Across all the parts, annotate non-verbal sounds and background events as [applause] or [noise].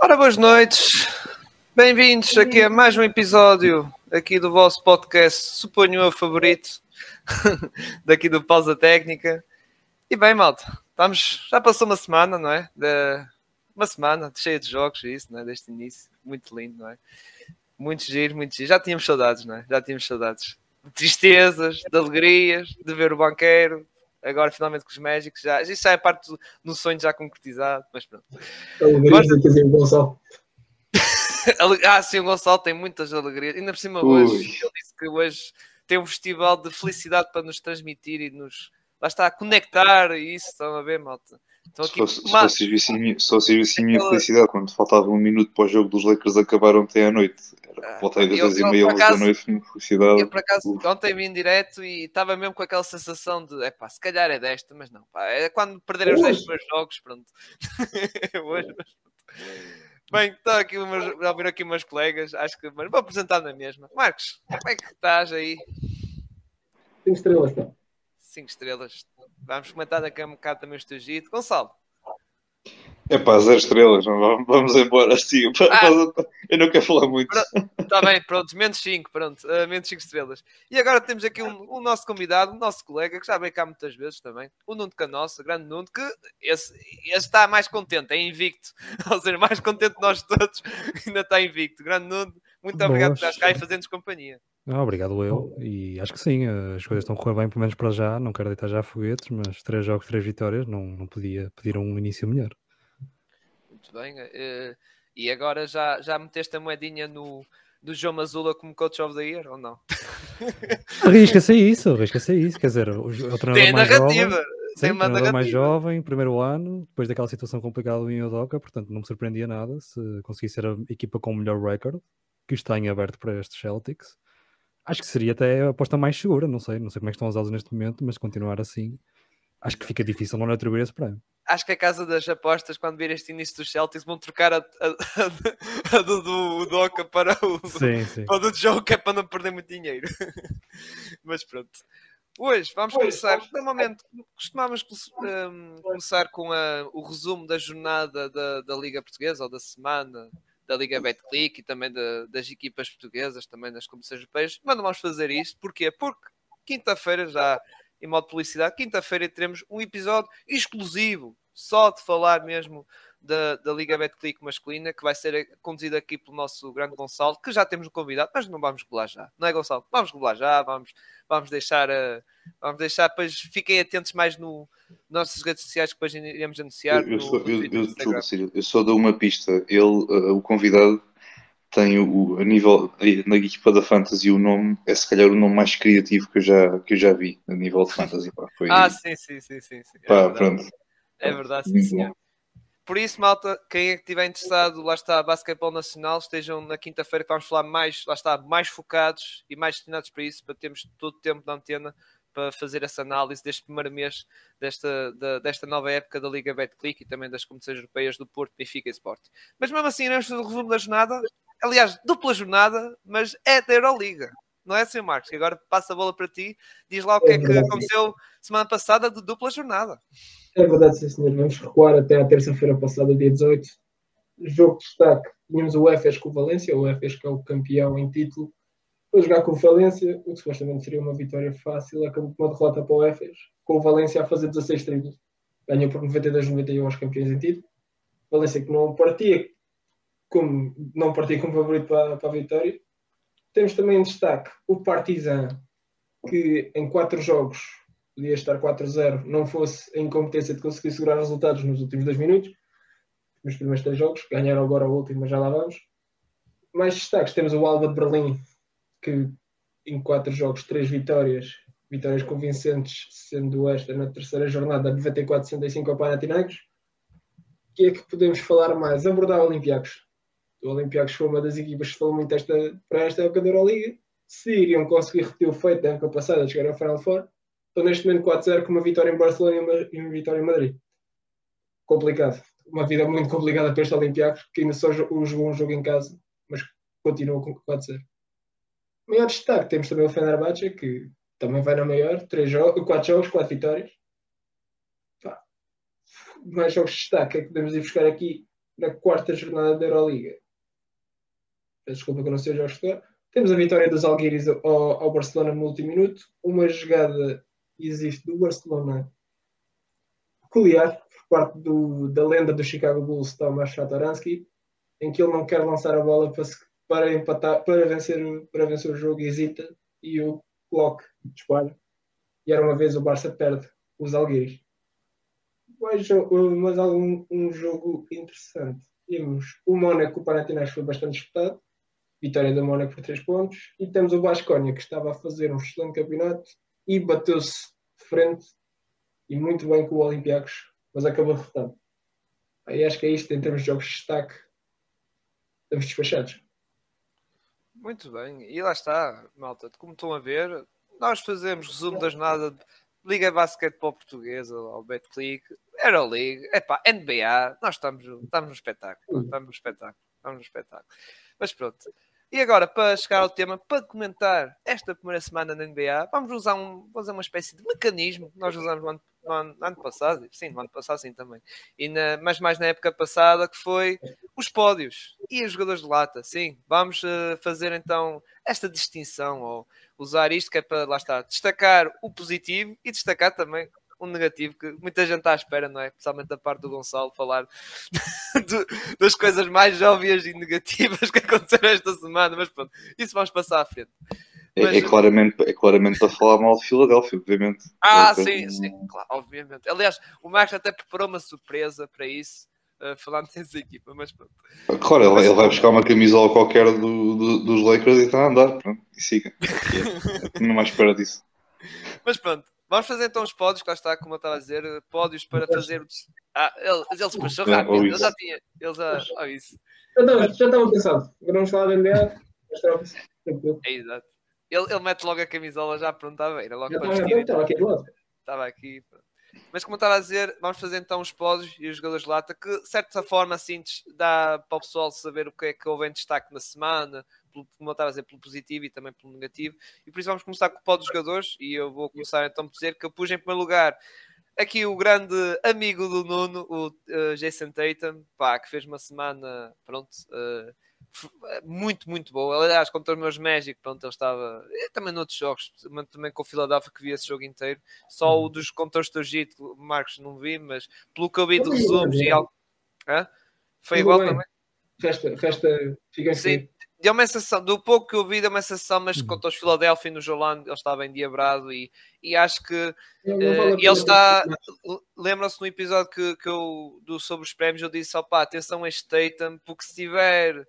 Ora, boas noites. Bem-vindos aqui a mais um episódio aqui do vosso podcast, suponho eu favorito, [laughs] daqui do Pausa Técnica. E bem, malta, estamos, já passou uma semana, não é? De, uma semana cheia de jogos, isso, não é? Deste início, muito lindo, não é? Muito giro, muito giro. Já tínhamos saudades, não é? Já tínhamos saudades. De tristezas, de alegrias, de ver o banqueiro, agora finalmente com os Magicos, já, isso já é parte do, sonho já concretizado, mas pronto. De que o Gonçalo. [laughs] ah, sim, o Gonçalo tem muitas alegrias. Ainda por cima, hoje, ele disse que hoje tem um festival de felicidade para nos transmitir e nos lá está a conectar e isso, estão a ver, malta. Então, aqui, se, fosse, mas... se, fosse vissem a minha felicidade quando faltava um minuto para o jogo dos Lakers acabar ontem à noite. Ah, voltei das 10 e meia da noite, felicidade. Eu, por acaso, Uf. ontem vim direto e estava mesmo com aquela sensação de, é pá, se calhar é desta, mas não, pá, é quando perderem os 10 primeiros jogos, pronto. [laughs] Hoje, mas Bem, estou aqui a ouvir aqui meus colegas, acho que mas vou apresentar na mesma. Marcos, como é que estás aí? 5 estrelas, pá. 5 estrelas. Vamos comentar daqui a um bocado também o teu gito. Gonçalo. É pá, zero estrelas, vamos embora assim. [laughs] Ah, eu não quero falar muito. Está bem, pronto, menos 5, pronto, uh, menos 5 estrelas. E agora temos aqui um, o nosso convidado, o nosso colega, que já veio cá muitas vezes também, o Nuno Canossa, grande Nuno, que esse, esse está mais contente, é invicto. [laughs] Ou seja, mais contente de nós todos, [laughs] ainda está invicto. Grande Nuno, muito obrigado por estar cá e fazendo-nos companhia. Ah, obrito eu, e acho que sim, as coisas estão a correr bem, pelo menos para já. Não quero deitar já foguetes, mas três jogos, três vitórias, não, não podia pedir um início melhor muito bem. Uh, e agora já, já meteste a moedinha no, do João Mazula como Coach of the Year ou não? [laughs] Arrisca-se isso, arrisca-se isso. Quer dizer, o, o treinador Tem mais narrativa. Jovem, sim, uma narrativa. mais jovem, primeiro ano, depois daquela situação complicada em Odoca, portanto não me surpreendia nada se conseguisse ser a equipa com o melhor recorde que está em aberto para estes Celtics. Acho que seria até a aposta mais segura, não sei, não sei como é que estão as aulas neste momento, mas continuar assim, acho que fica difícil não atribuir esse prémio acho que a casa das apostas, quando vir este início dos Celtics, vão trocar a, a, a, a do, do Doca para o, sim, sim. para o do Joe, que é para não perder muito dinheiro. Mas pronto. Hoje vamos começar. Normalmente costumamos um, começar com a, o resumo da jornada da, da Liga Portuguesa ou da semana da Liga Betclic e também da, das equipas portuguesas, também das competições europeias. Mas não vamos fazer isto. Porquê? Porque quinta-feira já em modo publicidade. Quinta-feira teremos um episódio exclusivo, só de falar mesmo da, da Liga Betclic masculina, que vai ser conduzido aqui pelo nosso grande Gonçalo, que já temos um convidado, mas não vamos revelar já, não é Gonçalo? Vamos revelar já, vamos, vamos deixar, uh, vamos deixar, depois fiquem atentos mais no nas nossas redes sociais que depois iremos anunciar. Eu, eu, sou, eu, eu, eu, só dou uma pista, ele, uh, o convidado, tem o, a nível na equipa da Fantasy o nome é se calhar o nome mais criativo que eu já, que eu já vi a nível de Fantasy. Pá, foi, ah, sim, sim, sim, sim. sim. É pá, é pronto. É verdade, sim, senhor. Por isso, malta, quem é que estiver interessado, lá está, basquetebol nacional, estejam na quinta-feira que vamos falar mais, lá está, mais focados e mais destinados para isso, para termos todo o tempo da antena para fazer essa análise deste primeiro mês desta, da, desta nova época da Liga Betclic e também das competições europeias do Porto, Benfica e Sport. Mas mesmo assim, neste resumo da jornada, aliás, dupla jornada, mas é da Euroliga. Não é assim, Marcos? Que agora passa a bola para ti. Diz lá o que é, é que aconteceu semana passada de dupla jornada. É verdade, sim, senhor. Vamos recuar até à terça-feira passada, dia 18. Jogo de destaque. Tínhamos o UFES com o Valência, o UFES que é o campeão em título. Foi jogar com o Valência, o que supostamente seria uma vitória fácil, acabou com uma derrota para o UFES, com o Valência a fazer 16 triplos. Ganhou por 92-91 aos campeões em título. Valência que não partia como não partia como favorito para, para a vitória. Temos também em destaque o Partizan, que em quatro jogos podia estar 4-0, não fosse a incompetência de conseguir segurar resultados nos últimos dois minutos. Nos primeiros três jogos, ganharam agora o último, mas já lá vamos. Mais destaques, temos o Alba de Berlim, que em quatro jogos, três vitórias, vitórias convincentes, sendo esta na terceira jornada, 94-65 ao Panathinaikos. O que é que podemos falar mais? Abordar Olympiacos o Olympiacos foi uma das equipas que falou muito esta, para esta época da Euroliga. Se iriam conseguir repetir o feito da época passada chegar ao Final Four, estão neste momento 4-0 com uma vitória em Barcelona e uma, e uma, vitória em Madrid. Complicado. Uma vida muito complicada para este Olympiacos, que ainda só jogou um jogo em casa, mas continua com 4-0. Maior destaque, temos também o Fenerbahçe, que também vai na maior, 3 jogos, 4 jogos, 4 vitórias. Pá. Mais jogos de destaque é que podemos ir buscar aqui na quarta jornada da Euroliga. Desculpa que eu não seja o jogador. Temos a vitória dos Alguiris ao, ao Barcelona no último minuto. Uma jogada existe do Barcelona peculiar por parte do, da lenda do Chicago Bulls, Thomas Satoransky, em que ele não quer lançar a bola para, para empatar, para vencer, para vencer o jogo, hesita e o clock dispara. E era uma vez o Barça perde os Alguiris. Mais, mais algum um jogo interessante. Temos o Mónaco, o Panathinaikos foi bastante disputado. Vitória do Mónaco por 3 pontos. E temos o Basconia, que estava a fazer um excelente campeonato e bateu-se de frente e muito bem com o Olympiacos, mas acabou derrotado. Aí acho que é isto em termos de jogos de destaque. Estamos despachados. Muito bem, e lá está, malta. Como estão a ver, nós fazemos resumo das nada de Liga Basquetebol Portuguesa, ao Betclick, Euroleague, epá, NBA, nós estamos, estamos no espetáculo, estamos no espetáculo, estamos no espetáculo. Mas pronto. E agora, para chegar ao tema, para comentar esta primeira semana na NBA, vamos usar um, usar uma espécie de mecanismo que nós usamos no ano, no ano, no ano passado, sim, no ano passado sim também, e na, mas mais na época passada, que foi os pódios e os jogadores de lata. Sim, vamos uh, fazer então esta distinção, ou usar isto que é para, lá está, destacar o positivo e destacar também um negativo que muita gente está à espera, não é? Principalmente da parte do Gonçalo falar [laughs] das coisas mais óbvias e negativas que aconteceram esta semana, mas pronto, isso vamos passar à frente. É, mas... É, é, claramente, é claramente para falar mal de Filadélfia, obviamente. Ah, é, sim, sim, claro, obviamente. Aliás, o Marcos até preparou uma surpresa para isso. Uh, falando [laughs] dessa equipa, mas pronto. Claro, ele, ele vai buscar uma camisola qualquer do, do, dos Lakers e está a andar, pronto, e siga. [laughs] Não mais espera disso. Mas pronto, Vamos fazer então os pódios, que lá está, como eu estava a dizer, pódios para fazer. Ah, ele, ele se puxou rápido, ele já tinha. Ele já. Oh, isso. Já estava pensado. Agora vamos falar da NBA. É exato. Ele, ele mete logo a camisola já pronta à beira, logo para vestir. Estava aqui do lado. Estava aqui. Mas como eu estava a dizer, vamos fazer então os pódios e os jogadores de lata, que de certa forma assim dá para o pessoal saber o que é que houve em destaque na semana, pelo, como eu estava a dizer, pelo positivo e também pelo negativo. E por isso vamos começar com o pódio dos jogadores. E eu vou começar então por dizer que eu pus em primeiro lugar aqui o grande amigo do Nuno, o uh, Jason Tatum, pá, que fez uma semana, pronto, uh, muito, muito boa. Aliás, contra os meus Magic, pronto, ele estava. E também noutros jogos, também com o Philadelphia que vi esse jogo inteiro. Só o uhum. dos contra o Egito, Marcos, não vi, mas pelo que eu vi de resumos e algo. Foi igual também? Festa, festa, fica Sim, deu uma sensação, do pouco que eu vi, deu uma sensação, mas uhum. contra os Philadelphia no Jolando ele estava endiabrado e, e acho que uh, ele está. Lembram-se no episódio que, que eu do, sobre os prémios, eu disse: opá, atenção a este Tatum, porque se tiver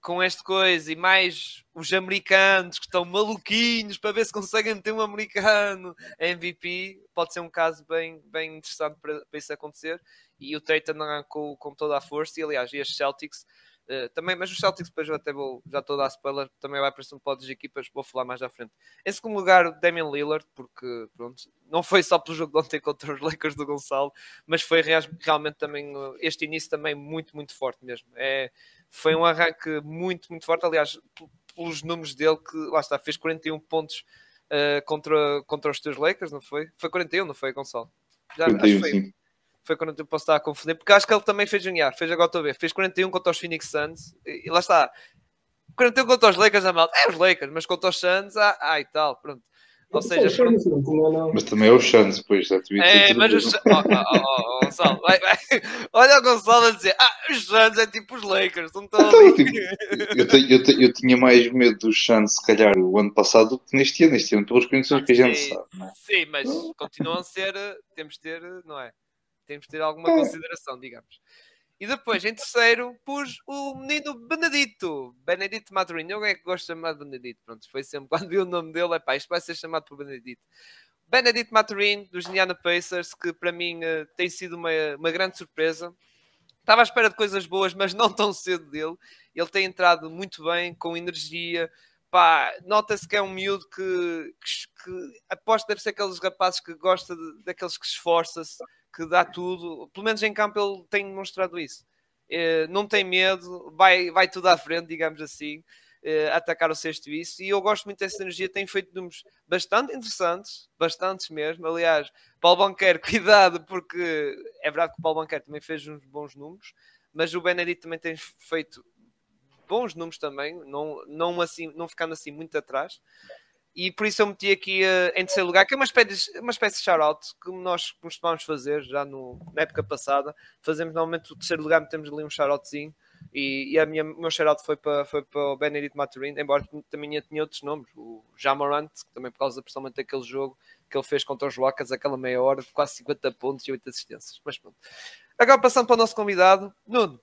com esta coisa e mais os americanos que estão maluquinhos para ver se conseguem meter um americano MVP, pode ser um caso bem, bem interessante para, para isso acontecer. E o Tatum com, com toda a força, e aliás, e as Celtics Uh, também, mas os Celtics depois eu até vou, já estou a dar spoiler, também vai aparecer um pódio de equipas, vou falar mais à frente. Em segundo lugar, o Damian Lillard, porque pronto, não foi só pelo jogo de ontem contra os Lakers do Gonçalo, mas foi realmente também este início também muito, muito forte mesmo. É, foi um arranque muito, muito forte, aliás, pelos números dele, que lá está, fez 41 pontos uh, contra, contra os teus Lakers, não foi? Foi 41, não foi, Gonçalo? Já, 41, acho que foi. Sim foi quando eu posso estar a confundir, porque acho que ele também fez ganhar, fez agora estou a ver, fez 41 contra os Phoenix Suns, e, lá está, 41 contra os Lakers, a malta, é os Lakers, mas contra os Suns, ah, ah e tal, pronto. Ou seja, pronto. mas também é o Suns depois, já te É, mas os oh, oh, oh, Gonçalo, vai, vai. olha o Gonçalo a dizer, ah, os Suns é tipo os Lakers, não estão então, tipo, eu, te, eu, te, eu, tinha mais medo dos Suns, se calhar, o ano passado do que neste ano, neste ano, pelas condições que a gente sim, sabe. É? Sim, mas continuam a ser, temos de ter, não é? temos de ter alguma consideração, digamos. E depois, em terceiro, pus o menino Benedito, Benedito Maturini. Eu é que gosto de chamar de Benedito. Pronto, foi sempre [laughs] quando vi o nome dele, é isto vai ser chamado por Benedito. Benedito Maturini, dos Indiana Pacers, que para mim uh, tem sido uma, uma grande surpresa. Estava à espera de coisas boas, mas não tão cedo dele. Ele tem entrado muito bem, com energia. Pá, nota-se que é um miúdo que, que, que aposto deve ser aqueles rapazes que gosta de, daqueles que se esforça-se que dá tudo, pelo menos em campo ele tem demonstrado isso. Eh, não tem medo, vai, vai tudo à frente, digamos assim, eh, atacar o sexto isso. E eu gosto muito dessa energia, tem feito números bastante interessantes, bastantes mesmo. Aliás, Paulo Banquer, [laughs] cuidado, porque é verdade que o Paulo Banquer também fez uns bons números, mas o Benedict também tem feito bons números também, não, não, assim, não ficando assim muito atrás. E por isso eu meti aqui uh, em terceiro lugar, que é uma espécie, uma espécie de shout-out que nós costumamos fazer já no, na época passada. Fazemos normalmente o terceiro lugar, metemos ali um shout-outzinho. E, e a minha, o meu shout-out foi para, foi para o Benedict Maturin, embora também tinha outros nomes. O Jamarant, que também por causa principalmente daquele jogo que ele fez contra os Wacas, aquela meia hora de quase 50 pontos e 8 assistências. Mas pronto. Agora passando para o nosso convidado, Nuno,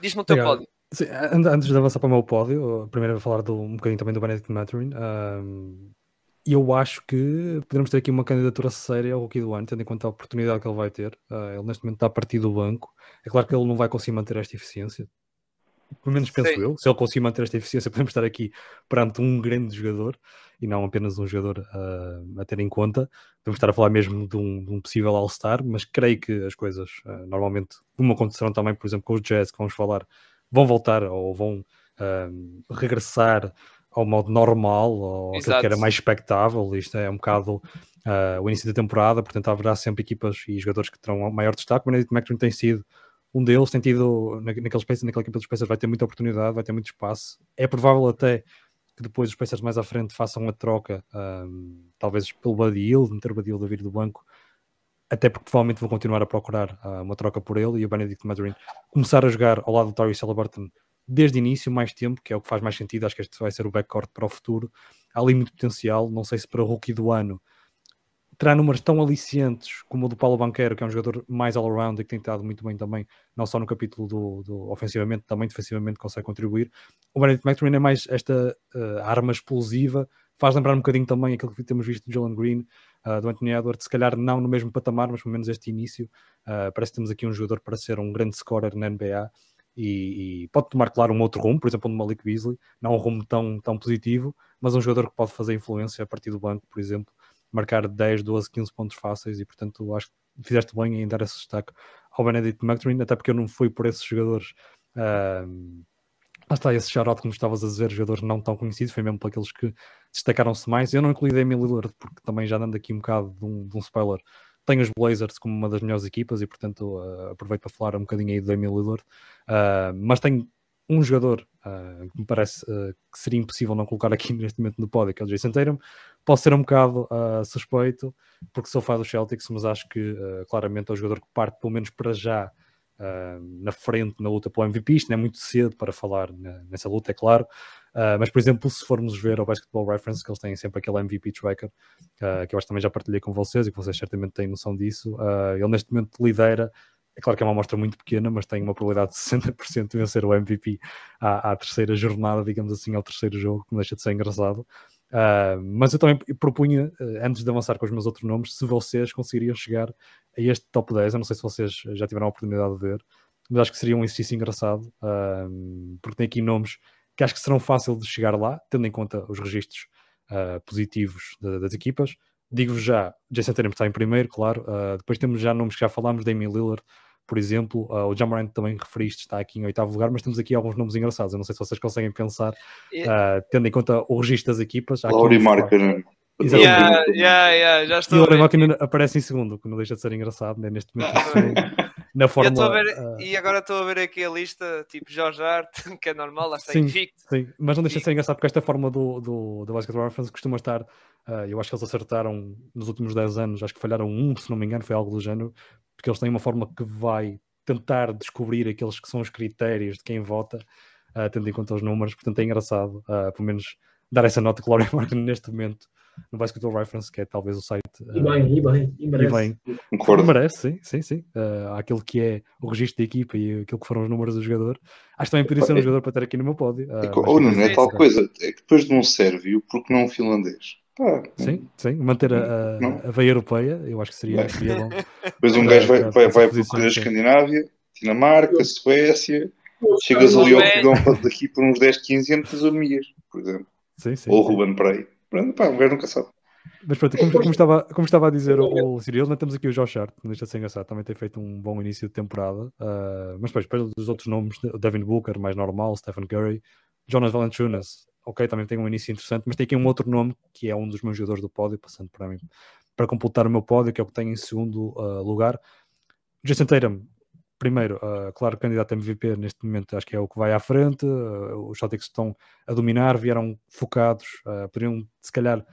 diz-me o teu Obrigado. pódio. Sim, antes de avançar para o meu pódio, primeiro vou falar do, um bocadinho também do Benedict Maturin. Um, eu acho que podemos ter aqui uma candidatura séria ao Rookie do ano, tendo em conta a oportunidade que ele vai ter. Uh, ele neste momento está a partir do banco. É claro que ele não vai conseguir manter esta eficiência. Pelo menos penso Sim. eu. Se ele conseguir manter esta eficiência, podemos estar aqui perante um grande jogador e não apenas um jogador uh, a ter em conta. Podemos estar a falar mesmo de um, de um possível All-Star, mas creio que as coisas uh, normalmente, como acontecerão também, por exemplo, com os Jazz, que vamos falar, vão voltar ou vão regressar ao modo normal, ou aquilo que era mais expectável. Isto é um bocado uh, o início da temporada, portanto haverá sempre equipas e jogadores que terão maior destaque. O Benedict McTominay tem sido um deles, tem tido, naquele space, naquela equipa dos Pacers vai ter muita oportunidade, vai ter muito espaço. É provável até que depois os Pacers mais à frente façam a troca, um, talvez pelo Buddy Hill, meter o Buddy Hill a vir do banco, até porque provavelmente vão continuar a procurar uh, uma troca por ele e o Benedict Mathurin começar a jogar ao lado do Tyrese Halliburton desde o início, mais tempo, que é o que faz mais sentido. Acho que este vai ser o backcourt para o futuro. Há ali muito potencial. Não sei se para o rookie do ano terá números tão alicientes como o do Paulo Banqueiro, que é um jogador mais all-around e que tem estado muito bem também, não só no capítulo do, do ofensivamente, também defensivamente consegue contribuir. O Benedict McTurin é mais esta uh, arma explosiva, faz lembrar um bocadinho também aquilo que temos visto do Jalen Green, uh, do Anthony Edwards, se calhar não no mesmo patamar, mas pelo menos este início. Uh, parece que temos aqui um jogador para ser um grande scorer na NBA e, e, pode tomar, claro, um outro rumo, por exemplo, no Malik Beasley, não um rumo tão, tão positivo, mas um jogador que pode fazer influência a partir do banco, por exemplo, marcar 10, 12, 15 pontos fáceis e, portanto, acho que fizeste bem em dar esse destaque ao Benedict McTurin, até porque eu não fui por esses jogadores. Uh, lá está esse shout como estavas a dizer, jogadores não tão conhecidos, foi mesmo para aqueles que destacaram-se mais. Eu não incluí Damian Lillard, porque também já dando aqui um bocado de um, de um spoiler, tenho os Blazers como uma das melhores equipas e, portanto, uh, aproveito para falar um bocadinho aí do Damian Lillard. Uh, mas tenho um jogador uh, que me parece que seria impossível não colocar aqui [laughs] neste momento no pódio, que é o Jason Tatum. Posso ser um bocado suspeito, porque sou fã dos Celtics, mas acho que claramente é o jogador que parte, pelo menos para já, uh, na frente na luta pelo MVP. Isto não é muito cedo para falar nessa luta, é claro. Uh, mas, por exemplo, se formos ver ao Basketball Reference, que eles têm sempre aquele MVP tracker, uh, que eu acho que também já partilhei com vocês e que vocês certamente têm noção disso, ele neste momento lidera. É claro que é uma amostra muito pequena, mas tem uma probabilidade de [laughs] 60% de vencer o MVP à, à, terceira jornada, digamos assim, ao terceiro jogo, que não deixa de ser engraçado. Uh, mas eu também propunha, antes de avançar com os meus outros nomes, se vocês conseguiriam chegar a este top 10. Eu não sei se vocês já tiveram a oportunidade de ver, mas acho que seria um exercício engraçado, uh, porque tem aqui nomes que acho que serão fáceis de chegar lá, tendo em conta os registros positivos de, das equipas. Digo-vos já, Jason Tatum está em primeiro, claro. depois temos já nomes que já falámos, Damian Lillard, por exemplo, uh, o Jamarant também referiste, está aqui em oitavo lugar, mas temos aqui alguns nomes engraçados. Eu não sei se vocês conseguem pensar, uh, tendo em conta o registro das equipas. Laurie Marker. Yeah, yeah, yeah, já estou e o Marker aparece em segundo, que não deixa de ser engraçado, né? neste momento. [laughs] na Fórmula. Ver, uh... E agora estou a ver aqui a lista, tipo Jorge Hart, [laughs] que é normal, lá está sim, invicto. Sim, mas não deixa de ser engraçado porque esta forma do, do, do Basketball Reference costuma estar. Uh, eu acho que eles acertaram nos últimos 10 anos, acho que falharam um, se não me engano, foi algo do género, porque eles têm uma forma que vai tentar descobrir aqueles que são os critérios de quem vota, uh, tendo em conta os números, portanto é engraçado, pelo menos dar essa nota que Laurie [laughs] Martin neste momento no Basketball Reference, que é talvez o site. Uh, e bem, e bem, e merece. E bem. Concordo. Merece, sim, sim, sim. Uh, aquilo que é o registro da equipa e aquilo que foram os números do jogador. Acho que também poderia ser um jogador para ter aqui no meu pódio. Uh, ou não, é tal coisa, é que depois de um sérvio, porque não um finlandês? Ah, sim, sim, manter a, a, a veia europeia, eu acho que seria, seria bom. Depois um gajo vai, vai, vai para a Escandinávia, Dinamarca, Suécia, chegas ali ao fogão daqui por uns 10, 15 anos, tens o Mias, por exemplo. Sim, sim, Ou o Ruben Prey. Pronto, pá, um gajo nunca sabe. Mas pronto, como, como, estava, como estava a dizer o, o Cyril, não temos aqui o Josh Hart, não deixa de ser engraçado, também tem feito um bom início de temporada. Uh, mas depois, depois dos outros nomes, Devin Booker, mais normal, Stephen Curry, Jonas Valanciunas, ok, também tem um início interessante, mas tem aqui um outro nome que é um dos meus jogadores do pódio, passando para mim, para completar o meu pódio, que é o que tem em segundo uh, lugar. Jason Tatum, primeiro, uh, claro, candidato a MVP neste momento acho que é o que vai à frente. Uh, os Celtics estão a dominar, vieram focados, uh, poderiam se calhar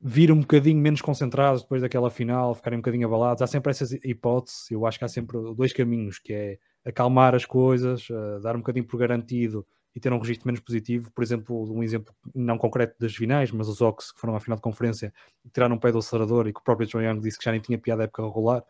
vir um bocadinho menos concentrados depois daquela final, ficarem um bocadinho abalados. Há sempre essas hipóteses. Eu acho que há sempre dois caminhos, que é acalmar as coisas, dar um bocadinho por garantido e ter um registro menos positivo. Por exemplo, um exemplo não concreto das finais, mas os Ox que foram à final de conferência tiraram um pé do acelerador e que o próprio John Young disse que já nem tinha piada época regular.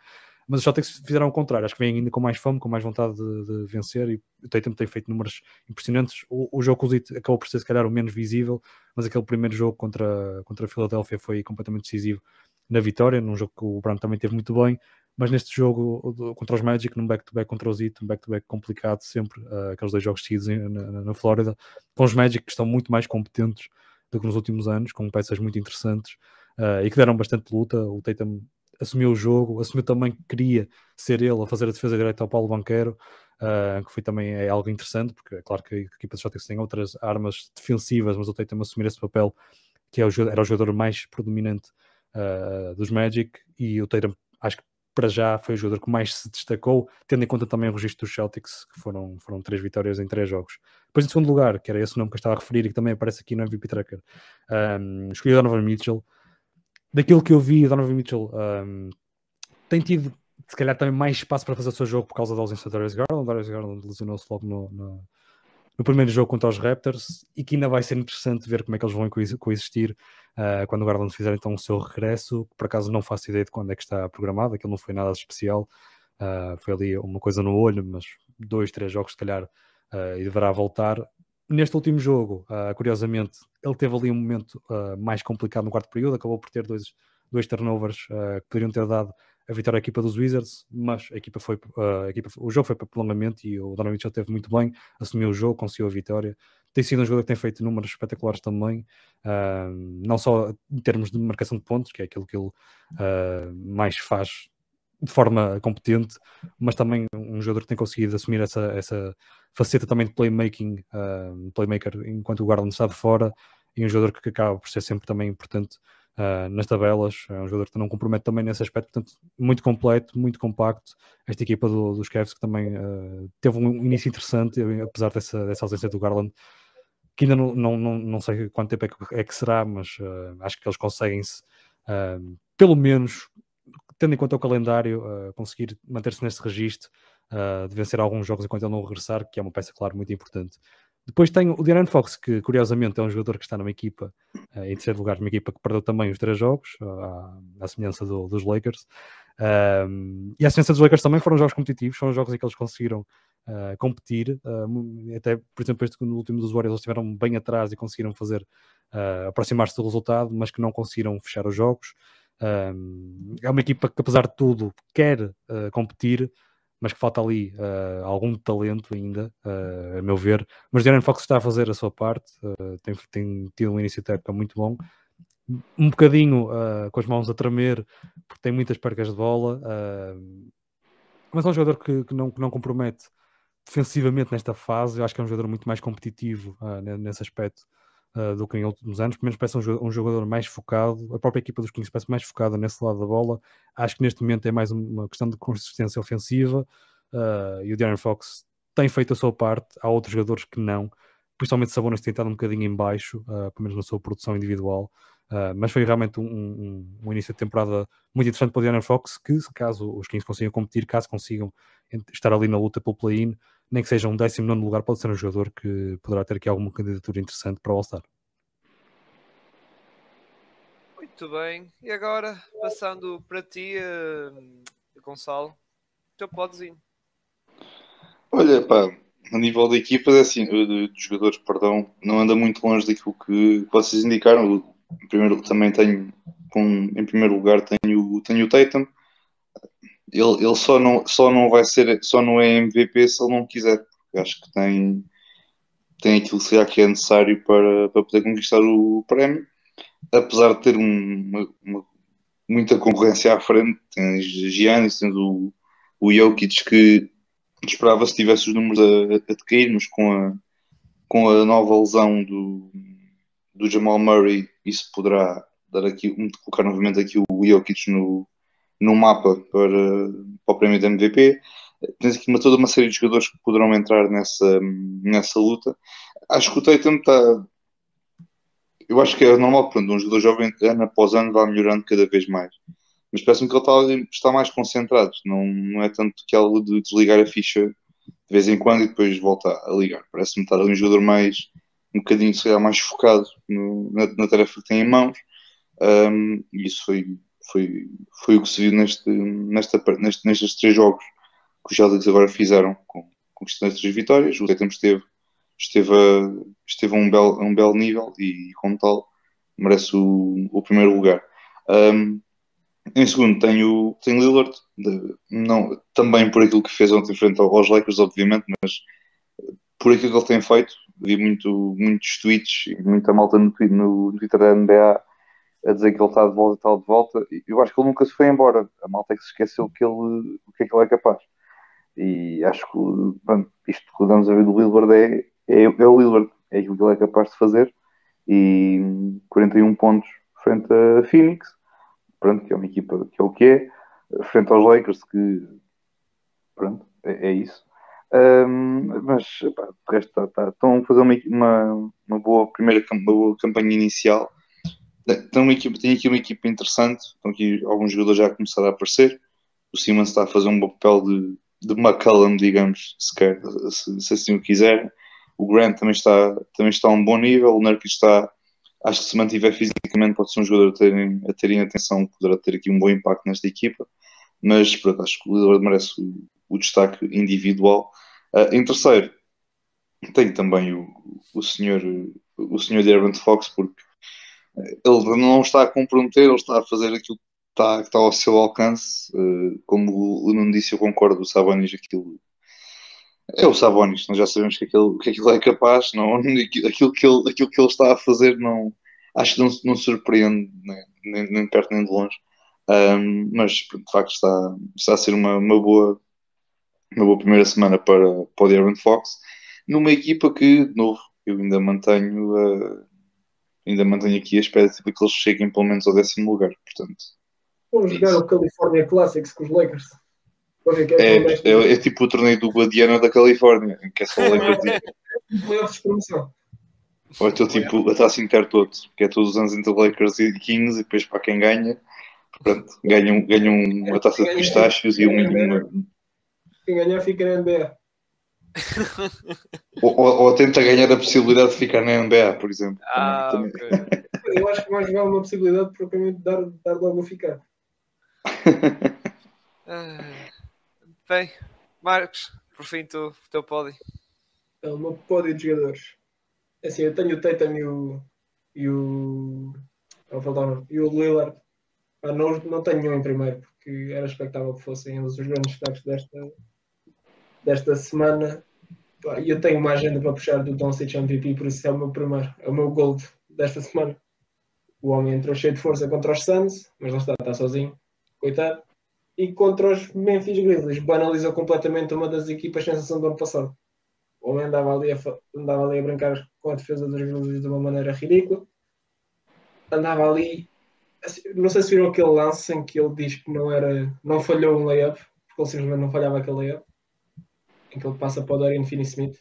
Mas os Celtics fizeram o contrário, acho que vêm ainda com mais fome, com mais vontade de, de vencer e o Tatum tem feito números impressionantes. O, o jogo com o Zito acabou por ser se calhar o menos visível, mas aquele primeiro jogo contra, contra a Filadélfia foi completamente decisivo na vitória, num jogo que o Brown também teve muito bem, mas neste jogo contra os Magic, num back-to-back contra o Zito, um back-to-back complicado sempre, uh, aqueles dois jogos seguidos na, na Flórida, com os Magic que estão muito mais competentes do que nos últimos anos, com peças muito interessantes uh, e que deram bastante luta. O Tatum assumiu o jogo, assumiu também que queria ser ele a fazer a defesa direta ao Paulo Banqueiro, uh, que foi também é algo interessante, porque é claro que a equipa de Celtics tem outras armas defensivas, mas o Tatum assumir esse papel, que é o, era o jogador mais predominante uh, dos Magic, e o Tatum acho que para já foi o jogador que mais se destacou, tendo em conta também o registro dos Celtics, que foram, foram três vitórias em três jogos. Depois, em segundo lugar, que era esse nome que eu estava a referir e que também aparece aqui no MVP Tracker, um, escolhi Donovan Mitchell, daquilo que eu vi, Donovan Mitchell um, tem tido, se calhar, também mais espaço para fazer o seu jogo por causa da ausência de Darius Garland. Darius Garland lesionou-se logo no, no, no, primeiro jogo contra os Raptors e que ainda vai ser interessante ver como é que eles vão coexistir uh, quando o Garland fizer então o seu regresso. Por acaso não faço ideia de quando é que está programado, aquilo não foi nada especial. Uh, foi ali uma coisa no olho, mas dois, três jogos, se calhar, uh, e deverá voltar neste último jogo, uh, curiosamente, ele teve ali um momento uh, mais complicado no quarto período, acabou por ter dois, dois turnovers uh, que poderiam ter dado a vitória à equipa dos Wizards, mas a equipa foi, a equipa, o jogo foi para prolongamento e o Donovan Mitchell teve muito bem, assumiu o jogo, conseguiu a vitória. Tem sido um jogador que tem feito números espetaculares também, não só em termos de marcação de pontos, que é aquilo que ele mais faz de forma competente, mas também um jogador que tem conseguido assumir essa, essa faceta também de playmaking, uh, playmaker enquanto o Garland está de fora, e um jogador que acaba por ser sempre também importante uh, nas tabelas, é um jogador que não compromete também nesse aspecto, portanto, muito completo, muito compacto. Esta equipa do, dos Cavs que também uh, teve um início interessante, apesar dessa, dessa ausência do Garland, que ainda não, não, não, não sei quanto tempo é que, é que será, mas acho que eles conseguem-se, pelo menos tendo em conta o calendário, uh, conseguir manter-se nesse registro uh, de vencer alguns jogos enquanto ele não regressar, que é uma peça, claro, muito importante. Depois tem o De'Aaron Fox, que curiosamente é um jogador que está numa equipa, uh, em terceiro lugar, numa equipa que perdeu também os três jogos, à, à semelhança do, dos Lakers. e à semelhança dos Lakers também foram jogos competitivos, foram jogos em que eles conseguiram competir. Até, por exemplo, este, no último dos Warriors, eles estiveram bem atrás e conseguiram fazer aproximar-se do resultado, mas que não conseguiram fechar os jogos. É uma equipa que, apesar de tudo, quer uh, competir, mas que falta ali uh, algum talento ainda, uh, a meu ver. Mas Darren Fox está a fazer a sua parte, tem, tem, tido um início de época muito bom. Um bocadinho com as mãos a tremer, porque tem muitas percas de bola, mas é um jogador que, que, não, que não compromete defensivamente nesta fase. Eu acho que é um jogador muito mais competitivo nesse aspecto uh, do que em últimos anos. Pelo menos parece um, um, jogador mais focado. A própria equipa dos Kings parece mais focada nesse lado da bola. Acho que neste momento é mais uma questão de consistência ofensiva. Uh, e o Darren Fox tem feito a sua parte. Há outros jogadores que não. Principalmente Sabonis tem estado um bocadinho em baixo, uh, pelo menos na sua produção individual. Uh, mas foi realmente um, um, um, início de temporada muito interessante para o Darren Fox, que caso os Kings consigam competir, caso consigam estar ali na luta pelo play-in, nem que seja um 19 lugar, pode ser um jogador que poderá ter aqui alguma candidatura interessante para o All-Star. Muito bem, e agora passando para ti, uh, Gonçalo, teu podezinho. Olha, pá, a nível de equipas, é assim, de, de jogadores, perdão, não anda muito longe daquilo que vocês indicaram. Em primeiro, também tenho, com, em primeiro lugar, tenho, tenho o Tatum ele, ele só, não, só não vai ser, só não é MVP se ele não quiser, porque acho que tem, tem aquilo que é necessário para, para poder conquistar o prémio, apesar de ter uma, uma, muita concorrência à frente, tens Giannis, tens o, o Jokic que esperava se tivesse os números a, a decair, mas com a, com a nova lesão do, do Jamal Murray, isso poderá dar aqui, colocar novamente aqui o Jokic no, no mapa para, para o prémio de MVP. tens aqui uma, toda uma série de jogadores que poderão entrar nessa, nessa luta. Acho que o Tatum está. Eu acho que é normal, pronto, um jogador jovem, ano após ano, vai melhorando cada vez mais. Mas parece-me que ele está, está mais concentrado, não, não é tanto que algo de desligar a ficha de vez em quando e depois volta a ligar. Parece-me estar ali um jogador mais, um bocadinho, se calhar, mais focado no, na, na, tarefa que tem em mãos. Um, isso foi, foi, foi o que se viu neste, nesta, neste, nestes três jogos que os Celtics agora fizeram, com, conquistando as três vitórias. O Tatum esteve, esteve, a, esteve a um belo, a um belo nível e, como tal, merece o, o primeiro lugar. Um, em segundo, tenho, tenho Lillard, de, não, também por aquilo que fez ontem frente aos Lakers, obviamente, mas por aquilo que ele tem feito. Vi muito, muitos tweets e muita malta no, no, no Twitter da NBA a dizer que ele está de volta e está de volta. Eu acho que ele nunca se foi embora. A malta é que se esqueceu que ele, o que é que ele é capaz. E acho que pronto, isto que podemos a ver do Lillard é, é, é o Lillard, é aquilo que ele é capaz de fazer. E 41 pontos frente a Phoenix, pronto, que é uma equipa que é o que é, frente aos Lakers, que pronto, é, é isso. Um, mas pá, de resto tá, tá, estão a fazer uma, uma, uma, boa primeira uma boa campanha inicial. Tem, uma equipa, tem aqui uma equipa interessante, estão aqui alguns jogadores já a começar a aparecer. O Simmons está a fazer um papel de, de McCallum, digamos, se, quer, se, se assim o quiser. O Grant também está, também está a um bom nível. O Nurkic está, acho que se mantiver fisicamente, pode ser um jogador a terem, a atenção, poderá ter aqui um bom impacto nesta equipa. Mas pronto, acho que o Lillard merece o, o destaque individual. Uh, em terceiro, tenho também o, o senhor o senhor Darren Fox, porque ele não está a comprometer, ele está a fazer aquilo está, que está ao seu alcance. Uh, como o Nuno disse, eu concordo, o Sabonis aquilo é o Sabonis, nós já sabemos que aquilo, que aquilo é capaz, não, [laughs] aquilo, que ele, aquilo que ele está a fazer não, acho que não, não surpreende nem, nem, nem, perto nem de longe. Um, mas de facto está, está a ser uma, uma, boa, uma boa primeira semana para, para o Darren Fox, numa equipa que, de novo, eu ainda mantenho, uh, ainda mantenho aqui a de que eles cheguem pelo menos ao décimo lugar. Portanto, Vamos é jogar o California Classics com os Lakers. É, é, é, é, tipo o torneio do Guadiana da Califórnia, em que é só Lakers. Maior expressão. Ou então tipo a taça inter todos, que é todos os anos entre Lakers e Kings, e depois para quem ganha, pronto, ganham, ganham uma taça de pistácios e uma. Quem ganhar fica na NBA. Ou, ou, ou, tenta ganhar a possibilidade de ficar na NBA, por exemplo. Ah, também, okay. Eu acho que mais vale uma possibilidade de dar, dar logo a ficar. [laughs] Ah, bem, Marcos, por fim, tu, o teu pódio. É o meu pódio de jogadores. É assim, eu tenho o Tatum e o. e o. e o Lillard. Ah, não, não tenho nenhum em primeiro, porque era expectável que fossem eles os grandes destaques desta, desta semana. E eu tenho uma agenda para puxar do Doncic MVP, por isso é o meu primeiro, é o meu gold desta semana. O homem entrou cheio de força contra os Suns, mas não está, está sozinho, coitado. E contra os Memphis Grizzlies, banalizou completamente uma das equipas sensação do ano passado. O homem andava ali a, andava ali a brincar com a defesa dos Grizzlies de uma maneira ridícula. Andava ali, assim, não sei se viram aquele lance em que ele diz que não era, não falhou um layup, porque ele simplesmente não falhava aquele layup, em que ele passa para o Dorian Finney-Smith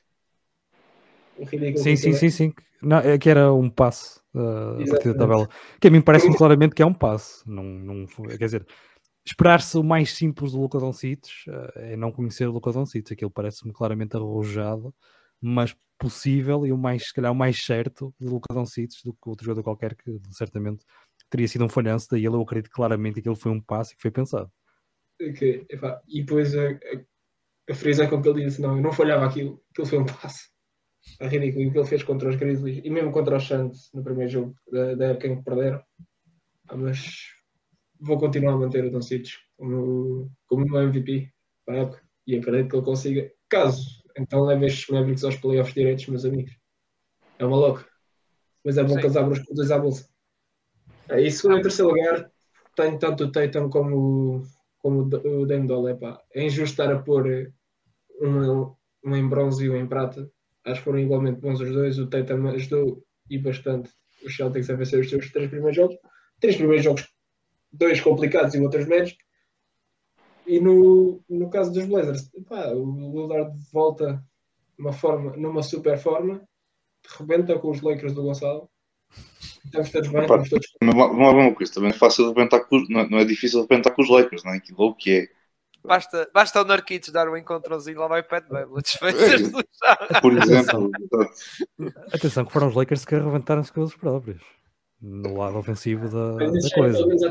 sim, sim, sim, sim. Não, é que era um passe uh, a partir da tabela. Que a mim parece-me claramente que é um passe. Não, não, quer dizer, esperar-se o mais simples do Luka Doncic uh, é não conhecer o Luka Doncic. Aquilo parece-me claramente arrojado, mas possível e o mais, se calhar, o mais certo do Luka Doncic do que outro jogador qualquer que certamente teria sido um falhanço. Daí eu acredito claramente que aquilo foi um passe e que foi pensado. Okay. E depois a, a, a frisa com que ele disse: Não, eu não falhava aquilo, aquilo foi um passe é ridículo. o que ele fez contra os Grizzlies e mesmo contra os Suns no primeiro jogo da, da época em que perderam. Ah, mas vou continuar a manter o Doncic como, como meu MVP para a época e acredito que ele consiga. Caso então leve estes Mavericks aos playoffs direitos, meus amigos. É uma louca. Mas é bom Sim. que as abram os dois à bolsa. É, e segundo e terceiro lugar, tenho tanto o Tatum como, como o Dame Doll. É injusto estar a pôr um, um em bronze e um em prata acho que foram igualmente bons os dois. O Tatum ajudou e bastante os Celtics a vencer os seus três primeiros jogos. Três primeiros jogos, dois complicados e outros médios. E no, no caso dos Blazers, pá, o Lillard volta uma forma, numa super forma, rebenta com os Lakers do Gonçalo. Estamos todos bem, Opa, estamos todos Mas Vamos lá ver uma coisa, também é fácil arrebentar com os, não, é- não é difícil arrebentar com os Lakers, não é? Aquilo é o que é. Basta, basta o Narquitos dar um encontrozinho, lá vai o Pet Bable. Desfeitas É. do chão. Por exemplo. Atenção que foram os Lakers que arrebentaram-se com eles próprios. No lado ofensivo da, Mas da isso é coisa. anos.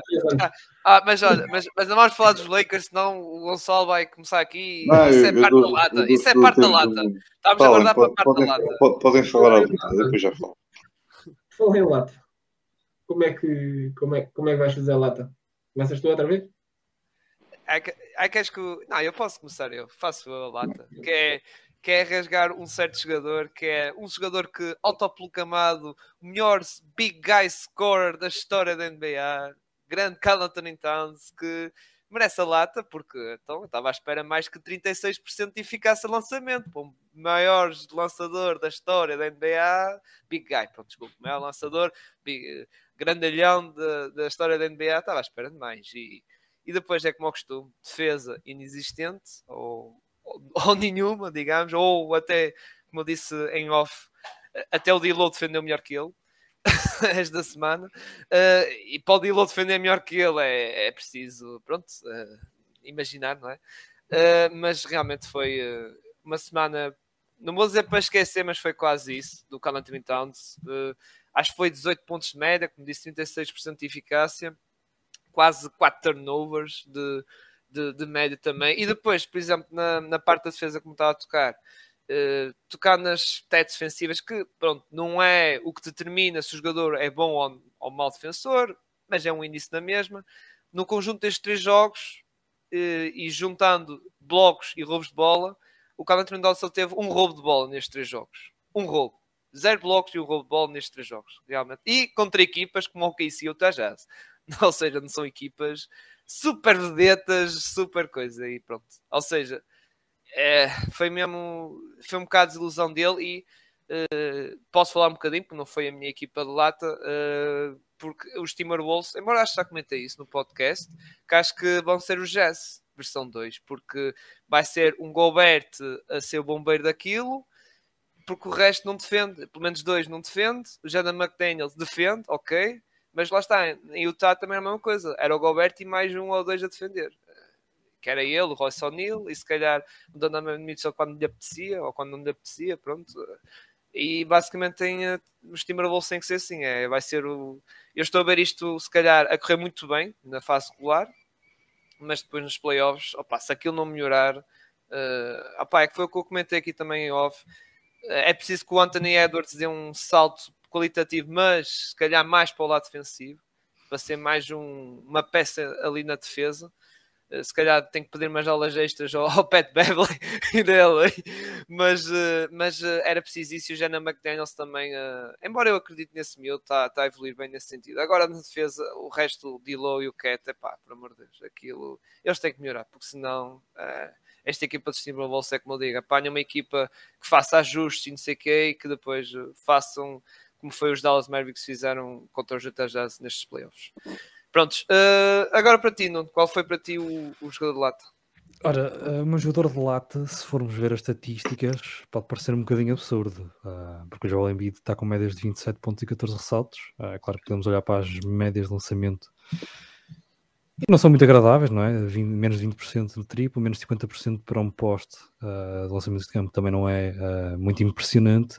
Ah, mas olha, mas, mas não vamos falar dos Lakers, senão o Gonçalo vai começar aqui. Não, isso eu- é eu parte dou- da lata. eu dou- Isso é parte da lata. Estamos a guardar para a parte podem, da lata. po- podem falar à vontade, depois já falo. Falei em lata. Como é, que, como, é, como é que vais fazer a lata? Começas tu outra vez? Ai, que- ai, queres que. Não, eu posso começar eu. Faço a lata. Que é, que é rasgar um certo jogador, que é um jogador que autoproclamado o melhor big guy scorer da história da NBA, grande Carl Anthony Towns, que merece a lata, porque então, eu estava à espera mais que 36% de eficácia de lançamento. Para o maior lançador da história da NBA, big guy, pronto, desculpa, maior lançador, big, grandalhão da- da história da NBA, estava à espera de mais. E, e depois é como ao costume, defesa inexistente ou, ou, ou nenhuma, digamos, ou até, como eu disse em off, até o Dilo defendeu melhor que ele [laughs] esta semana. Uh, e para o Dilo defender melhor que ele é, é preciso, pronto, uh, imaginar, não é? Uh, mas realmente foi uma semana, não vou dizer para esquecer, mas foi quase isso, do Carl Anthony Towns. Uh, acho que foi 18 pontos de média, como disse, 36% de eficácia quase 4 turnovers de, de, de, média também. E depois, por exemplo, na, na parte da defesa, como estava a tocar, uh, tocar nas stats defensivas, que pronto, não é o que determina se o jogador é bom ou, ou mau defensor, mas é um índice na mesma. No conjunto destes três jogos, uh, e juntando blocos e roubos de bola, o Carl Anthony Towns só teve um roubo de bola nestes três jogos. Um roubo. Zero blocos e um roubo de bola nestes três jogos, realmente. E contra equipas como o KC e o Tajaz. [laughs] Ou seja, não são equipas super vedetas, super coisa e pronto. Ou seja, é, foi mesmo foi um bocado de desilusão dele e uh, posso falar um bocadinho, porque não foi a minha equipa de lata, uh, porque os Timberwolves, embora acho que já comentei isso no podcast, que acho que vão ser os Jazz, versão 2, porque vai ser um Gobert a ser o bombeiro daquilo, porque o resto não defende, pelo menos dois não defende, o Jaden McDaniels defende, ok, mas lá está, em Utah também é a mesma coisa. Era o Gobert e mais um ou dois a defender. Que era ele, o Royce O'Neill, e se calhar o Donovan Mitchell quando lhe apetecia, ou quando não lhe apetecia, pronto. E basicamente tem, os Timberwolves têm que ser assim. É, vai ser o... Eu estou a ver isto, se calhar, a correr muito bem na fase regular, mas depois nos playoffs, opa, se aquilo não melhorar, uh, opa, é que foi o que eu comentei aqui também em off. É preciso que o Anthony Edwards dê um salto qualitativo, mas se calhar mais para o lado defensivo, para ser mais um, uma peça ali na defesa. Se calhar tem que pedir umas aulas extras ao, [laughs] ao Pat Beverly e mas, mas era preciso isso. E o Jenna McDaniels também, embora eu acredite nesse miúdo, está tá a evoluir bem nesse sentido. Agora na defesa, o resto, o Dilo e o Cat, pá, por amor de Deus, aquilo eles têm que melhorar, porque senão esta equipa de Timberwolves é como eu digo, apanha uma equipa que faça ajustes e não sei o quê e que depois façam como foi os Dallas Mavericks fizeram contra os Utah Jazz nestes playoffs. Prontos, uh, agora para ti, Nuno, qual foi para ti o, o jogador de lata? Ora, o meu jogador de lata, se formos ver as estatísticas, pode parecer um bocadinho absurdo, uh, porque o Joel Embiid está com médias de 27 pontos e 14 ressaltos. Uh, claro que podemos olhar para as médias de lançamento e não são muito agradáveis, não é? 20, menos 20% do triplo, menos 50% para um poste uh, de lançamento de campo também não é uh, muito impressionante,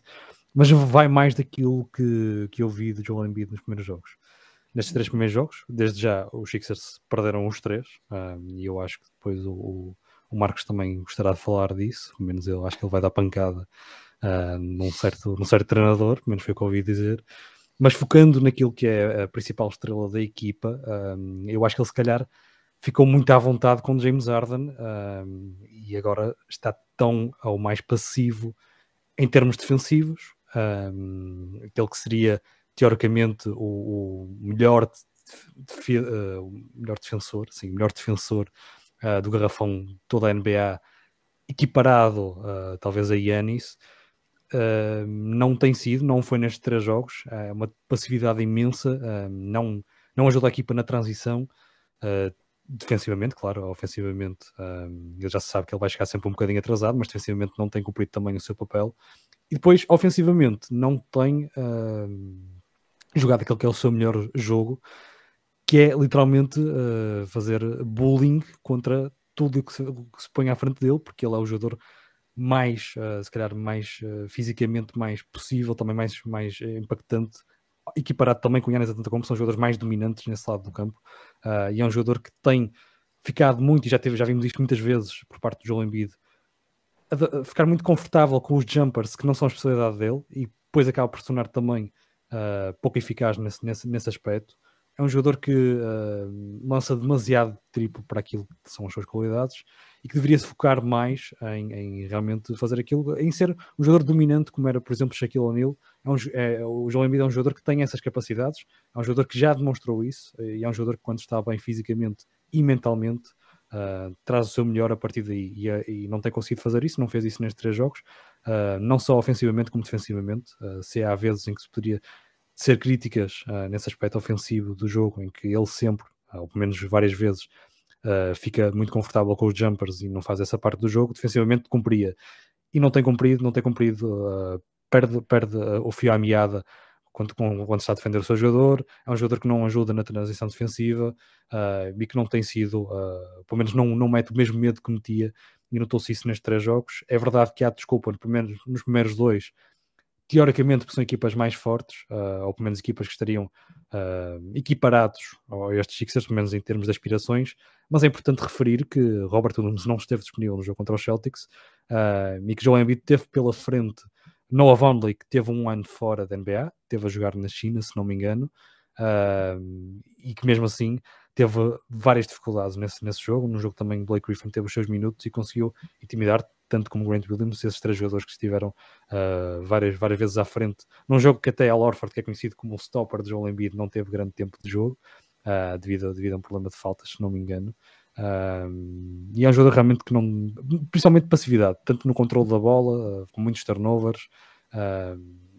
mas vai mais daquilo que, que eu vi do Joel Embiid nos primeiros jogos. Nestes três primeiros jogos, desde já os Sixers perderam os três, uh, e eu acho que depois o, o, Marcos também gostará de falar disso, pelo menos eu acho que ele vai dar pancada num, certo, num certo treinador, pelo menos foi o que eu ouvi dizer. Mas focando naquilo que é a principal estrela da equipa, um, eu acho que ele se calhar ficou muito à vontade com James Harden um, e agora está tão ao mais passivo em termos defensivos, um, aquele que seria teoricamente o, o melhor, defe, uh, melhor defensor, sim, melhor defensor uh, do garrafão toda a NBA, equiparado uh, talvez a Yanis. Não tem sido, não foi nestes três jogos, é uma passividade imensa, não, não ajuda a equipa na transição, defensivamente, claro, ofensivamente, ele já se sabe que ele vai chegar sempre um bocadinho atrasado, mas defensivamente não tem cumprido também o seu papel. E depois, ofensivamente, não tem jogado aquele que é o seu melhor jogo, que é literalmente uh, fazer bullying contra tudo o que, se, que se põe à frente dele, porque ele é o jogador mais, uh, se calhar, mais uh, fisicamente mais possível, também mais, mais impactante, equiparado também com o Yannis Antetokounmpo, são jogadores mais dominantes nesse lado do campo, uh, e é um jogador que tem ficado muito, e já, teve, já vimos isto muitas vezes por parte do Joel Embiid, a, a ficar muito confortável com os jumpers que não são a especialidade dele, e depois acaba por tornar também pouco eficaz nesse, nesse, nesse aspecto. É um jogador que uh, lança demasiado triplo para aquilo que são as suas qualidades e que deveria se focar mais em, em, realmente fazer aquilo, em ser um jogador dominante, como era, por exemplo, Shaquille O'Neal. É um, é, o João Embiid é um jogador que tem essas capacidades, é um jogador que já demonstrou isso e é um jogador que, quando está bem fisicamente e mentalmente, uh, traz o seu melhor a partir daí. E, e, não tem conseguido fazer isso, não fez isso nestes três jogos, uh, não só ofensivamente como defensivamente. se há vezes em que se poderia ser críticas uh, nesse aspecto ofensivo do jogo, em que ele sempre, uh, ou pelo menos várias vezes, uh, fica muito confortável com os jumpers e não faz essa parte do jogo, defensivamente cumpria. E não tem cumprido, não tem cumprido, perde, perde o fio à meada quando, quando está a defender o seu jogador, é um jogador que não ajuda na transição defensiva e que não tem sido, pelo menos não, não mete o mesmo medo que metia, e notou-se isso nestes três jogos. É verdade que há desculpa nos primeiros, nos primeiros dois, teoricamente são equipas mais fortes, uh, ou pelo menos equipas que estariam uh, equiparados a estes Sixers, pelo menos em termos de aspirações, mas é importante referir que Robert Williams não esteve disponível no jogo contra os Celtics uh, e que Joel Embiid teve pela frente Noah Vonley, que teve um ano fora da NBA, teve a jogar na China, se não me engano, e que mesmo assim teve várias dificuldades nesse, nesse jogo. No jogo também Blake Griffin teve os seus minutos e conseguiu intimidar tanto como Grant Williams, esses três jogadores que estiveram uh, várias, várias vezes à frente, num jogo que até Al Orford, que é conhecido como o stopper de Joel Embiid, não teve grande tempo de jogo, uh, devido, devido a um problema de faltas, se não me engano. Uh, e é um jogador realmente que não, principalmente passividade, tanto no controle da bola, com muitos turnovers,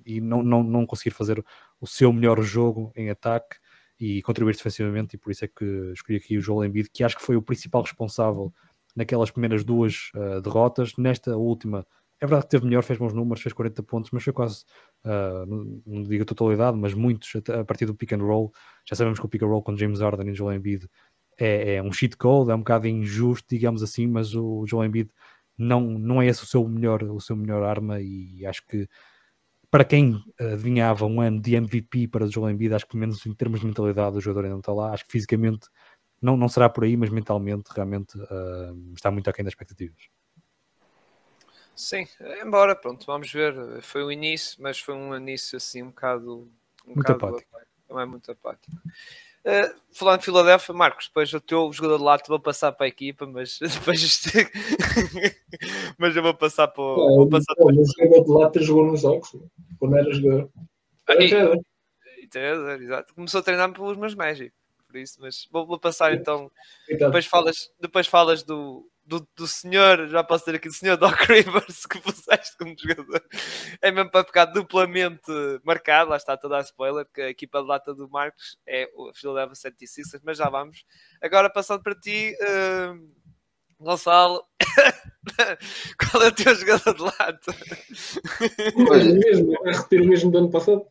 e não, não, não conseguir fazer o seu melhor jogo em ataque e contribuir defensivamente, e por isso é que escolhi aqui o Joel Embiid, que acho que foi o principal responsável naquelas primeiras duas uh, derrotas. Nesta última, é verdade que teve melhor, fez bons números, fez 40 pontos, mas foi quase, uh, não, digo a totalidade, mas muitos a, partir do pick and roll. Já sabemos que o pick and roll com James Harden e Joel Embiid é, é um cheat code, é um bocado injusto, digamos assim, mas o Joel Embiid não, não é esse o seu melhor, o seu melhor arma e acho que para quem adivinhava um ano de MVP para o Joel Embiid, acho que pelo menos em termos de mentalidade o jogador ainda não está lá, acho que fisicamente não, não será por aí, mas mentalmente realmente uh, está muito aquém das expectativas. Sim, embora, pronto, vamos ver. Foi o início, mas foi um início assim um bocado. Um muito bocado apático. Não é muito apático. Uh, falando de Filadélfia, Marcos, depois o teu jogador de lado vou passar para a equipa, mas [laughs] depois [laughs] mas eu vou passar para o. É, vou passar para... O jogador de lado jogou nos jogos, quando era jogador. Era ah, exato. Começou a treinar pelos meus Magic por isso, mas vou, vou passar então. Depois falas, depois falas do, do, do senhor, já posso ter aqui, do senhor Doc [laughs] Rivers que puseste como jogador. É mesmo para ficar duplamente marcado, lá está toda a spoiler, que a equipa de lata do Marcos é o Philadelphia 76 mas já vamos. Agora passando para ti, uh, Gonçalo, [coughs] qual é o teu jogador de lata? Olha, mesmo, é repetir o mesmo do ano passado.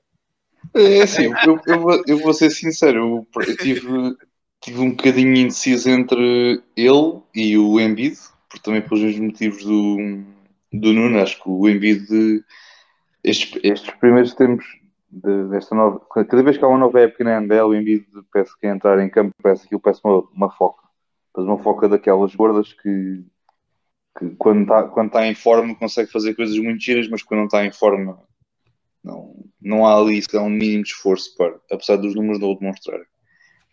É assim, eu, eu, eu vou ser sincero, eu tive, tive um bocadinho indeciso entre ele e o Embiid, porque também pelos mesmos motivos do, do Nuno, acho que o Embiid, estes, estes primeiros tempos desta nova, cada vez que há uma nova época na NBA, o Embiid parece que é entrar em campo, parece que parece uma, uma foca, mas uma foca daquelas gordas que, que quando está quando tá em forma consegue fazer coisas muito giras, mas quando não está em forma não, não há ali sequer um mínimo de esforço para, apesar dos números não o demonstrarem,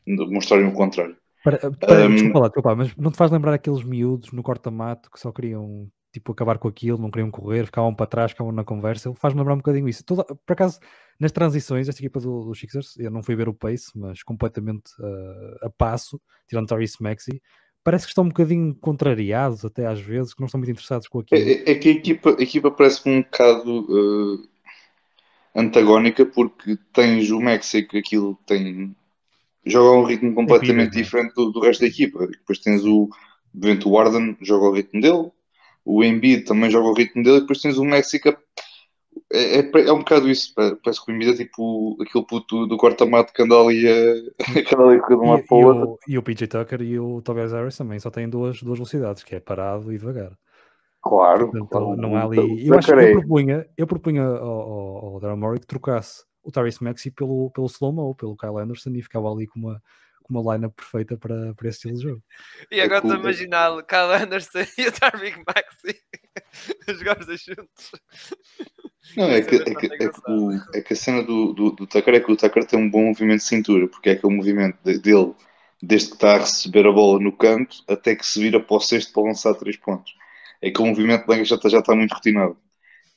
demonstrarem o contrário. Para, para, um, desculpa lá, desculpa, mas não te faz lembrar aqueles miúdos no corta-mato que só queriam tipo acabar com aquilo, não queriam correr, ficavam para trás, ficavam na conversa. Ele faz-me lembrar um bocadinho isso. Toda, por acaso, nas transições, esta equipa do, do Sixers, eu não fui ver o pace, mas completamente uh, a passo, tirando Tyrese Maxi, parece que estão um bocadinho contrariados até às vezes, que não estão muito interessados com aquilo. É, é que a equipa, a equipa parece um bocado uh, antagónica porque tens o México, aquilo tem joga a um ritmo completamente diferente do, do, resto da equipa. Depois tens o, o Warden, joga ao ritmo dele, o Embiid também joga ao ritmo dele, e depois tens o México. É, é, é, um bocado isso, parece que o Embiid é tipo aquele puto do quarto-mato que anda ali a, [laughs] anda de um lado para o outro. E o PJ Tucker e o Tobias Harris também só têm duas, duas velocidades, que é parado e devagar. Claro, Portanto, claro. não há ali. Eu, acho, eu propunha, eu propunha ao, ao, ao Daryl Morey que trocasse o Tyrese Maxi pelo, pelo slow-mo, pelo Kyle Anderson e ficava ali com uma, com uma lineup perfeita para, para esse estilo de jogo. E agora estou a imaginar o Kyle Anderson [laughs] e o Tyrese Maxi [laughs] jogar juntos. Não, é que, é, que, é, que o, é que a cena do, do, do Tucker é que o Tucker tem um bom movimento de cintura, porque é aquele movimento de, dele desde que está a receber a bola no canto até que se vira para o sexto para lançar três pontos é que o movimento de já está, já está muito rotinado.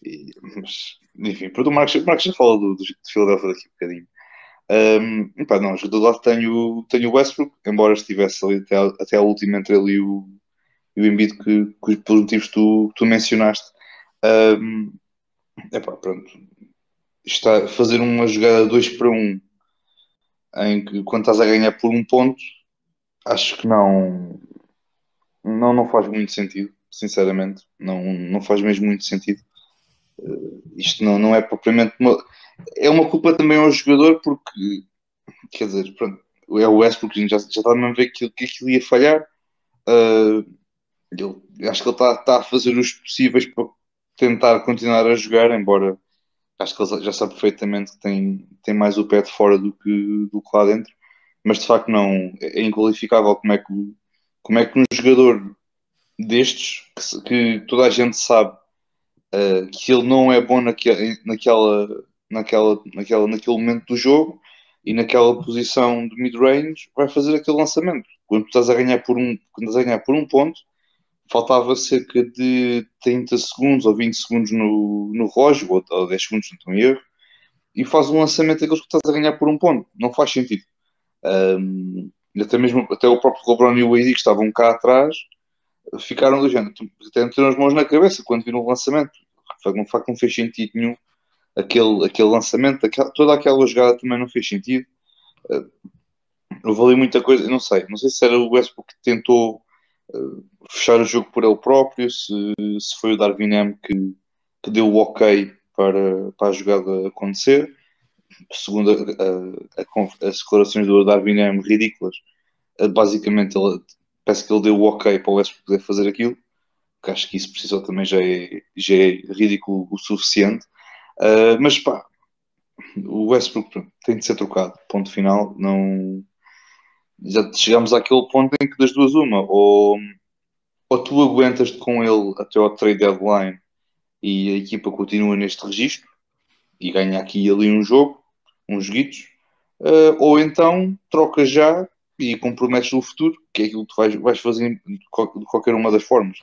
E, mas, enfim, pronto, o Marcos, Marcos já fala do, do, de Philadelphia daqui um bocadinho. Um, pá, não, do lado tenho, tenho o Westbrook, embora estivesse ali até, até a última entre ele e o, o Embiid, que, que por motivos tu, tu mencionaste. Um, epá, pronto. Está a fazer uma jogada 2 para 1 um, em que quando estás a ganhar por um ponto, acho que não, não, não faz muito sentido sinceramente. Não, não faz mesmo muito sentido. Uh, isto não, não é propriamente uma. É uma culpa também ao jogador, porque quer dizer, pronto, é o Westbrook, já, já está a ver que, que aquilo ia falhar. Uh, ele, acho que ele está, está a fazer os possíveis para tentar continuar a jogar, embora acho que ele já sabe perfeitamente que tem, tem mais o pé de fora do que, do que lá dentro, mas de facto não é inqualificável como é que, como é que um jogador destes que, que, toda a gente sabe uh, que ele não é bom naque, naquela, naquela, naquela, naquele momento do jogo e naquela posição de mid-range vai fazer aquele lançamento. Quando estás a ganhar por um, quando estás a ganhar por um ponto, faltava cerca de 30 segundos ou 20 segundos no, no relógio, ou, ou 10 segundos, não estou em erro, e faz um lançamento daqueles que estás a ganhar por um ponto. Não faz sentido. Um, até mesmo até o próprio LeBron e o AD que estavam cá atrás ficaram do género, até meteram as mãos na cabeça quando viram o lançamento. Não, facto, não fez sentido nenhum aquele, aquele lançamento, aquela, toda aquela jogada também não fez sentido. Uh, houve ali muita coisa, não sei, não sei se era o Westbrook que tentou uh, fechar o jogo por ele próprio, se, se foi o Darwin M que, que deu o ok para, para a jogada acontecer. Segundo a, a, as declarações do Darwin M ridículas, uh, basicamente ele parece que ele deu o ok para o Westbrook poder fazer aquilo, acho que isso precisa também já é, já é ridículo o suficiente. Uh, mas pá, o Westbrook tem de ser trocado, ponto final. Não já chegamos àquele ponto em que das duas uma, ou, ou tu aguentas com ele até ao trade deadline e a equipa continua neste registro e ganha aqui e ali um jogo, uns joguitos, uh, ou então troca já e comprometes o futuro, que é aquilo que tu vais, vais fazer de qualquer uma das formas.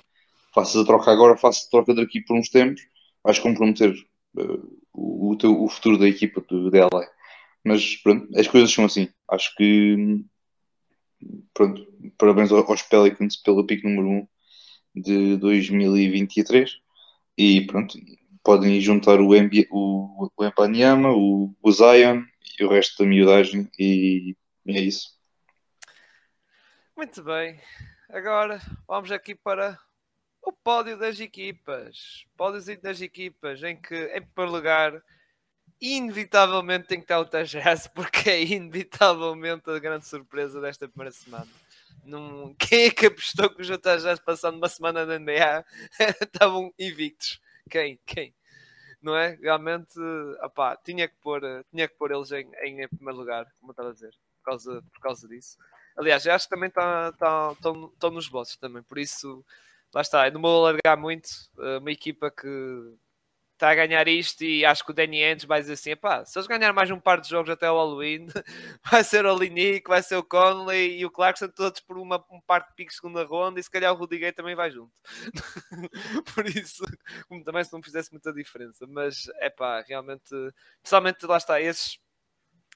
Faças a troca agora, faças a troca daqui por uns tempos, vais comprometer uh, o, teu, o futuro da equipa de, LA. Mas pronto, as coisas são assim. Acho que pronto, parabéns aos Pelicans pelo pick número 1 de 2023 e pronto, podem juntar o, MB, o, o o, Zion e o resto da miudagem e é isso. Muito bem. Agora vamos aqui para o pódio das equipas. Pódio das equipas em que, em primeiro lugar, inevitavelmente tem que estar o Tajaz, [laughs] porque é inevitavelmente a grande surpresa desta primeira semana. Num... Quem é que apostou que os Tajaz, passando uma semana na NBA, [laughs] estavam invictos? Quem? Quem? Não é? Realmente, opá, tinha, que pôr, tinha que pôr eles em, em primeiro lugar, como eu estava a dizer, por causa, por causa disso. Aliás, acho que também estão tá, tá, nos bosses também, por isso, lá está. Eu não vou alargar muito. Eh, uma equipa que está a ganhar isto e acho que o Danny Ainge vai dizer assim: pá, se eles ganharem mais um par de jogos até o Halloween, [laughs] vai ser o Linick, vai ser o Conley e o Clarkson, todos por uma, um par de piques segunda ronda e se calhar o Gay também vai junto. [laughs] por isso, como também se não fizesse muita diferença, mas é pá, realmente, pessoalmente lá está, esses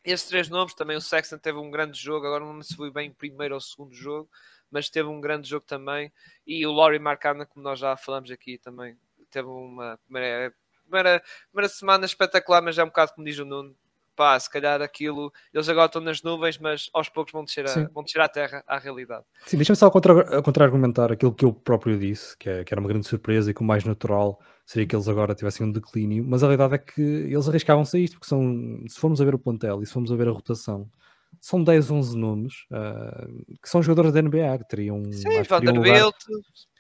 esses três nomes, também o Sexton teve um grande jogo, agora não se foi bem primeiro ou segundo jogo, mas teve um grande jogo também. E o Laurie Marcana, como nós já falamos aqui também, teve uma primeira, primeira, primeira semana espetacular, mas é um bocado como diz o Nuno. pá, se calhar aquilo, eles agora estão nas nuvens, mas aos poucos vão descer, a, vão descer à terra, à realidade. Sim, deixa-me só contra- contra-argumentar aquilo que eu próprio disse, que, é- que era uma grande surpresa e que o mais natural seria que eles agora tivessem um declínio, mas a realidade é que eles arriscavam-se a isto, porque são, se formos a ver o plantel e se formos a ver a rotação, são 10, 11 nomes ah, que são jogadores da NBA, que teriam, Sim, Vanderbilt,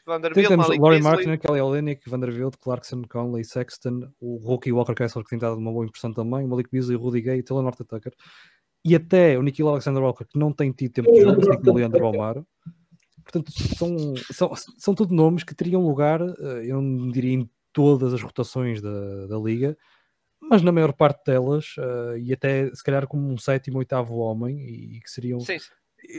Vanderbilt, Temos Laurie. Martin, Kelly Olynyk, Vanderbilt, Clarkson, Conley, Sexton, o Rookie Walker Kessler que tem dado uma boa impressão também, o Malik Beasley, o Rudy Gay, o Taylor Norton Tucker e até o Nikhil Alexander Walker que não tem tido tempo de jogo, assim como o Leandro Balmaro. Portanto, são, são, são tudo nomes que teriam lugar, eh, eu não diria em todas as rotações da, da liga, mas na maior parte delas, eh, e até se calhar como um sétimo, oitavo homem, e, e que seriam Sim,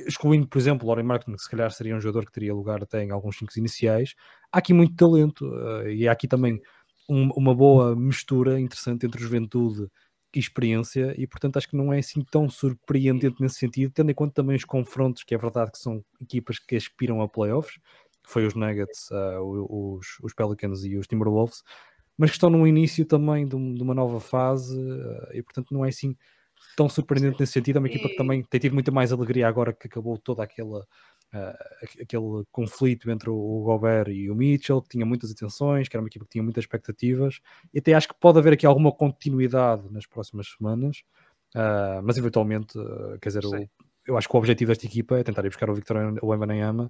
excluindo, por exemplo, Lauren Martin, que se calhar seria um jogador que teria lugar até em alguns 5 iniciais, há aqui muito talento eh, e há aqui também um- uma boa mistura interessante entre juventude e experiência, e portanto acho que não é assim tão surpreendente nesse sentido, tendo em conta também os confrontos, que é verdade que são equipas que aspiram a playoffs, que foi os Nuggets, o- os, os Pelicans e os Timberwolves, mas que estão no início também de, um- uma nova fase, eh, e portanto não é assim tão surpreendente nesse sentido. É uma equipa que também tem tido muito mais alegria agora que acabou toda aquela. aqu- aquele conflito entre o Gobert e o Mitchell, que tinha muitas atenções, que era uma equipa que tinha muitas expectativas, e até acho que pode haver aqui alguma continuidade nas próximas semanas, ah, mas eventualmente, ah, quer dizer, o- eu acho que o objetivo desta equipa é tentar ir buscar o Victor Wembanyama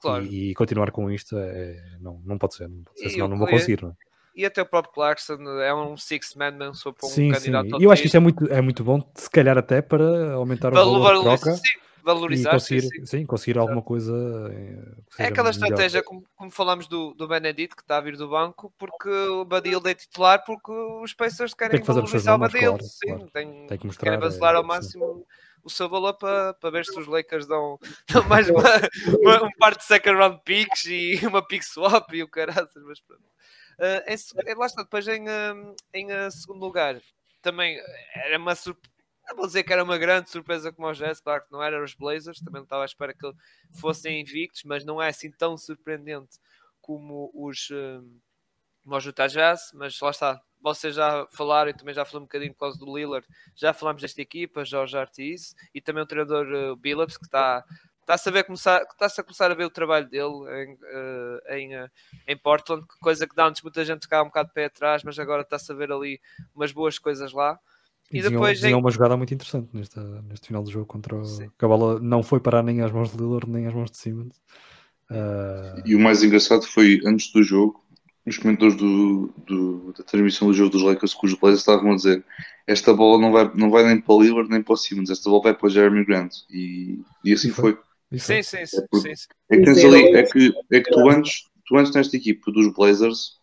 Claro. e, e continuar com isto, é, não, não pode ser, não pode ser, senão não vou conseguir. Não é? E até o próprio Clarkson é um six man, man só para um sim, sim. candidato E eu acho que isto título. é muito, é muito bom, se calhar até para aumentar o Valor- de valor- troca. sim, valorizar, sim, conseguir, sim. sim, conseguir alguma coisa. eh, É aquela melhor. estratégia, como, como falamos do, do Benedito, que está a vir do banco, porque o Badil é titular, porque os Pacers querem que valorizar o Badil. claro, sim, claro. tem, Tem que mostrar, querem vacilar é, ao sim. máximo o seu valor para, para ver se os Lakers dão, [laughs] dão mais uma, [laughs] uma- um par de second round picks e [laughs] uma pick swap e o caraças, mas pronto. Ah, em, seg- lá está, depois em, ah, em ah, segundo lugar, também era uma surpresa. Vou dizer que era uma grande surpresa como o Jazz, claro que não era os Blazers, também não estava à espera que fossem invictos, mas não é assim tão surpreendente como os, como os Utah Jazz, mas lá está, vocês já falaram e também já falei um bocadinho por causa do Lillard, já falámos desta equipa, Jorge Artis, e também o treinador uh, Billups, que está está a saber começar, está-se a começar a ver o trabalho dele em, eh, em, eh, em Portland, coisa que dá antes muita gente ficava um bocado de pé atrás, mas agora está-se a ver ali umas boas coisas lá. E E depois desenhou em- uma jogada muito interessante neste, neste final do jogo contra o. Sim. Que a bola não foi parar nem às mãos de Lillard nem às mãos de Simmons. Ah, E o mais engraçado foi, antes do jogo, os comentadores do, do- da transmissão do jogo dos Lakers com os Blazers estavam a dizer esta bola não vai, não vai nem para o Lillard nem para o Simmons, esta bola vai para o Jeremy Grant. E, e assim E foi. foi. Sim, é. sim, sim, É sim, sim. É que, tens é ali, é que, é que tu, antes, tu antes nesta equipa dos Blazers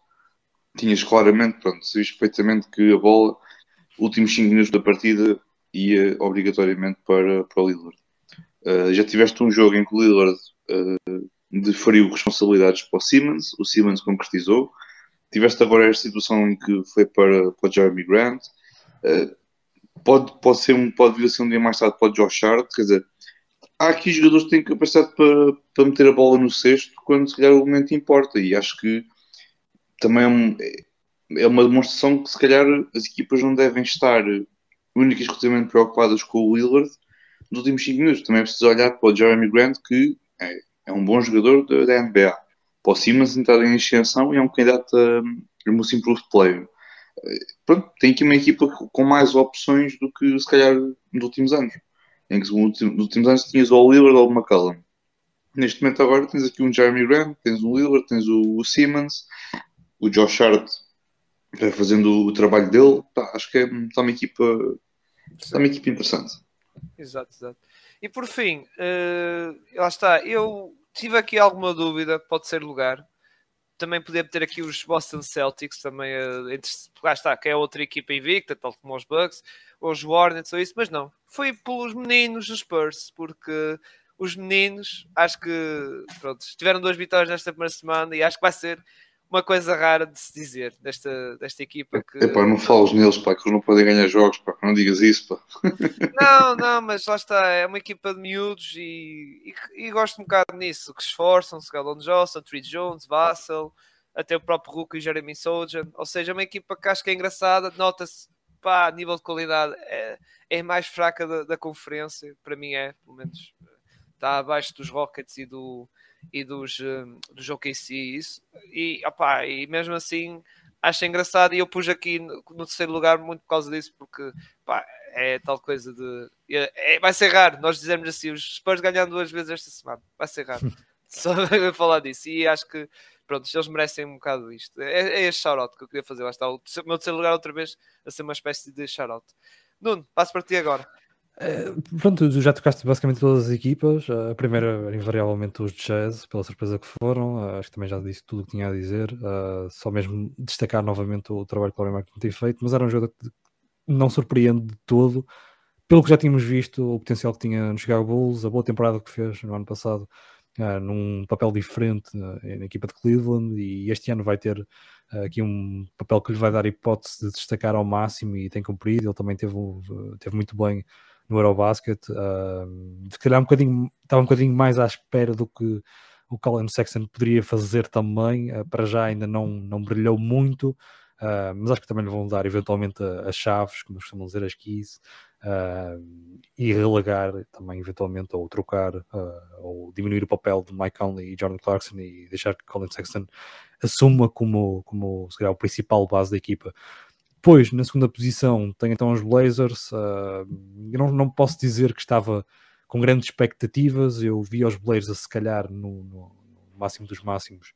tinhas claramente, pronto, sabias perfeitamente que a bola, últimos 5 minutos da partida, ia obrigatoriamente para, para o Lillard. Uh, já tiveste um jogo em que o Lillard uh, deferiu responsabilidades para o Simmons, o Simmons concretizou. Tiveste agora esta situação em que foi para, para o Jeremy Grant. Uh, pode, pode, ser um, pode vir a ser um dia mais tarde para o Josh Hart, quer dizer, há aqui jogadores que têm capacidade para, para meter a bola no cesto quando se calhar o momento importa e acho que também é, um- é uma demonstração que se calhar as equipas não devem estar únicas e exclusivamente preocupadas com o Lillard nos últimos 5 minutos. Também é preciso olhar para o Jeremy Grant que é, é um bom jogador da, da NBA. Para o Simmons entrar em ascensão e é um candidato a, Most Improved Player. Eh, Pronto, tem aqui uma equipa com mais opções do que se calhar nos últimos anos em que nos últimos, nos últimos anos tinhas o Lillard ou o McCallum. Neste momento agora tens aqui um Jeremy Grant, tens o Lillard, tens o, o Simmons, o Josh Hart vai fazendo o trabalho dele. Pá, acho que é, está, uma equipa, está uma equipa interessante. Exato, exato. E por fim, eh, lá está, eu tive aqui alguma dúvida, pode ser lugar. Também podia ter aqui os Boston Celtics, também, eh, entre, lá está, que é outra equipa invicta, tal como os Bucks, ou os Hornets ou isso, mas não. Foi pelos meninos dos Spurs, porque os meninos, acho que, pronto, tiveram duas vitórias nesta primeira semana e acho que vai ser uma coisa rara de se dizer desta, desta equipa que... Epá, não falas neles, pá, que eles não podem ganhar jogos, pá, não digas isso, pá. [laughs] Não, não, mas lá está, é uma equipa de miúdos e, e, e gosto um bocado nisso, que se esforçam-se, Galon Johnson, Tree Jones, Vassell, até o próprio Hulk e Jeremy Sojan, ou seja, é uma equipa que acho que é engraçada, nota-se pá, a nível de qualidade é, é mais fraca da, da conferência, para mim é, pelo menos está abaixo dos Rockets e, do, e dos, dos OKC isso, e, opá, e mesmo assim acho engraçado e eu pus aqui no, no terceiro lugar muito por causa disso, porque pá, é tal coisa de. É, é, vai ser raro nós dizermos assim: os Spurs ganham duas vezes esta semana, vai ser raro. [laughs] Só [laughs] falar disso, e acho que pronto, eles merecem um bocado isto. É, é este shout que eu queria fazer. Lá está, o meu terceiro lugar outra vez a ser uma espécie de shout Nuno, passo para ti agora. É, pronto, já tocaste basicamente todas as equipas. A primeira, invariavelmente, os Jazz, pela surpresa que foram. Acho que também já disse tudo o que tinha a dizer. Só mesmo destacar novamente o trabalho que o Laurie Martin tem feito. Mas era um jogo que não surpreende de todo. Pelo que já tínhamos visto, o potencial que tinha no Chicago Bulls, a boa temporada que fez no ano passado, num papel diferente na equipa de Cleveland. E este ano vai ter aqui um papel que lhe vai dar hipótese de destacar ao máximo e tem cumprido. Ele também teve, teve muito bem no Eurobasket. Uh, se calhar um bocadinho, estava um bocadinho mais à espera do que o Colin Sexton poderia fazer também. Uh, para já ainda não, não brilhou muito, uh, mas acho que também lhe vão dar eventualmente as chaves, como costumam dizer, as keys, e relegar também eventualmente, ou trocar, ou diminuir o papel de Mike Conley e Jordan Clarkson e deixar que Colin Sexton assuma como, como se calhar, o principal base da equipa. Depois, na segunda posição, tem então os Blazers. Uh, eu não, não posso dizer que estava com grandes expectativas. Eu vi os Blazers, se calhar, no, no, máximo dos máximos,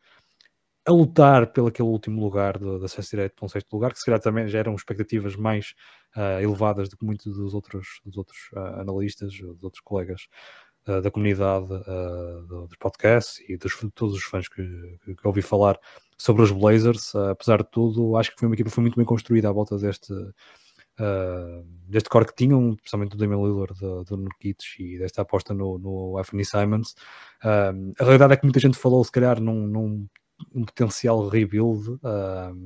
a lutar pelo aquele último lugar da acesso direto para um sexto lugar, que se calhar também já eram expectativas mais uh, elevadas do que muitos dos outros, dos outros uh, analistas, dos outros colegas uh, da comunidade dos podcasts e dos, de todos os fãs que, que, que ouvi falar sobre os Blazers, uh, apesar de tudo, acho que foi uma equipa foi muito bem construída à volta deste, uh, deste core que tinham, especialmente do Damian Lillard, do, do e desta aposta no, no Anthony Simons. Uh, a realidade é que muita gente falou, se calhar, num, num um potencial rebuild,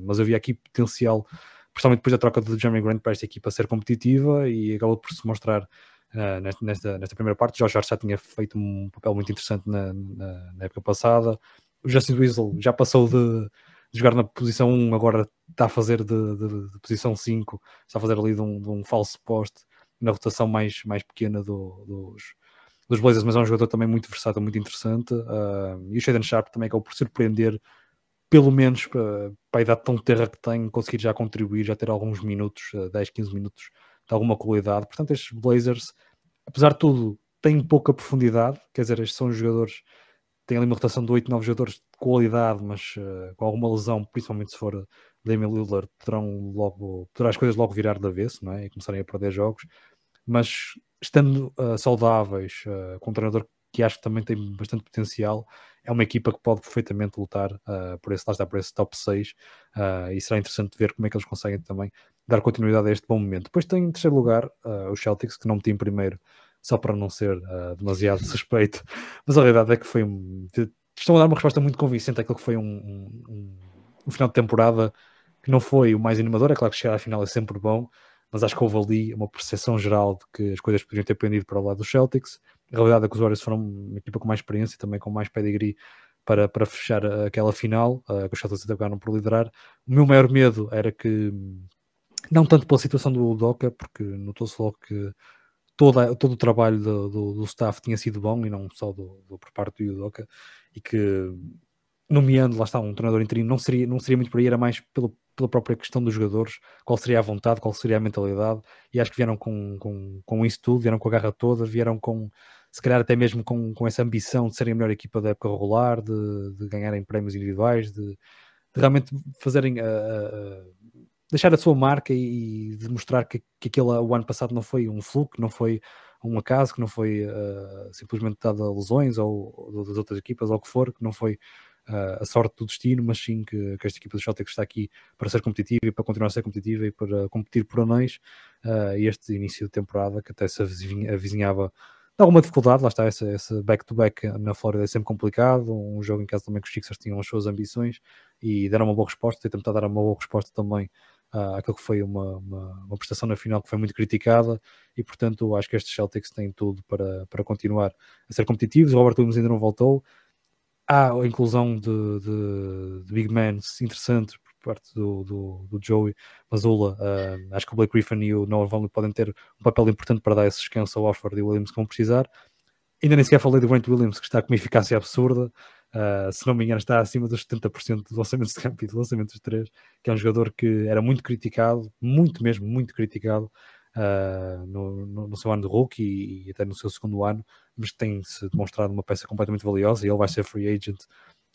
mas havia aqui potencial, principalmente depois da troca do Jeremy Grant para esta equipa ser competitiva e acabou por se mostrar Uh, nesta, nesta, primeira parte. Jorge já tinha feito um papel muito interessante na, na, na época passada o Justin Weasel já passou de, de, jogar na posição 1, agora está a fazer de, de, de posição 5, está a fazer ali de um, de um falso poste na rotação mais, mais pequena do, dos, dos Blazers, mas é um jogador também muito versátil, muito interessante. Uh, e o Shaden Sharp também acabou por surpreender, pelo menos para, para a idade tão terra que tem, conseguir já contribuir, já ter alguns minutos, 10, ah, 15 minutos de alguma qualidade. Portanto, estes Blazers, apesar de tudo, têm pouca profundidade, quer dizer, estes são jogadores tem ali uma rotação de 8, 9 jogadores de qualidade, mas uh, com alguma lesão, principalmente se for Damian Lillard, poderão logo, poderá as coisas logo virar de avesso, não é? E começarem a perder jogos, mas estando uh, saudáveis, uh, com um treinador que acho que também tem bastante potencial, é uma equipa que pode perfeitamente lutar uh, por esse, está por esse top 6 uh, e será interessante ver como é que eles conseguem também dar continuidade a este bom momento. Depois tem em terceiro lugar uh, os Celtics, que não meti em primeiro só para não ser uh, demasiado [laughs] suspeito, mas a realidade é que foi um. Estão a dar uma resposta muito convincente àquilo que foi um, um, um, final de temporada que não foi o mais animador. É claro que chegar à final é sempre bom, mas acho que houve ali uma percepção geral de que as coisas poderiam ter pendido para o lado dos Celtics. A realidade é que os Warriors foram uma equipa com mais experiência, também com mais pedigree para, para fechar aquela final, uh, que os Celtics acabaram por liderar. O meu maior medo era que, não tanto pela situação do Doca, porque notou-se logo que toda, todo o trabalho do, do, do, staff tinha sido bom e não só do, do por parte do Yudoka e que nomeando, lá está, um treinador interino não seria, não seria muito por aí, era mais pelo, pela própria questão dos jogadores, qual seria a vontade, qual seria a mentalidade, e acho que vieram com, com, com isso tudo, vieram com a garra toda, vieram com, se calhar até mesmo com, com essa ambição de serem a melhor equipa da época regular, de, de ganharem prémios individuais, de, de realmente fazerem uh, deixar a sua marca e, demonstrar que, que aquele o ano passado não foi um fluke, não foi um acaso, que não foi uh, simplesmente dado a lesões ou, ou, das outras equipas ou o que for, que não foi uh, a sorte do destino, mas sim que, que esta equipa do Celtic está aqui para ser competitiva e para continuar a ser competitiva e para competir por anéis. Uh, e este início de temporada que até se avizinhava de alguma dificuldade, lá está, esse back-to-back -back na Flórida é sempre complicado, um jogo em casa também que os Sixers tinham as suas ambições e deram uma boa resposta, e tentar dar uma boa resposta também uh, aquilo que foi uma, uma, uma, prestação na final que foi muito criticada e portanto acho que estes Celtics têm tudo para, para continuar a ser competitivos. O Robert Williams ainda não voltou. Há a inclusão de, de, de big men interessantes parte do, do, do Joey Mazula. Uh, acho que o Blake Griffin e o Noah Vonley podem ter um papel importante para dar esse descanso ao Oxford e Williams que vão precisar. Ainda nem sequer falei do Grant Williams, que está com uma eficácia absurda. Uh, se não me engano, está acima dos 70% dos lançamentos de campo e dos lançamentos de 3, que é um jogador que era muito criticado, muito mesmo, muito criticado uh, no, no, no, seu ano de rookie e, e, até no seu segundo ano, mas tem-se demonstrado uma peça completamente valiosa e ele vai ser free agent.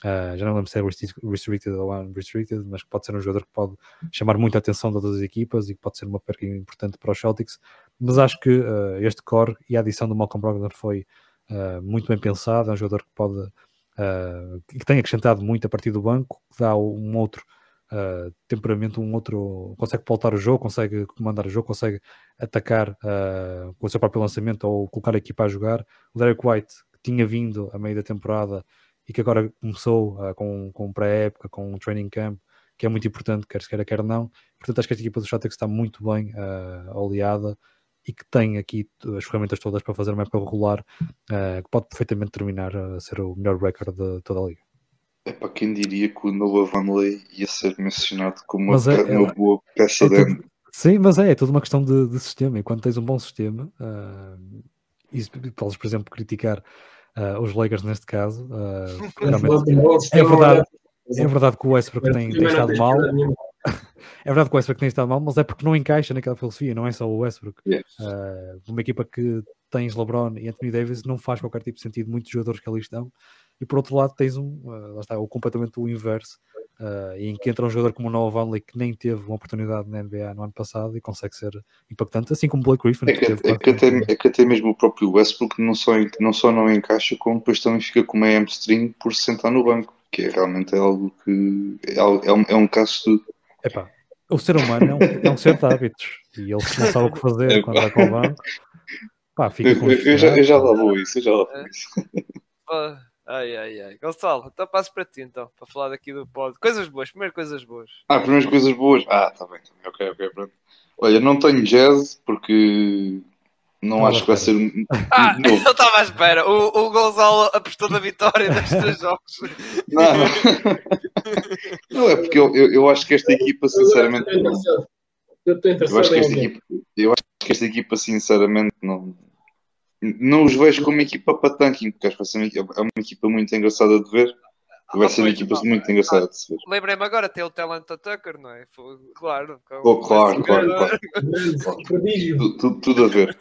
Uh, já não lembro se é restricted ou unrestricted, mas pode ser um jogador que pode chamar muita atenção de todas as equipas e que pode ser uma perca importante para os Celtics. Mas acho que este core e a adição do Malcolm Brogdon foi muito bem pensado. É um jogador que pode uh, que tem acrescentado muito a partir do banco, que dá um outro uh, temperamento, um outro. consegue pautar o jogo, consegue comandar o jogo, consegue atacar uh, com o seu próprio lançamento ou colocar a equipa a jogar. O Derek White, que tinha vindo a meio da temporada e que agora começou com, com pré-época, com um training camp, que é muito importante, quer se queira, quer não. Portanto, acho que a equipa do Celtics está muito bem uh, oleada e que tem aqui as ferramentas todas para fazer uma época regular uh, que pode perfeitamente terminar a ser o melhor record de toda a liga. É para quem diria que o Noah Vanley ia ser mencionado como uma, é, uma boa peça é de tudo, Sim, mas é, é tudo uma questão de, de sistema. E quando tens um bom sistema, uh, e podes, por exemplo, criticar uh, os Lakers neste caso, [laughs] uh, é verdade. É verdade que o Westbrook tem, tem estado mal, é verdade que o Westbrook tem estado mal, mas é porque não encaixa naquela filosofia, não é só o Westbrook. Yes. Uh, uma equipa que tens LeBron e Anthony Davis não faz qualquer tipo de sentido muitos jogadores que ali estão. E por outro lado tens um, uh, lá está, o completamente o inverso, uh, em que entra um jogador como o Noah Vanley que nem teve uma oportunidade na NBA no ano passado e consegue ser impactante, assim como Blake Griffin. É que, que, é que até, é que até mesmo o próprio Westbrook não só, não só não encaixa, como depois também fica com uma hamstring por sentar no banco, que é realmente algo que é, é, um, é um caso de Epá, o ser humano é um, é um ser de hábitos e ele não sabe o que fazer quando vai para o banco, pá, fica com eu, eu, já, eu já lá vou isso, eu já lá vou isso. Ai, ai, ai. Gonçalo, então passo para ti então, para falar daqui do pod. Coisas boas, primeiro coisas boas. Ah, primeiras coisas boas. Ah, tá bem, tá bem. ok, ok, pronto. Olha, não tenho jazz porque não acho que vai ser. Ah, eu estava à espera. O, o Gonçalo apostou na vitória dos três jogos. Não, não é porque eu, eu, eu acho que esta equipa, sinceramente. Eu interessado. Eu acho que esta equipa, eu acho que esta equipa, sinceramente, não. Não os vejo como uma equipa para tanking, porque acho que vai ser uma, é uma equipa muito engraçada de ver. Vai ah, ser uma equipa muito engraçada de se ver. Lembrei-me agora, tem o talent Tucker, não é? Claro. Oh, claro, claro, claro. tudo, tudo a ver.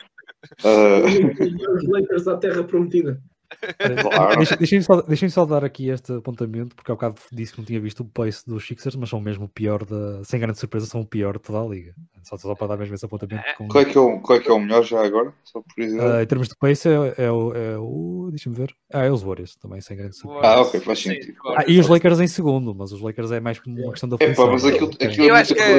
Uh... Os Lakers à terra prometida. Claro. Deixem-me só, deixem só dar aqui este apontamento, porque ao bocado disse que não tinha visto o pace dos Sixers, mas são mesmo o pior, da, sem grande surpresa, são o pior de toda a liga. Só, só para dar mesmo esse apontamento. Com... Qual, é que é o, qual é que é o melhor já agora? Só por uh, em termos de pace, é, é o. É o Deixa-me ver. Ah, é os Warriors também, sem grande surpresa. Ah, ok, faz sentido. Ah, e os Lakers em segundo, mas os Lakers é mais uma questão da ofensiva. É, mas aquilo, aquilo eu acho que é,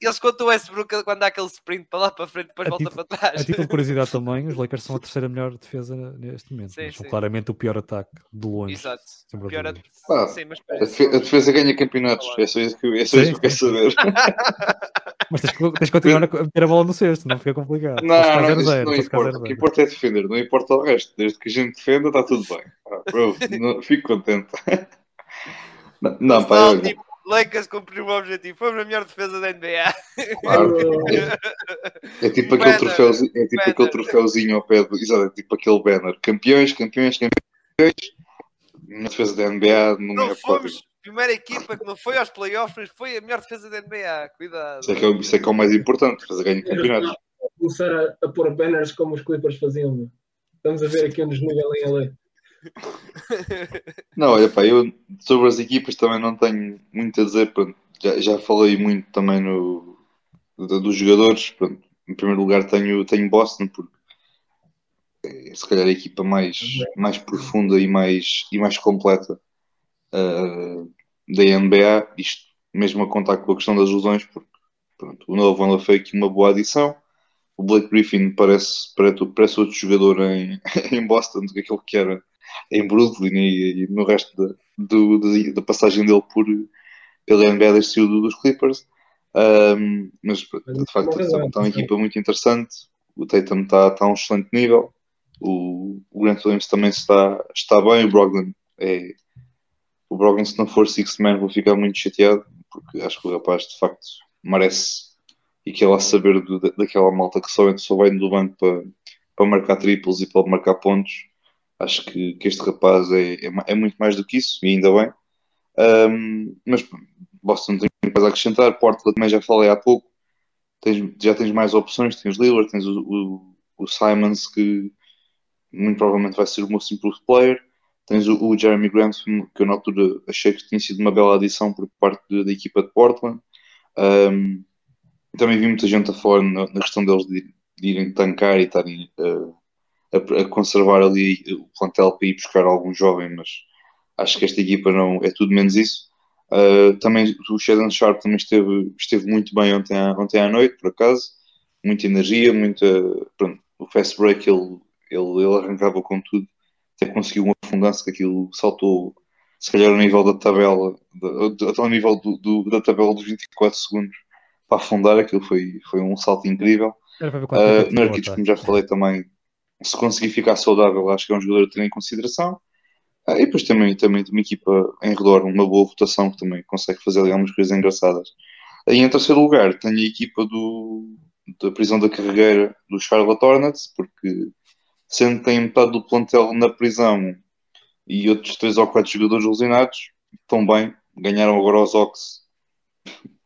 Eles contam, o Westbrook quando há aquele sprint para lá para frente, depois a volta para trás. A título de curiosidade também, os Lakers são a terceira melhor defesa neste momento. Sim, são claramente o pior ataque de longe. Exato. Pior ah, sim, mas a, defesa ganha campeonatos. É só isso que, é só isso que eu quero saber. [laughs] Mas tens, tens que continuar a meter a bola no cesto, não fica complicado. Não, não, não, zero, não importa. O que importa é defender, não importa o resto. Desde que a gente defenda, está tudo bem. Ah, bro, [laughs] não, fico contente. [laughs] Não, não pá, eu... tipo, Lakers cumpriu o objetivo. Foi a melhor defesa da NBA. Claro. É, é tipo, aquele, troféuzinho, é tipo aquele troféuzinho ao pé do. Exato, é tipo aquele banner. Campeões, campeões, campeões. Na defesa da NBA não, não é fomos, primeira equipa que não foi aos playoffs, foi a melhor defesa da NBA. Cuidado. Isso é que é, isso é, que é o mais importante, fazer ganho de campeonatos. Começar a, a pôr banners como os Clippers faziam. Estamos a ver aqui um desnível em LA. [laughs] Não, olha pá, eu sobre as equipas também não tenho muito a dizer. Pronto, já, já falei muito também no, dos jogadores. Pronto, em primeiro lugar tenho, tenho Boston, porque é se calhar a equipa mais, mais profunda e mais, e mais completa uh, da NBA, isto mesmo a contar com a questão das lesões, porque pronto, o Novo foi aqui uma boa adição. O Blake Griffin parece, parece, parece outro jogador em, [laughs] em Boston do que aquele que era em Brooklyn e, e no resto da, do, da passagem dele por pela NBA desde o dos Clippers. Um, mas de facto está uma equipa muito interessante. O Tatum está tá a um excelente nível. O, o Grant Williams também está, está bem. O Brogdon é, o Brogdon, se não for six man, vou ficar muito chateado, porque acho que o rapaz de facto merece e que ela saber do, daquela malta que só, só vai do banco para, para marcar triplos e para marcar pontos. Acho que, que este rapaz é, é, é, muito mais do que isso, e ainda bem. Um, mas Boston tem mais a acrescentar. Portland também já falei há pouco. Tens, já tens mais opções. Tens Lillard, tens o, o, o, Simons, que muito provavelmente vai ser o most improved player. Tens o, o Jeremy Grant, que eu na altura achei que tinha sido uma bela adição por parte da equipa de Portland. Um, também vi muita gente a falar na, na questão deles de, de, irem tancar e estarem uh, a, a, conservar ali o plantel para ir buscar algum jovem, mas acho que esta equipa não é tudo menos isso. Uh, também o Sheldon Sharp também esteve, esteve muito bem ontem à, ontem à noite, por acaso, muita energia, muita. Pronto, o fast break ele, ele, ele arrancava com tudo, até conseguiu um afundance que aquilo saltou, se calhar, ao nível da tabela, até ao nível do, do, da tabela dos 24 segundos para afundar, aquilo foi, foi um salto incrível. Uh, Nurkic, como já falei também, se conseguir ficar saudável, acho que é um jogador a ter em consideração. Uh, e depois também, também uma equipa em redor, uma boa votação que também consegue fazer algumas coisas engraçadas. Aí em terceiro lugar tenho a equipa do, da prisão da carreira do Charlotte Hornets, porque sendo que tem metade do plantel na prisão e outros três ou quatro jogadores lesionados, estão bem, ganharam agora os Ox [laughs]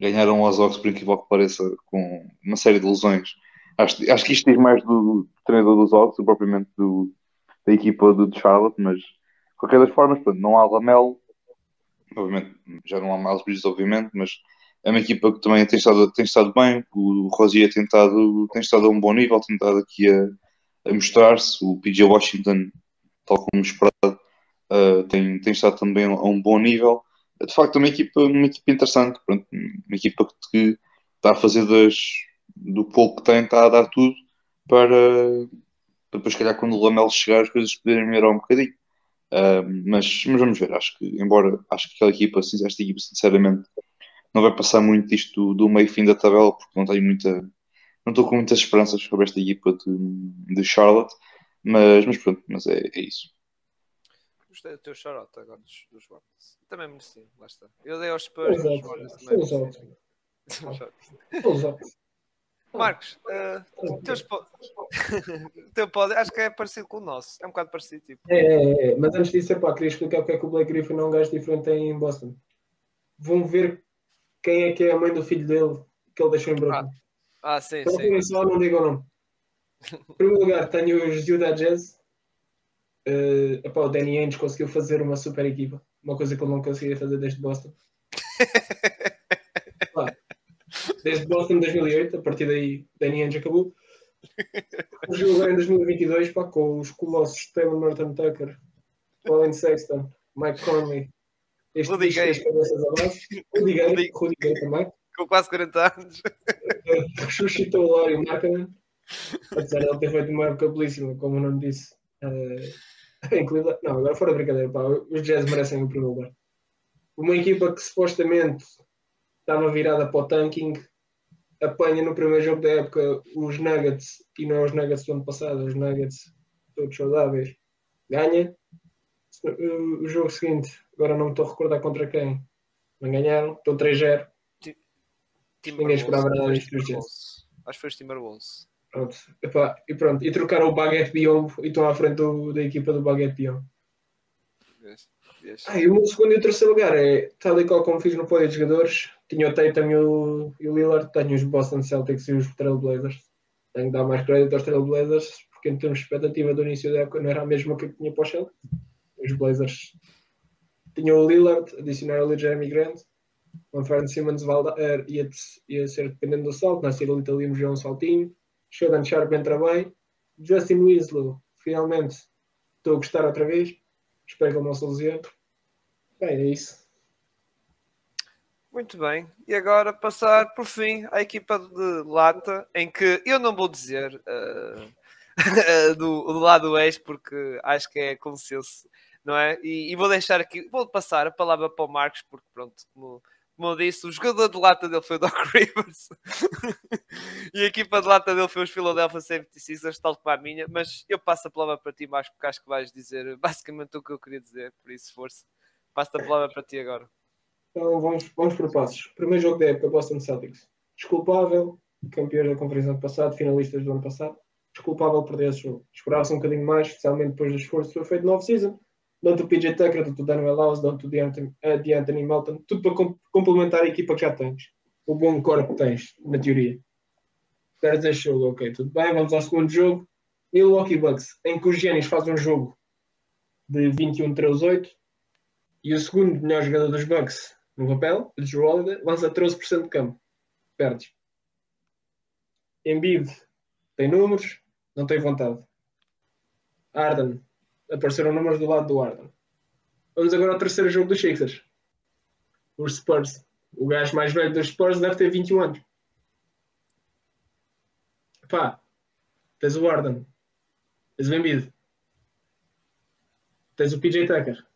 ganharam os Ox, por incrível que pareça, com uma série de lesões. Acho, acho que isto diz mais do, do treinador dos Ox do propriamente do, da equipa do, Charlotte, mas de qualquer das formas, pronto, não há Lamelo, obviamente, já não há Miles Bridges, obviamente, mas é uma equipa que também tem estado, tem estado bem, o Rosier tem estado, tem estado a um bom nível, tem estado aqui a, a mostrar-se, o PJ Washington, tal como esperado, uh, tem, tem estado também a um bom nível. De facto é uma equipa, uma equipa interessante, pronto, uma equipa que está a fazer das, do pouco que tem, está a dar tudo para, para depois, calhar, quando o Lamelo chegar, as coisas poderem melhorar um bocadinho. Uh, mas, mas vamos ver, acho que, embora acho que aquela equipa, esta equipa, sinceramente, não vai passar muito disto do, do meio fim da tabela, porque não tenho muita. Não estou com muitas esperanças sobre esta equipa de, de Charlotte, mas, mas pronto, mas é, é isso. Gostei do teu shoutout agora dos, dos Rockets. Também mereci, lá está. Eu dei aos Spurs, mas Warriors também [laughs] Marcos, uh, po... teu pódio [laughs] acho que é parecido com o nosso. É um bocado parecido. Tipo. É, é, é. mas antes disso, epá, queria explicar o que é que o Blake Griffin é um gajo diferente em Boston. Vão ver quem é que é a mãe do filho dele que ele deixou em Brooklyn. Ah, ah sim, então, sim. Só não digam não. [laughs] Em primeiro lugar, tenho os Utah Jazz uh, epá, o Danny Ainge conseguiu fazer uma super equipa, uma coisa que ele não conseguia fazer desde Boston. [laughs] desde Boston 2008, a partir daí Danny Ainge acabou. Jogou agora em 2022 pá, com os colossos Taylor Norton Tucker, Colin Sexton, Mike Conley. Este Rudy Gay. cabeças abaixo. Rudy Gay, Rudy Gay também. Com quase 40 anos. [laughs] Ressuscitou o Laurie Markkinen. Apesar de ele ter feito uma época belíssima, como o nome disse. Uh, não, agora fora brincadeira, pá, os Jazz merecem o primeiro lugar. Uma equipa que supostamente estava virada para o tanking apanha no primeiro jogo da época os Nuggets e não é os Nuggets do ano passado, os Nuggets todos saudáveis. Ganha. O jogo seguinte, agora não me estou a recordar contra quem. Não ganharam, estão 3-0. Ninguém esperava nada disto dos. Acho que foi os Timberwolves. Pronto. Epá, e pronto. E trocaram o Baguette Biombo e estão à frente do, da equipa do Baguette Biombo. Yes. Ah, e o meu segundo e o terceiro lugar é tal e qual como fiz no pódio de jogadores. Tinha o Tatum e o, e o Lillard, tenho os Boston Celtics e os Trailblazers. Tenho que dar mais crédito aos Trailblazers, porque em termos de expectativa do início da época não era a mesma que tinha para os Celtics. Os Blazers tinham o Lillard, adicionaram ali Jeremy Grant, o Anthony Simmons ia, ia ser dependendo do salto, nascer ali ali um saltinho Sheldon Sharp entra bem. Justin Winslow, finalmente estou a gostar outra vez. Espero que ele não se lesione. Bem, é isso. Muito bem. E agora passar, por fim, à equipa de lata, em que eu não vou dizer uh, [laughs] do, do lado ex, porque acho que é consenso, não é? E, e, vou deixar aqui, vou passar a palavra para o Marcos, porque pronto, como como eu disse, o jogador de lata dele foi o Doc [laughs] Rivers e a equipa de lata dele foi os Philadelphia 76ers, tal como a minha. Mas eu passo a palavra para ti, mais porque acho que vais dizer basicamente o que eu queria dizer, por isso, força. Passo a palavra para ti agora. Então vamos, vamos por passos. Primeiro jogo da época, Boston Celtics. Desculpável, campeões da conferência ano passado, finalistas do ano passado. Desculpável perder esse jogo. Esperava-se um bocadinho mais, especialmente depois do esforço que foi feito no off-season. Tanto o PJ Tucker, tanto o Daniel House, tanto o uh, Anthony Melton, tudo para com complementar a equipa que já tens. O bom core que tens, na teoria. Quero dizer jogo, ok, tudo bem, vamos ao segundo jogo. Milwaukee Bucks, em que o Giannis faz um jogo de 21-13-8 e o segundo melhor jogador dos Bucks no papel, o Drew Holiday, lança 13% de campo. Perdes. Embiid tem números, não tem vontade. Arden, apareceram números do lado do Arden. Vamos agora ao terceiro jogo dos Sixers. Os Spurs. O gajo mais velho dos Spurs deve ter 21 anos. Pá, tens o Arden, tens o Embiid, tens o PJ Tucker,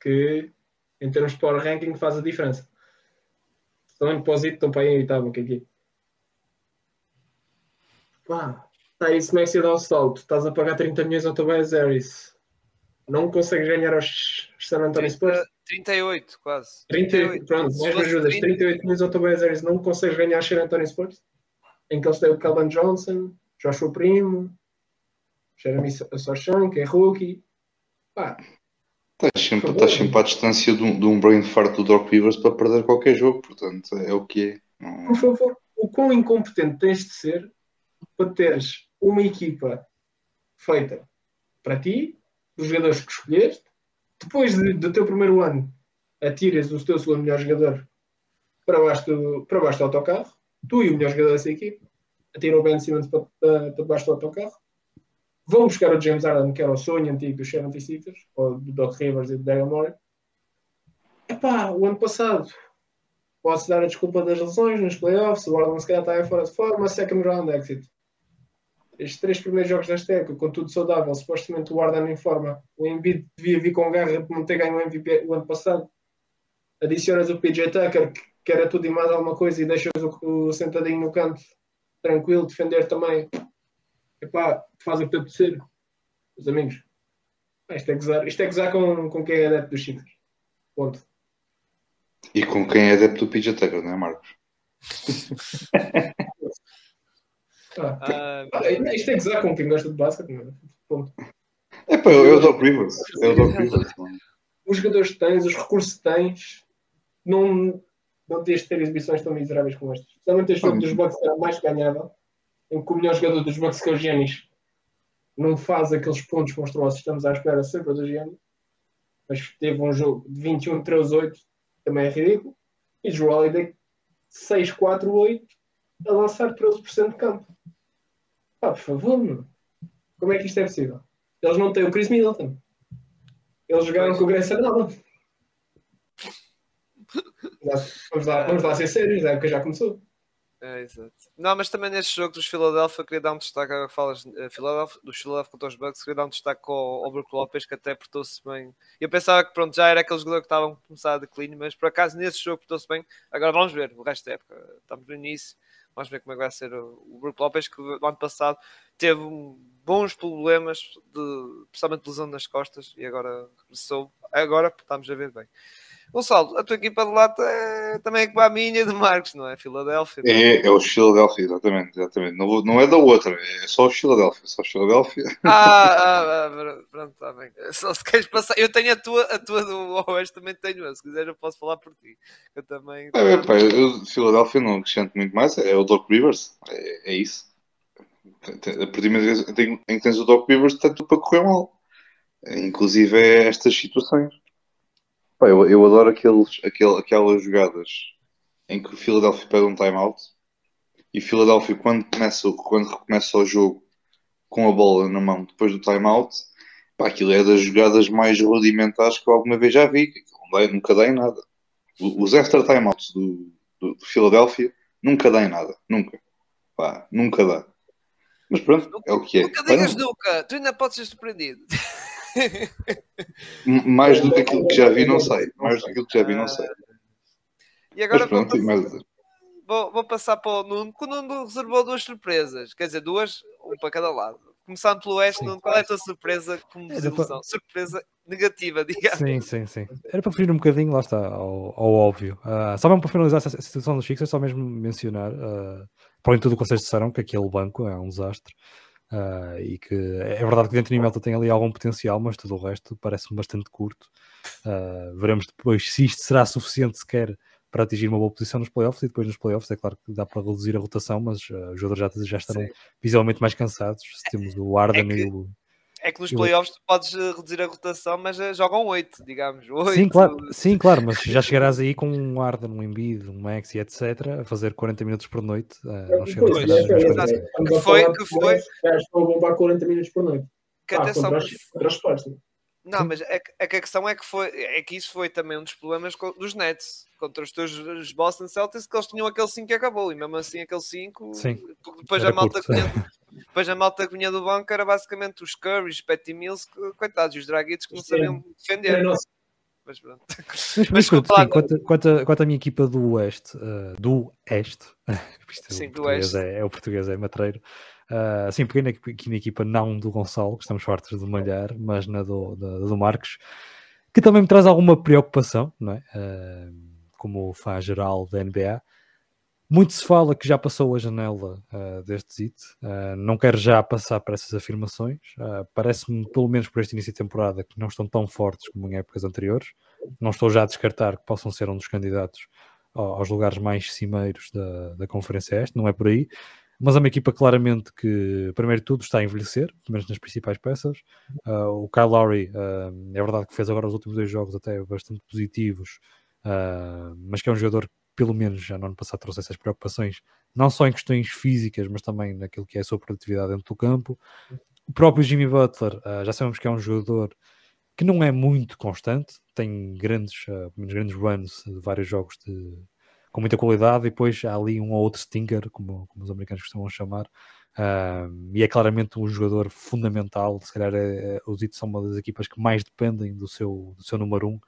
que em termos de power ranking faz a diferença. Estão em posito, estão para aí em oitavo, o que é que é? Pá, está aí se Messi a dar o salto, estás a pagar 30 milhões ao Tobias Harris, não consegues ganhar aos San Antonio Spurs? 38, quase. 38, pronto, mais me ajudas. 38 milhões ao Tobias Harris, não consegues ganhar aos San Antonio Spurs? Em que eles têm o Calvin Johnson, Joshua Primo, Jeremy Sochan, que é rookie. Pá, Estás sempre, estás sempre à distância de um, de um brain fart do Doc Rivers para perder qualquer jogo, portanto, é o que é. Não... Por favor, o quão incompetente tens de ser para teres uma equipa feita para ti, dos jogadores que escolheste, depois de, do teu primeiro ano, atiras o teu segundo melhor jogador para baixo do, para baixo do autocarro, tu e o melhor jogador dessa equipa, atiram o Ben Simmons para, para, baixo do autocarro, vão buscar o James Harden, que era o sonho antigo dos 76ers, ou do Doc Rivers e do Daryl Morey. Epá, o ano passado, posso dar a desculpa das lesões nos playoffs, o Harden se calhar está aí fora de forma, second round exit. Estes três primeiros jogos desta época, com tudo saudável, supostamente o Harden em forma, o Embiid devia vir com garra de não ter ganho o MVP o ano passado. Adicionas o PJ Tucker, que era tudo e mais alguma coisa, e deixas o, o sentadinho no canto, tranquilo, defender também. Epá, faz o que te apetecer, os amigos. Isto é gozar, isto é gozar com, com quem é adepto dos Chiefs. Ponto. E com quem é adepto do PJ Tucker, não é, Marcos? [laughs] ah, ah, isto é gozar com quem gosta de basquete, é? Ponto. É pá, é o Doc Rivers. O Doc Rivers. Os jogadores que tens, os recursos que tens, não, não tens de ter exibições tão miseráveis como estas. Especialmente este jogo dos Bucks era mais ganhável, em que o melhor jogador dos Bucks, que é o Giannis, não faz aqueles pontos monstruosos que estamos à espera sempre do Giannis, mas teve um jogo de 21 3 8 também é ridículo, e Drew Holiday 6 4 8 a lançar 13% de campo. Pá, por favor, mano. como é que isto é possível? Eles não têm o Chris Middleton. Eles jogaram com o Grayson Allen. Vamos lá, vamos lá ser sérios, a época já começou. É, exato. Não, mas também neste jogo dos Philadelphia queria dar um destaque, agora falas uh, Philadelphia, dos Philadelphia contra os Bucks, queria dar um destaque ao, ao Brook Lopes que até portou-se bem. Eu pensava que pronto, já era aquele jogador que estavam a começar a declínio, mas por acaso nesse jogo portou-se bem. Agora vamos ver o resto da época. Estamos no início, vamos ver como é que vai ser o, Brook Lopes que no ano passado teve bons problemas, de, principalmente lesão nas costas, e agora começou. Agora estamos a ver bem. Gonçalo, a tua equipa de lata é, também é como a minha de Marcos, não é? Filadélfia. É, é os Philadelphia, exatamente, exatamente. Não, não é da outra, é só os Philadelphia, só os Philadelphia. Ah, ah, ah pronto, está bem. Só se queres passar, eu tenho a tua, a tua do Oeste, também tenho, se quiser eu posso falar por ti. Eu também. É, pá, eu, Philadelphia não acrescento muito mais, é o Doc Rivers, é, é isso. A partir do em que tens o Doc Rivers, está tudo para correr mal. Inclusive é estas situações. Pá, eu, eu adoro aqueles, aquel, aquelas jogadas em que o Philadelphia pega um timeout e o Philadelphia, quando começa, quando recomeça o jogo com a bola na mão depois do timeout, pá, aquilo é das jogadas mais rudimentares que eu alguma vez já vi. Nunca dá em nada. Os extra timeouts do, do, do Philadelphia nunca dá em nada. Nunca. Pá, nunca dá. Mas pronto, é o que é. Nunca digas nunca, tu ainda podes ser surpreendido. [laughs] Mais do que aquilo que já vi, não sei. Mais do que aquilo que já vi, não sei. E agora vou, passar, vou, vou, passar para o Nuno, que o Nuno reservou duas surpresas. Quer dizer, duas, um para cada lado. Começando pelo Oeste. Nuno, qual é a tua surpresa como É, desilusão? Surpresa negativa, [laughs] digamos. Sim, sim, sim. Era para fugir um bocadinho, lá está, ao, ao óbvio. Ah, só mesmo para finalizar essa essa situação dos Sixers, só mesmo mencionar, uh, para além de tudo o que vocês disseram, que aquele banco é um desastre. Ah, e que é verdade que dentro de Melton tem ali algum potencial, mas tudo o resto parece-me bastante curto. Ah, veremos depois se isto será suficiente sequer para atingir uma boa posição nos playoffs e depois nos playoffs é claro que dá para reduzir a rotação, mas ah, os jogadores já, já estarão Sim. visualmente mais cansados. Se temos o Arden É que- e o, É que nos playoffs tu podes eh, reduzir a rotação, mas eh, jogam 8, digamos. 8, Sim, claro, sim, claro, mas [laughs] já chegarás aí com um Arden, um Embiid, um Max e etc. a fazer 40 minutos por noite. não chegamos Pois, é, é, é, estamos Que foi- que foi- que estão a bombar 40 minutos por noite. Que Ah, atenção, contra, as, contra as Spurs. Não, Sim. mas é, que- é que a questão é que, foi, é que isso foi também um dos problemas dos Nets contra os teus os Boston Celtics, que eles tinham aquele 5 que acabou, e mesmo assim aquele 5, Sim. depois, Era a malta curto. Depois a malta que vinha do banco era basicamente os Curry, os Patty Mills, que, coitados, e os Dragics que não sabiam É, defender. nossa, Mas pronto. Mas, [laughs] Mas lá, sim, quanto, quanto, a, quanto à minha equipa do Oeste, ah, do Este, [laughs] isto, Sim, o do Oeste. é, é o português é matreiro. Ah, sim, peguei na, equipa- aqui na equipa não do Gonçalo, que estamos fartos de malhar, mas na do, da, do Marcos, que também me traz alguma preocupação, não é? Ah, como fã geral da NBA. Muito se fala que já passou a janela ah, deste ZIT. Ah, não quero já passar para essas afirmações. Ah, Parece-me, pelo menos por este início de temporada, que não estão tão fortes como em épocas anteriores. Não estou já a descartar que possam ser um dos candidatos ao- aos lugares mais cimeiros da, da Conferência Este, não é por aí. Mas é uma equipa claramente que, primeiro de tudo, está a envelhecer, pelo menos nas principais peças. O Kyle Lowry, é verdade que fez agora os últimos dois jogos até bastante positivos, mas que é um jogador pelo menos já no ano passado trouxe essas preocupações, não só em questões físicas, mas também naquilo que é a sua produtividade dentro do campo. O próprio Jimmy Butler, ah, já sabemos que é um jogador que não é muito constante, tem grandes, menos grandes runs de vários jogos de, com muita qualidade, e depois há ali um ou outro stinker, como, como os americanos costumam chamar, ah, e é claramente um jogador fundamental. Se calhar é, é- os Heat são uma das equipas que mais dependem do seu, do seu número um,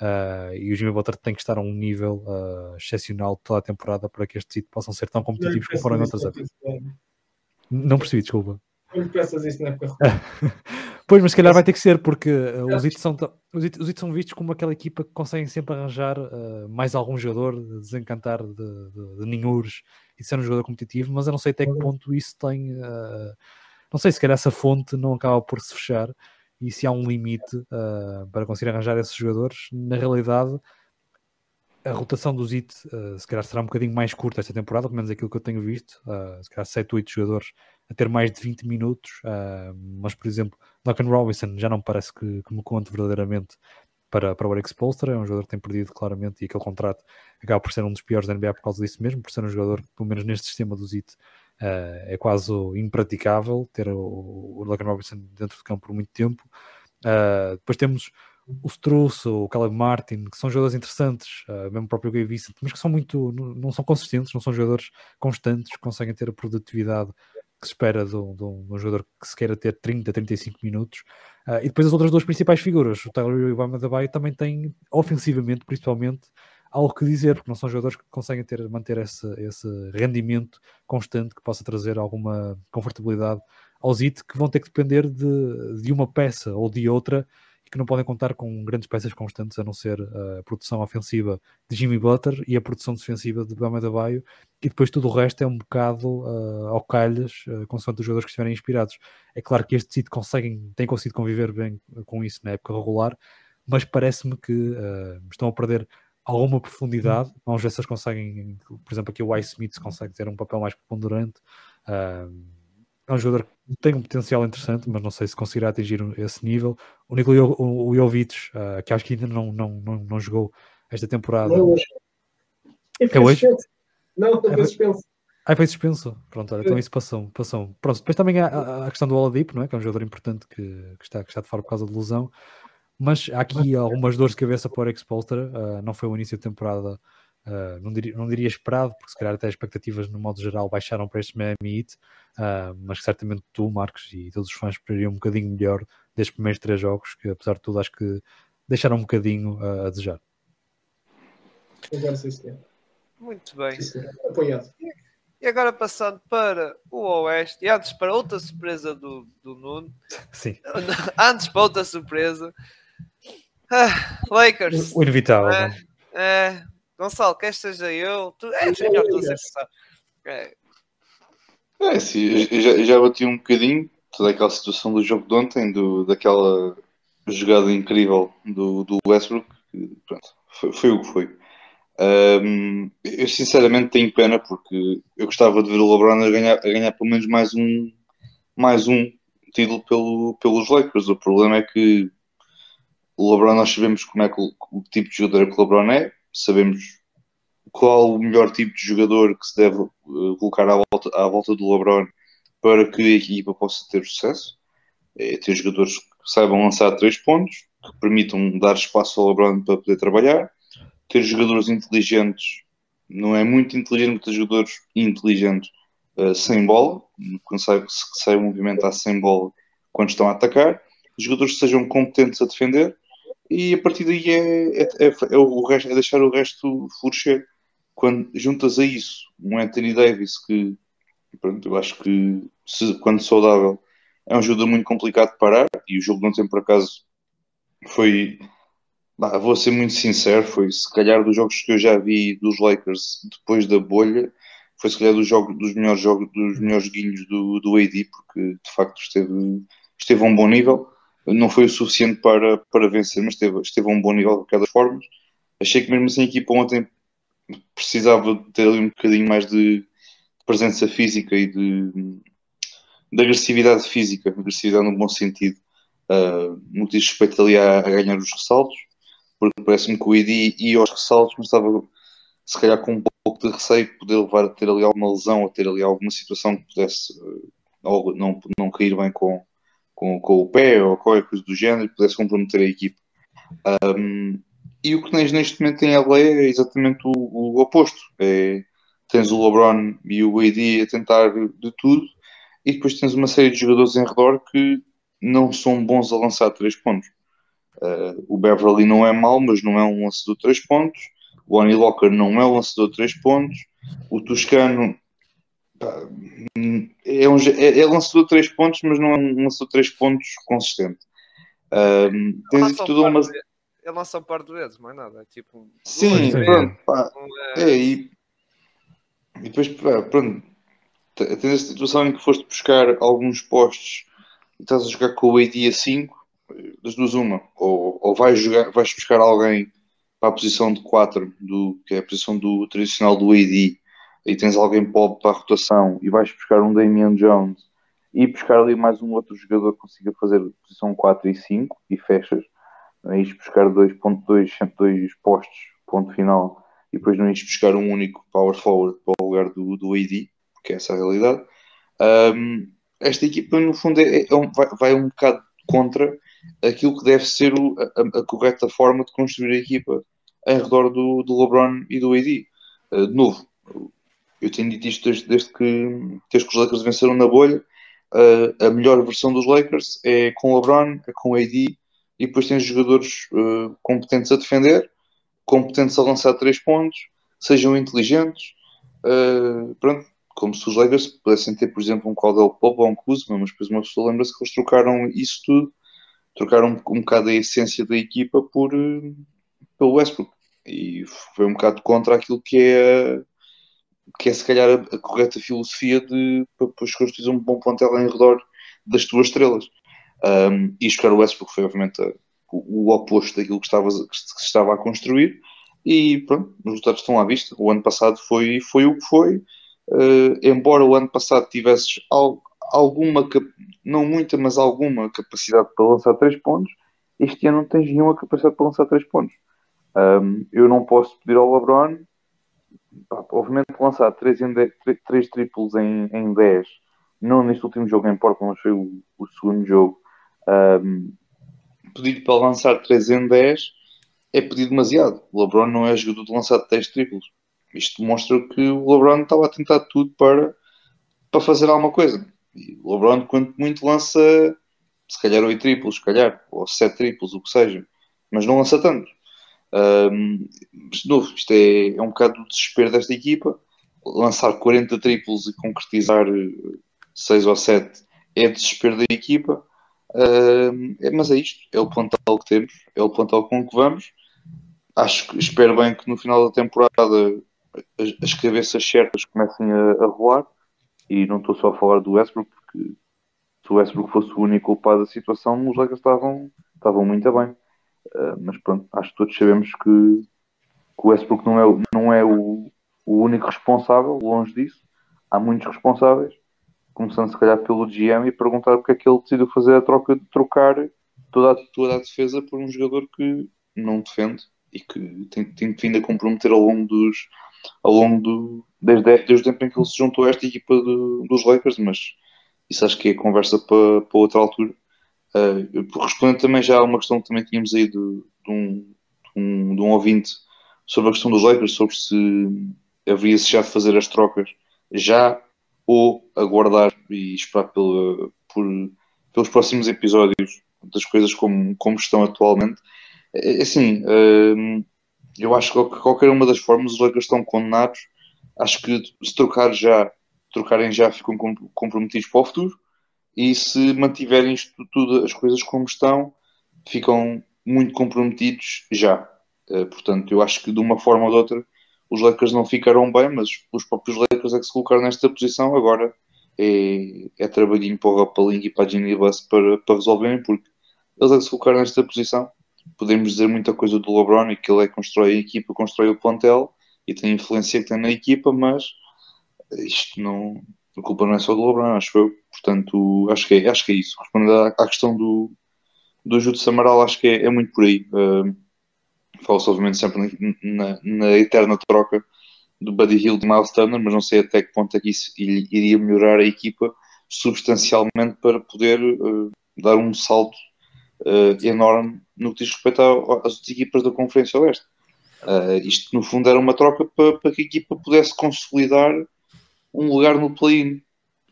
ah, e o Jimmy Butler tem que estar a um nível ah, excepcional toda a temporada para que estes Heat possam ser tão competitivos como foram em outras épocas. Não percebi, desculpa. Não lhe peças isso na época. [laughs] Pois, mas se calhar vai ter que ser, porque uh, os Heat são, os os são vistos como aquela equipa que conseguem sempre arranjar uh, mais algum jogador, de desencantar de, de, de ninhures e de ser um jogador competitivo, mas eu não sei até que ponto isso tem. uh, não sei, se calhar essa fonte não acaba por se fechar e se há um limite uh, para conseguir arranjar esses jogadores. Na realidade, a rotação dos IT uh, se calhar será um bocadinho mais curta esta temporada, pelo menos aquilo que eu tenho visto. Uh, se calhar 7, 8 jogadores a ter mais de 20 minutos, uh, mas por exemplo, Duncan Robinson já não parece que, que me conte verdadeiramente para, para o Eric Spolstra, é um jogador que tem perdido claramente e aquele contrato acaba por ser um dos piores da NBA por causa disso mesmo, por ser um jogador que, pelo menos neste sistema do ZIT, uh, é quase impraticável ter o, o Duncan Robinson dentro do campo por muito tempo. Uh, depois temos o Struss, o Caleb Martin, que são jogadores interessantes, uh, mesmo o próprio Gay Vincent, mas que são muito, não, não são consistentes, não são jogadores constantes, conseguem ter a produtividade que se espera de um, de um- de um jogador que se queira ter 30, 35 minutos. Uh, e depois as outras duas principais figuras, o Tyler e o Ibama também têm, ofensivamente, principalmente, algo que dizer, porque não são jogadores que conseguem ter, manter esse, esse rendimento constante que possa trazer alguma confortabilidade aos IT, que vão ter que depender de, de uma peça ou de outra e que não podem contar com grandes peças constantes, a não ser a produção ofensiva de Jimmy Butler e a produção defensiva de Bama Baio, e depois tudo o resto é um bocado uh, ao calhas, uh, consoante os jogadores que estiverem inspirados. É claro que este sítio conseguem, têm conseguido conviver bem com isso na época regular, mas parece-me que uh, estão a perder alguma profundidade. Vamos ver se eles conseguem, por exemplo, aqui o Ice Smith consegue ter um papel mais preponderante. É um jogador que tem um potencial interessante, mas não sei se conseguirá atingir esse nível. O Nikola o, Jovic, uh, que acho que ainda não, não, não, não jogou esta temporada. Não é hoje. É hoje? Não, É é suspenso. Ah, foi suspenso. Pronto, olha, então isso passou. passou. Pronto, depois também há a, a questão do Oladipo, não é? que é um jogador importante que, que está, que está de fora por causa de lesão. Mas há aqui algumas dores de cabeça para o Eric. Uh, não foi o início de temporada, uh, não, diria, não diria esperado, porque se calhar até as expectativas no modo geral baixaram para este Miami Heat, uh, mas que certamente tu, Marcos, e todos os fãs esperariam um bocadinho melhor destes primeiros três jogos, que apesar de tudo acho que deixaram um bocadinho uh, a desejar. Muito bem. Apoiado. E agora passando para o Oeste, e antes para outra surpresa do, do Nuno, Sim, [laughs] antes para outra surpresa, ah, Lakers. o inevitável. Não? é, Gonçalo, quer seja eu? Tu, é, já estou a ser pensado. É, É, sim, já, já bati um bocadinho toda aquela situação do jogo de ontem, do, daquela jogada incrível do, do Westbrook. Pronto, foi, foi o que foi. Ahm, eu sinceramente tenho pena porque eu gostava de ver o LeBron a ganhar, a ganhar pelo menos mais um, mais um título pelo, pelos Lakers. O problema é que o LeBron, nós sabemos como é que o, o tipo de jogador que o LeBron é, sabemos qual o melhor tipo de jogador que se deve eh, colocar à volta, à volta do LeBron para que a equipa possa ter sucesso. É ter jogadores que saibam lançar três pontos, que permitam dar espaço ao LeBron para poder trabalhar, ter jogadores inteligentes, não é muito inteligente, mas ter jogadores inteligentes eh, sem bola, que saibam movimentar sem bola quando estão a atacar, jogadores que sejam competentes a defender, e a partir daí é, é, é- é o resto, é deixar o resto florescer. Quando juntas a isso um Anthony Davis que pronto, eu acho que se- quando saudável é um jogador muito complicado de parar e o jogo de ontem por acaso foi bah, vou ser muito sincero, foi se calhar dos jogos que eu já vi dos Lakers depois da bolha, foi se calhar dos, jogos, dos melhores jogos, dos melhores joguinhos do, do AD, porque de facto esteve, esteve a um bom nível. Não foi o suficiente para, para vencer, mas esteve, esteve a um bom nível de qualquer das formas. Achei que mesmo assim a equipa ontem precisava ter ali um bocadinho mais de presença física e de, de agressividade física, agressividade no bom sentido, uh, no que diz respeito ali a, a ganhar os ressaltos, porque parece-me que o ID ia aos ressaltos, mas estava se calhar com um pouco de receio de poder levar a ter ali alguma lesão, a ter ali alguma situação que pudesse uh, não, não cair bem com, com, com o pé ou qualquer coisa do género e pudesse comprometer a equipe. Um, e o que tens neste momento em LA é exatamente o, o oposto. É, tens o LeBron e o AD a tentar de tudo, e depois tens uma série de jogadores em redor que não são bons a lançar três pontos. Uh, o Beverly não é mau, mas não é um lançador de três pontos. O Lonnie Walker não é um lançador de três pontos. O Toscano é, um, é, lançador de três pontos, mas não é um lançador de três pontos consistente. Um, tens aqui toda uma. Ele lança um par de vezes, mais nada. É tipo. Sim, pronto. Pá, é... é, e, e depois, pá, pronto. Tens a situação em que foste buscar alguns postos e estás a jogar com o AD a 5, das duas, uma. Ou, ou vais, jogar, vais buscar alguém para a posição de 4, do, que é a posição do tradicional do AD, e tens alguém pobre para a rotação, e vais buscar um Damian Jones e buscar ali mais um outro jogador que consiga fazer posição 4 e 5 e fechas. Não é ires buscar 2.2, 102 postos, ponto final, e depois não ires buscar um único power forward para o lugar do, do AD, porque é essa a realidade. Um, esta equipa, no fundo, é, é um, vai, vai um bocado contra aquilo que deve ser o, a, a correta forma de construir a equipa em redor do, do LeBron e do AD. Uh, de novo, eu tenho dito isto desde, desde, que, desde que os Lakers venceram na bolha. Uh, a melhor versão dos Lakers é com LeBron, é com AD, e depois tens jogadores uh, competentes a defender, competentes a lançar três pontos, sejam inteligentes. Uh, pronto, como se os Lakers pudessem ter, por exemplo, um Caldwell Pope ou um Kuzma, mas depois uma pessoa lembra-se que eles trocaram isso tudo, trocaram um, um bocado a essência da equipa por, pelo Westbrook. E foi um bocado contra aquilo que é, que é se calhar a, a correta filosofia de depois construir um bom plantel em redor das tuas estrelas. Um, e jogar o Westbrook foi obviamente a, o, o, oposto daquilo que, estava, que se estava a construir e pronto, os resultados estão à vista. O ano passado foi, foi o que foi. Uh, embora o ano passado tivesses al, alguma, não muita, mas alguma capacidade para lançar três pontos, este ano não tens nenhuma capacidade para lançar três pontos. Um, eu não posso pedir ao LeBron, pá, obviamente, lançar três, em de, três triplos em, em 10, não neste último jogo em Portland, mas foi o, o segundo jogo. Um, pedir para lançar 3 em 10 é pedir demasiado. O LeBron não é jogador de lançar 10 triplos. Isto mostra que o LeBron estava a tentar tudo para, para fazer alguma coisa. E o LeBron, quanto muito, lança se calhar 8 triplos, se calhar, ou 7 triplos, o que seja, mas não lança tanto. Um, de novo, isto é, é um bocado do desespero desta equipa. lançar 40 triplos e concretizar 6 ou 7 é desespero da equipa. É, mas é isto, é o plantel que temos, é o plantel com que vamos. Acho espero bem que no final da temporada as, as cabeças certas comecem a, a rolar. E não estou só a falar do Westbrook, porque se o Westbrook fosse o único culpado da situação, os Lakers estavam, estavam muito bem. Uh, mas pronto, acho que todos sabemos que, que o Westbrook não é, não é o, o único responsável, longe disso. Há muitos responsáveis começando se calhar pelo GM e perguntar porque é que ele decidiu fazer a troca de trocar toda a, toda a defesa por um jogador que não defende e que tem, tem vindo a comprometer ao longo dos ao longo do desde, desde o tempo em que ele se juntou a esta equipa de, dos Lakers, mas isso acho que é conversa para, para outra altura. Uh, respondendo também já a uma questão que também tínhamos aí de, de, um, de, um, de um ouvinte sobre a questão dos Lakers, sobre se haveria-se já de fazer as trocas já ou aguardar e esperar pela, por, pelos próximos episódios das coisas como, como estão atualmente. É, é assim, hum, eu acho que qualquer uma das formas os Lakers estão condenados. Acho que se trocar já, trocarem já, ficam comprometidos para o futuro. E se mantiverem isto tudo, as coisas como estão, ficam muito comprometidos já. Uh, portanto, eu acho que de uma forma ou de outra os Lakers não ficaram bem, mas os próprios Lakers é que se colocaram nesta posição. Agora é, é trabalhinho para o Rapaling e para a Ginny Bus para, para resolverem, porque eles é que se colocaram nesta posição. Podemos dizer muita coisa do LeBron e que ele é que constrói a equipa, constrói o plantel e tem a influência que tem na equipa, mas isto não. A culpa não é só do LeBron, acho eu. Portanto, acho que é, acho que é isso. Respondendo à, à questão do, do ajudo Samaral, acho que é, é muito por aí. Uh, Fala-se obviamente sempre na, na, na, eterna troca do Buddy Hill de Miles Turner, mas não sei até que ponto é que isso iria melhorar a equipa substancialmente para poder uh, dar um salto uh, enorme no que diz respeito às outras equipas da Conferência Oeste. Uh, isto, no fundo, era uma troca para, para, que a equipa pudesse consolidar um lugar no play-in.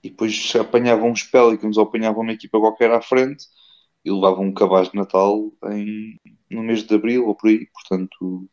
E depois apanhavam os Pelicans ou apanhavam uma equipa qualquer à frente e levavam um cabaz de Natal em, no mês de Abril ou por aí, portanto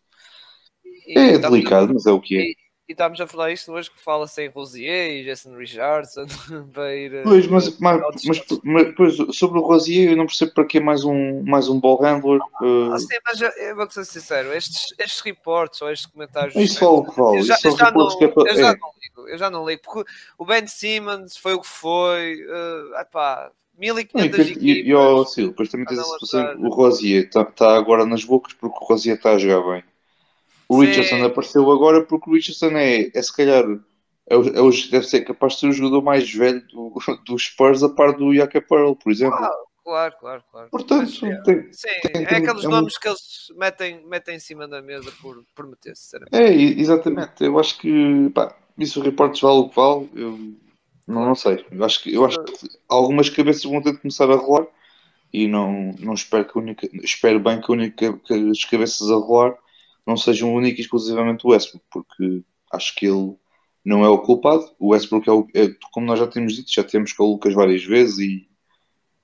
é delicado, mas é o que é. E, e estamos a falar isto hoje que fala sem Rosier e Jason Richardson [laughs] para ir. Pois, mas, mas, mas, mas pois, sobre o Rosier eu não percebo para que mais um, mais um ball handler. Uh... Ah, sim, mas eu vou ser sincero, estes, estes reports ou estes comentários. Isso é o que vale. Eu já, eu já, não, é para... eu já é. não ligo, eu já não ligo, porque o Ben Simmons foi o que foi. Uh, epá, 1500 equipas. E, e oh, Sil, depois também tens o Rosier está tá agora nas bocas porque o Rosier está a jogar bem. O Sim. Richardson apareceu agora porque o Richardson é, é se calhar é, é, deve ser capaz de ser o jogador mais velho do, [laughs] do Spurs a par do Yaka Pearl, por exemplo. Ah, claro, claro, claro. Portanto, Mas, é. tem, Sim, tem, é aqueles é nomes um... que eles metem, metem em cima da mesa por, por meter, sinceramente. É, exatamente. Eu acho que pá, isso o reportes vale o que vale. Eu não, não sei. Eu acho, que, eu acho que algumas cabeças vão ter de começar a rolar e não, não espero que a única. Espero bem que, a única, que as cabeças a rolar não sejam única e exclusivamente o Westbrook, porque acho que ele não é o culpado. O Westbrook é, o, é como nós já temos dito, já temos com o Lucas várias vezes e,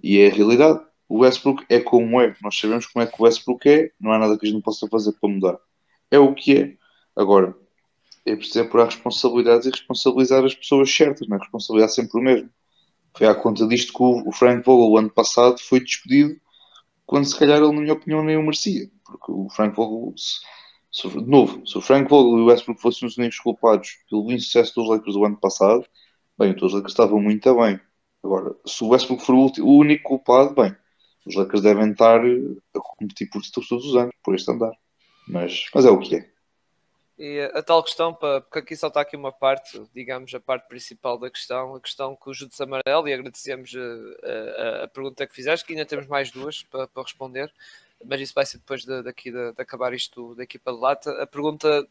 e é a realidade. O Westbrook é como é. Nós sabemos como é que o Westbrook é, não há nada que a gente possa fazer para mudar. É o que é. Agora, é preciso apurar responsabilidades e responsabilizar as pessoas certas, não é? Responsabilizar sempre o mesmo. Foi à conta disto que o Frank Vogel, o ano passado, foi despedido quando se calhar ele, na minha opinião, nem o merecia. Porque o Frank Vogel, de novo, se o Frank Vogel e o Westbrook fossem os únicos culpados pelo insucesso dos Lakers do ano passado, bem, os Lakers estavam muito bem. Agora, se o Westbrook for o, único culpado, bem, os Lakers devem estar a competir por títulos todos os anos, por este andar. Mas, mas é o que é. E a tal questão, porque aqui só está aqui uma parte, digamos, a parte principal da questão, a questão com o Judas Amarelo, e agradecemos a, eh, a, a, pergunta que fizeste, que ainda temos mais duas para, para responder, mas isso vai ser depois de, daqui de, de, acabar isto da equipa de lata. A pergunta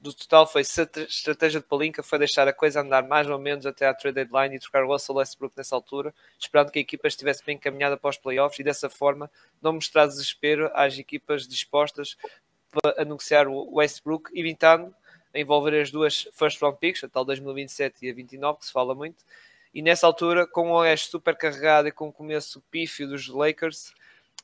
do total foi se a estratégia de Palinca foi deixar a coisa andar mais ou menos até à trade deadline e trocar Russell Westbrook nessa altura, esperando que a equipa estivesse bem encaminhada para os playoffs e dessa forma não mostrar desespero às equipas dispostas para anunciar o Westbrook, evitando envolver as duas first round picks, a tal 2027 e a 29, que se fala muito. E nessa altura, com o Oeste super carregado e com o começo pífio dos Lakers,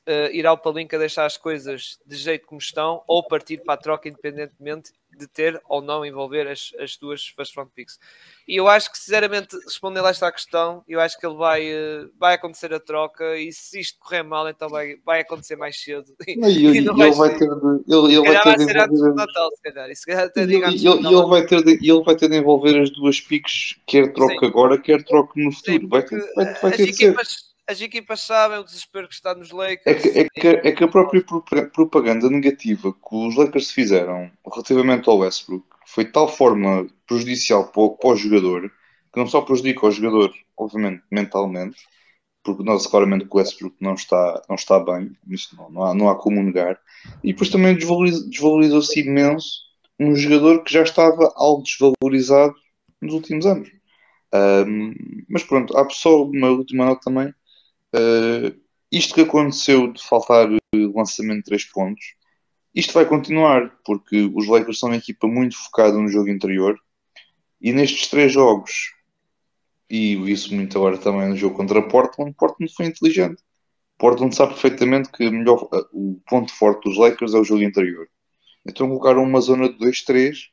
uh, ir ao Palinca deixar as coisas de jeito como estão ou partir para a troca independentemente de ter ou não envolver as, as duas first round picks. E eu acho que, sinceramente, respondendo a esta questão, eu acho que ele vai, uh, vai acontecer a troca e se isto correr mal, então vai, vai acontecer mais cedo. Não, e, [laughs] e, vai, vai ter de, ele, ele vai ter de envolver... Natal, se calhar. E se calhar até ele, ele, ele, vai ter de, ele vai ter de envolver as duas picks, quer troca Sim. agora, quer troca no futuro. Sim, vai ter, vai, vai ter de ser as equipas sabem o desespero que está nos Lakers. É que, é que, é que a própria propaganda negativa que os Lakers fizeram relativamente ao Westbrook foi de tal forma prejudicial para o, para o jogador que não só prejudica o jogador, obviamente, mentalmente, porque nós claramente que o Westbrook não está, não está bem, isso não, não, há, não há como negar, e depois também desvalorizou-se imenso um jogador que já estava algo desvalorizado nos últimos anos. Um, mas pronto, há só uma última nota também. Uh, isto que aconteceu de faltar lançamento de 3 pontos, isto vai continuar, porque os Lakers são uma equipa muito focada no jogo interior e nestes três jogos, e isso muito agora também no jogo contra Portland, Portland foi inteligente. Portland sabe perfeitamente que melhor, o ponto forte dos Lakers é o jogo interior. Então colocaram uma zona de 2-3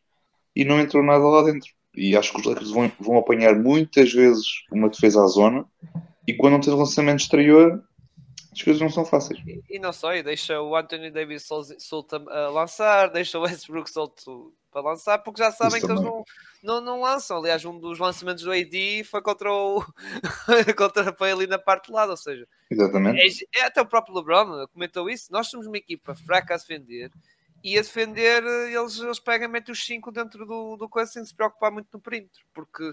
e não entrou nada lá dentro. E acho que os Lakers vão, vão apanhar muitas vezes uma defesa à zona e quando não tens lançamento exterior, as coisas não são fáceis. E, e não só, e deixa o Anthony Davis solto a lançar, deixa o Westbrook solto para lançar, porque já sabem Isso que também. eles não, não, não lançam. Aliás, um dos lançamentos do AD foi contra o [laughs] contra foi ali na parte de lado, ou seja, Exatamente. É, é, até o próprio LeBron comentou isso. Nós somos uma equipa fraca a defender e a defender eles, eles pegam metem os 5 dentro do, do coisa sem se preocupar muito no perímetro, porque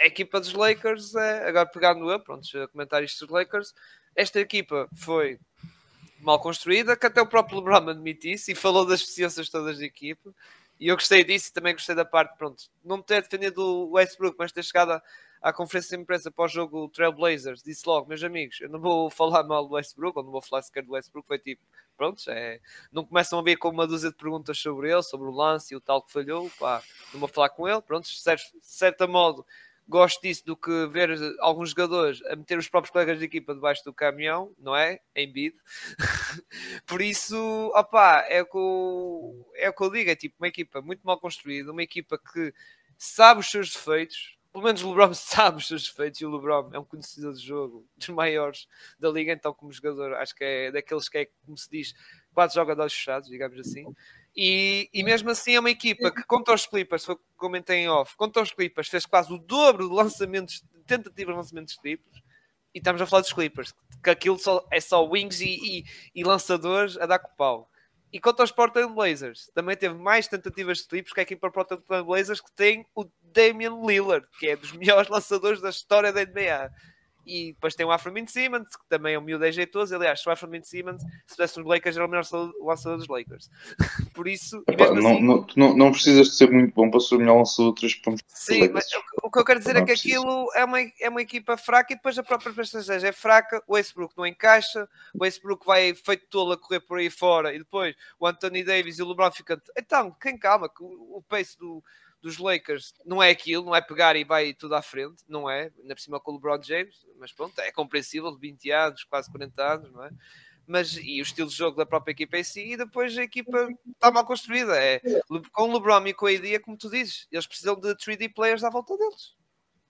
a equipa dos Lakers, é, agora pegando eu, pronto, a comentar isto dos Lakers, esta equipa foi mal construída, que até o próprio LeBron admitisse e falou das deficiências todas da equipa. E eu gostei disso e também gostei da parte, pronto, não ter defendido o Westbrook, mas ter chegado à, conferência de imprensa pós-jogo Trailblazers, disse logo, meus amigos, eu não vou falar mal do Westbrook, ou não vou falar sequer do Westbrook, foi tipo, pronto, é, não começam a ver com uma dúzia de perguntas sobre ele, sobre o lance e o tal que falhou, pá, não vou falar com ele, pronto, de certo modo gosto disso do que ver alguns jogadores a meter os próprios colegas de equipa debaixo do caminhão, não é? Em bid. [laughs] Por isso, opá, é o, eu, é o que eu digo, é tipo uma equipa muito mal construída, uma equipa que sabe os seus defeitos, pelo menos o LeBron [laughs] sabe os seus defeitos e o LeBron é um conhecedor de jogo dos maiores da liga, então como jogador acho que é daqueles que é, como se diz, quase joga de olhos fechados, digamos assim. E, e mesmo assim é uma equipa que contra os Clippers, foi comentei em off, contra os Clippers fez quase o dobro de lançamentos, de tentativas de lançamentos triplos, e estamos a falar dos Clippers, que aquilo só, é só wings e, e, e lançadores a dar com o pau. E quanto aos Portland Blazers, também teve mais tentativas de triplos que a equipa Portland Blazers, que tem o Damian Lillard, que é dos [laughs] melhores lançadores da história da NBA. E depois tem o Afromin Simmons, que também é um miúdo jeitoso. Aliás, o Afromin Simmons, se tivesse nos Lakers, era o melhor lançador dos Lakers. [laughs] Por isso, Epá, não, assim, não, não, não, precisas de ser muito bom para ser o melhor lançador de 3 pontos. Sim, mas o, o que eu quero dizer não é que precisa. aquilo é uma, é uma equipa fraca e depois a própria prestação é fraca. O Westbrook não encaixa, o Westbrook vai feito tolo a correr por aí fora e depois o Anthony Davis e o LeBron ficam. Então, quem calma, que o, o pace do dos Lakers não é aquilo, não é pegar e vai tudo à frente, não é? Ainda por cima com o LeBron James, mas pronto, é compreensível, de 20 anos, quase 40 anos, não é? Mas e o estilo de jogo da própria equipa em si, e depois a equipa está mal construída. É, com o LeBron e com a ideia, como tu dizes, eles precisam de 3D players à volta deles.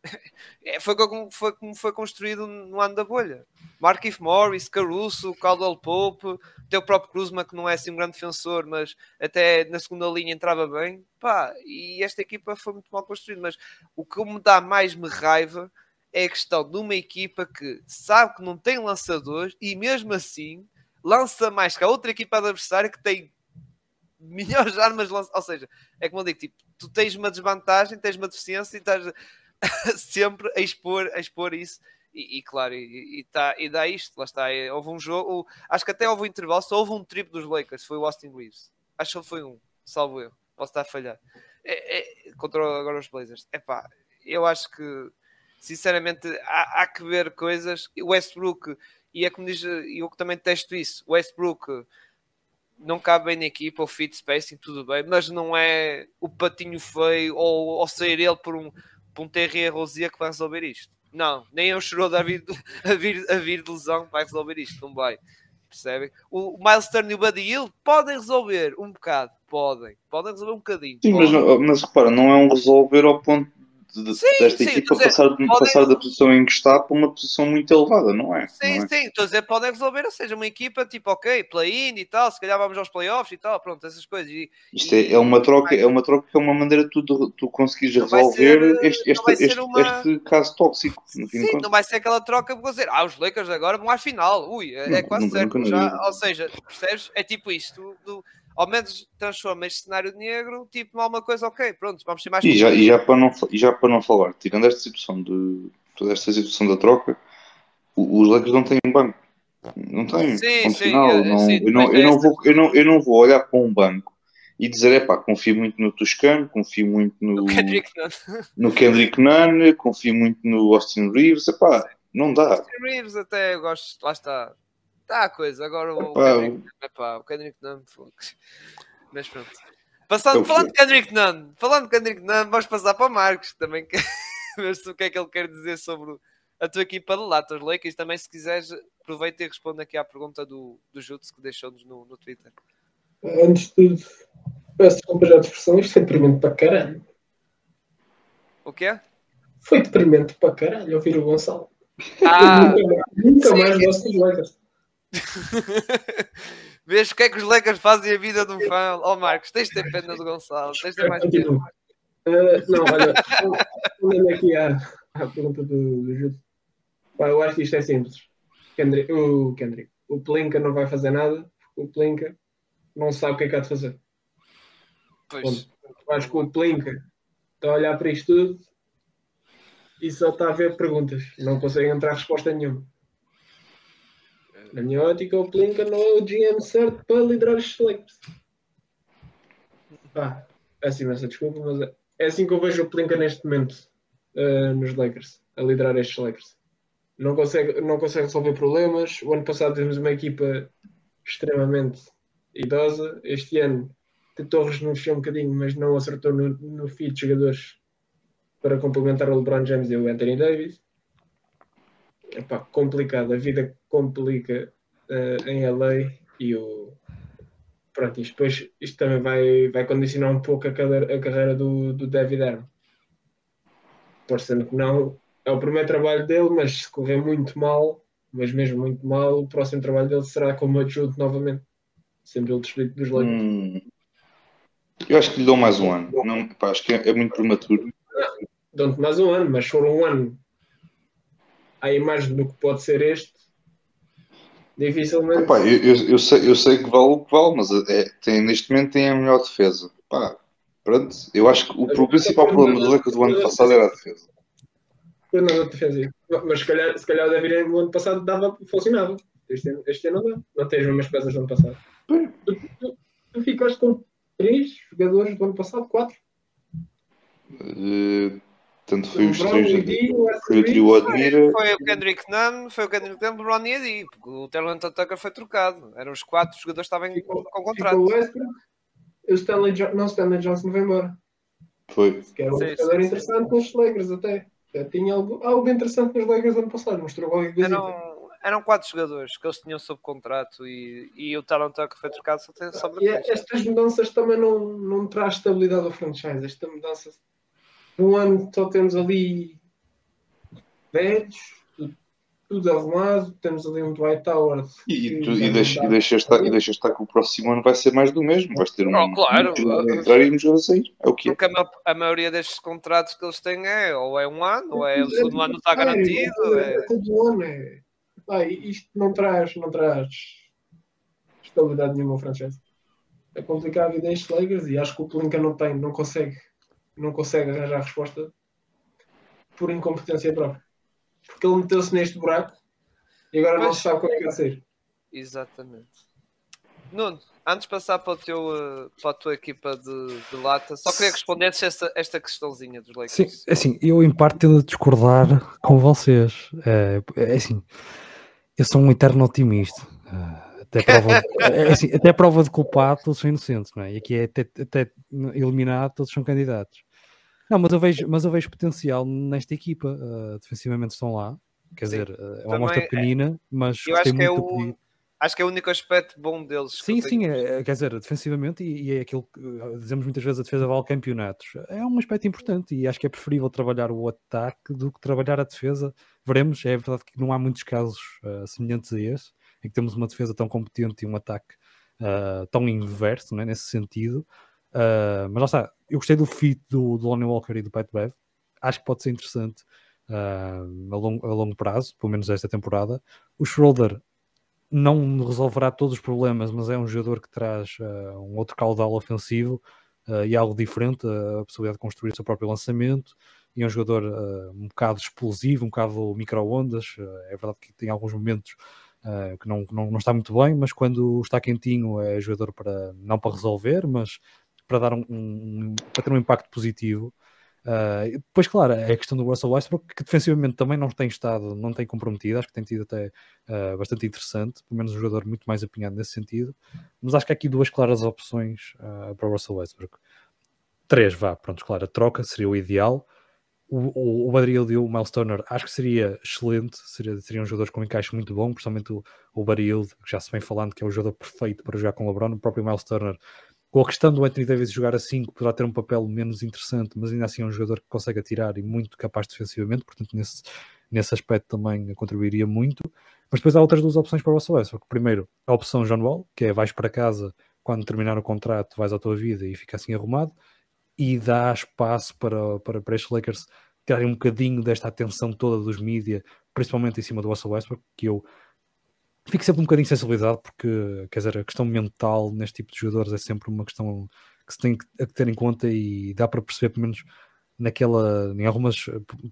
[laughs] É, foi, como, foi como foi construído no ano da bolha. Markif Morris, Caruso, Caldwell Pope, o próprio Cruzman, que não é assim um grande defensor, mas até na segunda linha entrava bem. Pá, e esta equipa foi muito mal construída. Mas o que me dá mais me raiva é a questão de uma equipa que sabe que não tem lançadores e mesmo assim lança mais que a outra equipa adversária que tem melhores armas de lança. Ou seja, é como eu digo, tipo, tu tens uma desvantagem, tens uma deficiência e estás [laughs] sempre a expor, a expor isso. E, e claro, e, e, tá, e dá isto, lá está. Houve um jogo, acho que até houve um intervalo, só houve um triplo dos Lakers, foi o Austin Reeves. Acho que foi um, salvo eu. Posso estar a falhar. É, é, contra agora os Blazers. É pá, eu acho que sinceramente há, há, que ver coisas. O Westbrook, e é como diz, eu também testo isso, o Westbrook não cabe bem na equipa, o fit spacing, tudo bem, mas não é o patinho feio ou, ou sair ele por um, por um TR Rosia que vai resolver isto. Não, nem é o chorou a vir, a, vir, a vir de lesão vai resolver isto, não vai. percebem? O Miles Turner e o Buddy Hill podem resolver um bocado, podem, podem resolver um bocadinho. Sim, mas, mas repara, não é um resolver ao ponto de, Sim, desta sim, equipa dizer, passar, podem- passar da posição em que está para uma posição muito elevada, não é? Sim, não é? sim, estou a dizer, podem resolver, ou seja, uma equipa tipo, ok, play-in e tal, se calhar vamos aos playoffs e tal, pronto, essas coisas. E, Isto é, é uma troca, é uma troca que é uma maneira de tu, de tu conseguires Não resolver ser- este, não este, este, uma- este caso tóxico, de Sim, não vai ser aquela troca vou dizer, ah, os Lakers agora vão à final. Ui, é, é Nunca, quase nunca, certo. já, ou seja, percebes? É tipo isto. Do, ao menos transforma este cenário negro tipo alguma coisa, ok, pronto, vamos ser mais E já, e, já para não, e já para não falar, tirando esta situação de toda esta situação da troca, os Lakers não têm banco. Não têm. Sim, sim, final. é, Não- sim, eu, não, eu, não desta- vou, eu, não, eu não vou olhar para um banco e dizer, é pá, confio muito no Toscano, confio muito no, O Kendrick Nunn. [laughs] no Kendrick Nunn, confio muito no Austin Reeves, é pá, não dá. Reeves até eu gosto, lá está. Está a coisa, agora o Epá, Kendrick Nunn, epá, o Kendrick Nunn, mas pronto. Passando, falando de. Kendrick Nunn, falando de Kendrick Nunn, vamos passar para o Marcos, que também quer [laughs] ver se o que é que ele quer dizer sobre a tua equipa de Latas Lakers. Também, se quiseres, aproveita e responde aqui à pergunta do, do Jutsu que deixou-nos no, no Twitter. Antes de tudo, peço desculpa já de expressão, isto foi deprimente para caralho. O que é? Foi deprimente para caralho ouvir o Gonçalo. Ah, nunca mais, nunca sim. mais gosto dos Lakers. [laughs] vês o que é que os Lakers fazem a vida de um fã? Oh, Marcos, tens de ter pena do Gonçalo, tens de ter mais pena. Ah, não, olha, respondendo aqui à, à pergunta do, do eu acho que isto é simples. Kendrick, o Kendrick, o Plinka não vai fazer nada, porque o Plinka não sabe o que é que há de fazer. Pois, Eu acho que o Plinka está a olhar para isto tudo e só está a ver perguntas. Não consegue entrar resposta nenhuma. Na minha ótica, o Plinka não é o GM certo para liderar os Lakers. Pá, peço imensa desculpa, mas é- assim que eu vejo o Plinka neste momento eh, nos Lakers, a liderar estes Lakers. Não consegue, não consegue resolver problemas. O ano passado tivemos uma equipa extremamente idosa. Este ano tentou rejuvenescer um bocadinho, mas não acertou no, no de jogadores para complementar o LeBron James e o Anthony Davis. Epá, complicado, a vida complica eh, em LA e o. Pronto, isto depois isto também vai, vai condicionar um pouco a, carreira- a carreira do, do David Arm. Parecendo que não, é o primeiro trabalho dele, mas se correr muito mal, mas mesmo muito mal, o próximo trabalho dele será como adjunto novamente. Sempre ele despedido dos Lakers. Hum, eu acho que lhe dou mais um ano. Não, pá, acho que é, é muito prematuro. dão-te mais um ano, mas for um ano à imagem do que pode ser este, dificilmente. Pá, eu, eu, eu sei, eu sei que vale o que vale, mas é, tem, neste momento tem a melhor defesa. Pá, pronto. Eu acho que o, o principal problema do Lakers do ano passado era a defesa. Na defensiva. Mas se calhar, se calhar o David no ano passado dava, funcionava. Este ano, este ano não dá. Não tens as mesmas peças do ano passado. Tu, tu- tu ficaste com três jogadores do ano passado, quatro. Eh, tanto foi O os três, foi o trio. Admira. Foi o Kendrick Nunn, foi o Kendrick Nunn, o Ron e Eddie, porque o Terrence Tucker foi trocado. Eram os quatro jogadores que estavam Ficou- com Ficou contrato. o Westbrook. O Stanley, Jo- não, o Stanley Johnson foi embora. Foi. Que era um Sim, jogador sim, sim. interessante nos Lakers até. Já tinha algo, algo interessante nos Lakers ano passado. Mostrou qualquer coisa. Eram, eram quatro jogadores que eles tinham sob contrato e, e o Talon Tucker foi trocado só, tem- só E estas mudanças também não, não traz estabilidade ao franchise. Esta mudança, num ano só temos ali velhos, tudo, tudo arrumado, temos ali um Dwight Howard. E, tu, e, deixa, e, deixa estar, e deixa estar que o próximo ano vai ser mais do mesmo. Vais ter um, Oh, claro. um jogador a entrar e um jogador a sair. É o que é. Porque a, ma- a maioria destes contratos que eles têm é ou é um ano, ou é o segundo ano não está É, garantido. É, É... todo um ano. É, pá, isto não traz, não traz estabilidade nenhuma ao franchise. É complicado a vida destes Lakers e acho que o Pelinka não tem, não consegue, não consegue arranjar a resposta por incompetência própria. Porque ele meteu-se neste buraco e agora não Pois. se sabe como é que vai sair. Exatamente. Nuno, antes de passar para, o teu, eh, para a tua equipa de, de lata, só queria que respondesses esta, esta questãozinha dos Lakers. Sim, é assim, eu em parte tendo a discordar com vocês. É, é assim, eu sou um eterno otimista. Ah, Até prova, de, [laughs] é assim, até prova de culpado, todos são inocentes, não é? E aqui é até, até eliminado, todos são candidatos. Não, mas eu vejo, mas eu vejo potencial nesta equipa. ah, defensivamente estão lá. Quer Sim. dizer, ah, é uma amostra é- pequenina, mas Eu acho que é o- pedido. Acho que é o único aspecto bom deles. Sim, sim, é, quer dizer, defensivamente, e, e, é aquilo que dizemos muitas vezes: a defesa vale campeonatos. É um aspecto importante e acho que é preferível trabalhar o ataque do que trabalhar a defesa. Veremos, é verdade que não há muitos casos uh, semelhantes a esse, em que temos uma defesa tão competente e um ataque uh, tão inverso, né, nesse sentido. Uh, mas lá está, eu gostei do fit do, do Lonnie Walker e do Pat Bev. Acho que pode ser interessante uh, a, longo, a longo prazo, pelo menos esta temporada. O Schroeder não resolverá todos os problemas, mas é um jogador que traz uh, um outro caudal ofensivo uh, e algo diferente, a possibilidade de construir o seu próprio lançamento. E é um jogador uh, um bocado explosivo, um bocado micro-ondas. é verdade que tem alguns momentos que não, não, não, está muito bem, mas quando está quentinho é jogador para não para resolver, mas para dar um, um para ter um impacto positivo. Uh, depois, claro, é a questão do Russell Westbrook, que defensivamente também não tem estado, não tem comprometido, acho que tem tido até uh, bastante interessante, pelo menos um jogador muito mais apinhado nesse sentido. Mas acho que há aqui duas claras opções uh, para o Russell Westbrook. Três, vá, pronto, claro, a troca seria o ideal. O, o, o e o Miles Turner acho que seria excelente, seria, seriam jogadores com um encaixe muito bom, principalmente o, o que já se vem falando que é o jogador perfeito para jogar com o LeBron, o próprio Miles Turner com a questão do Anthony Davis jogar a 5, poderá ter um papel menos interessante, mas ainda assim é um jogador que consegue atirar e muito capaz defensivamente, portanto, nesse, nesse aspecto também contribuiria muito. Mas depois há outras duas opções para o Russell Westbrook. Primeiro, a opção John Wall, que é vais para casa quando terminar o contrato, vais à tua vida e fica assim arrumado, e dá espaço para, para, para estes Lakers tirarem um bocadinho desta atenção toda dos mídias, principalmente em cima do Russell Westbrook, que eu fico sempre um bocadinho sensibilidade porque, quer dizer, a questão mental neste tipo de jogadores é sempre uma questão que se tem que ter em conta e dá para perceber, pelo menos naquela, em algumas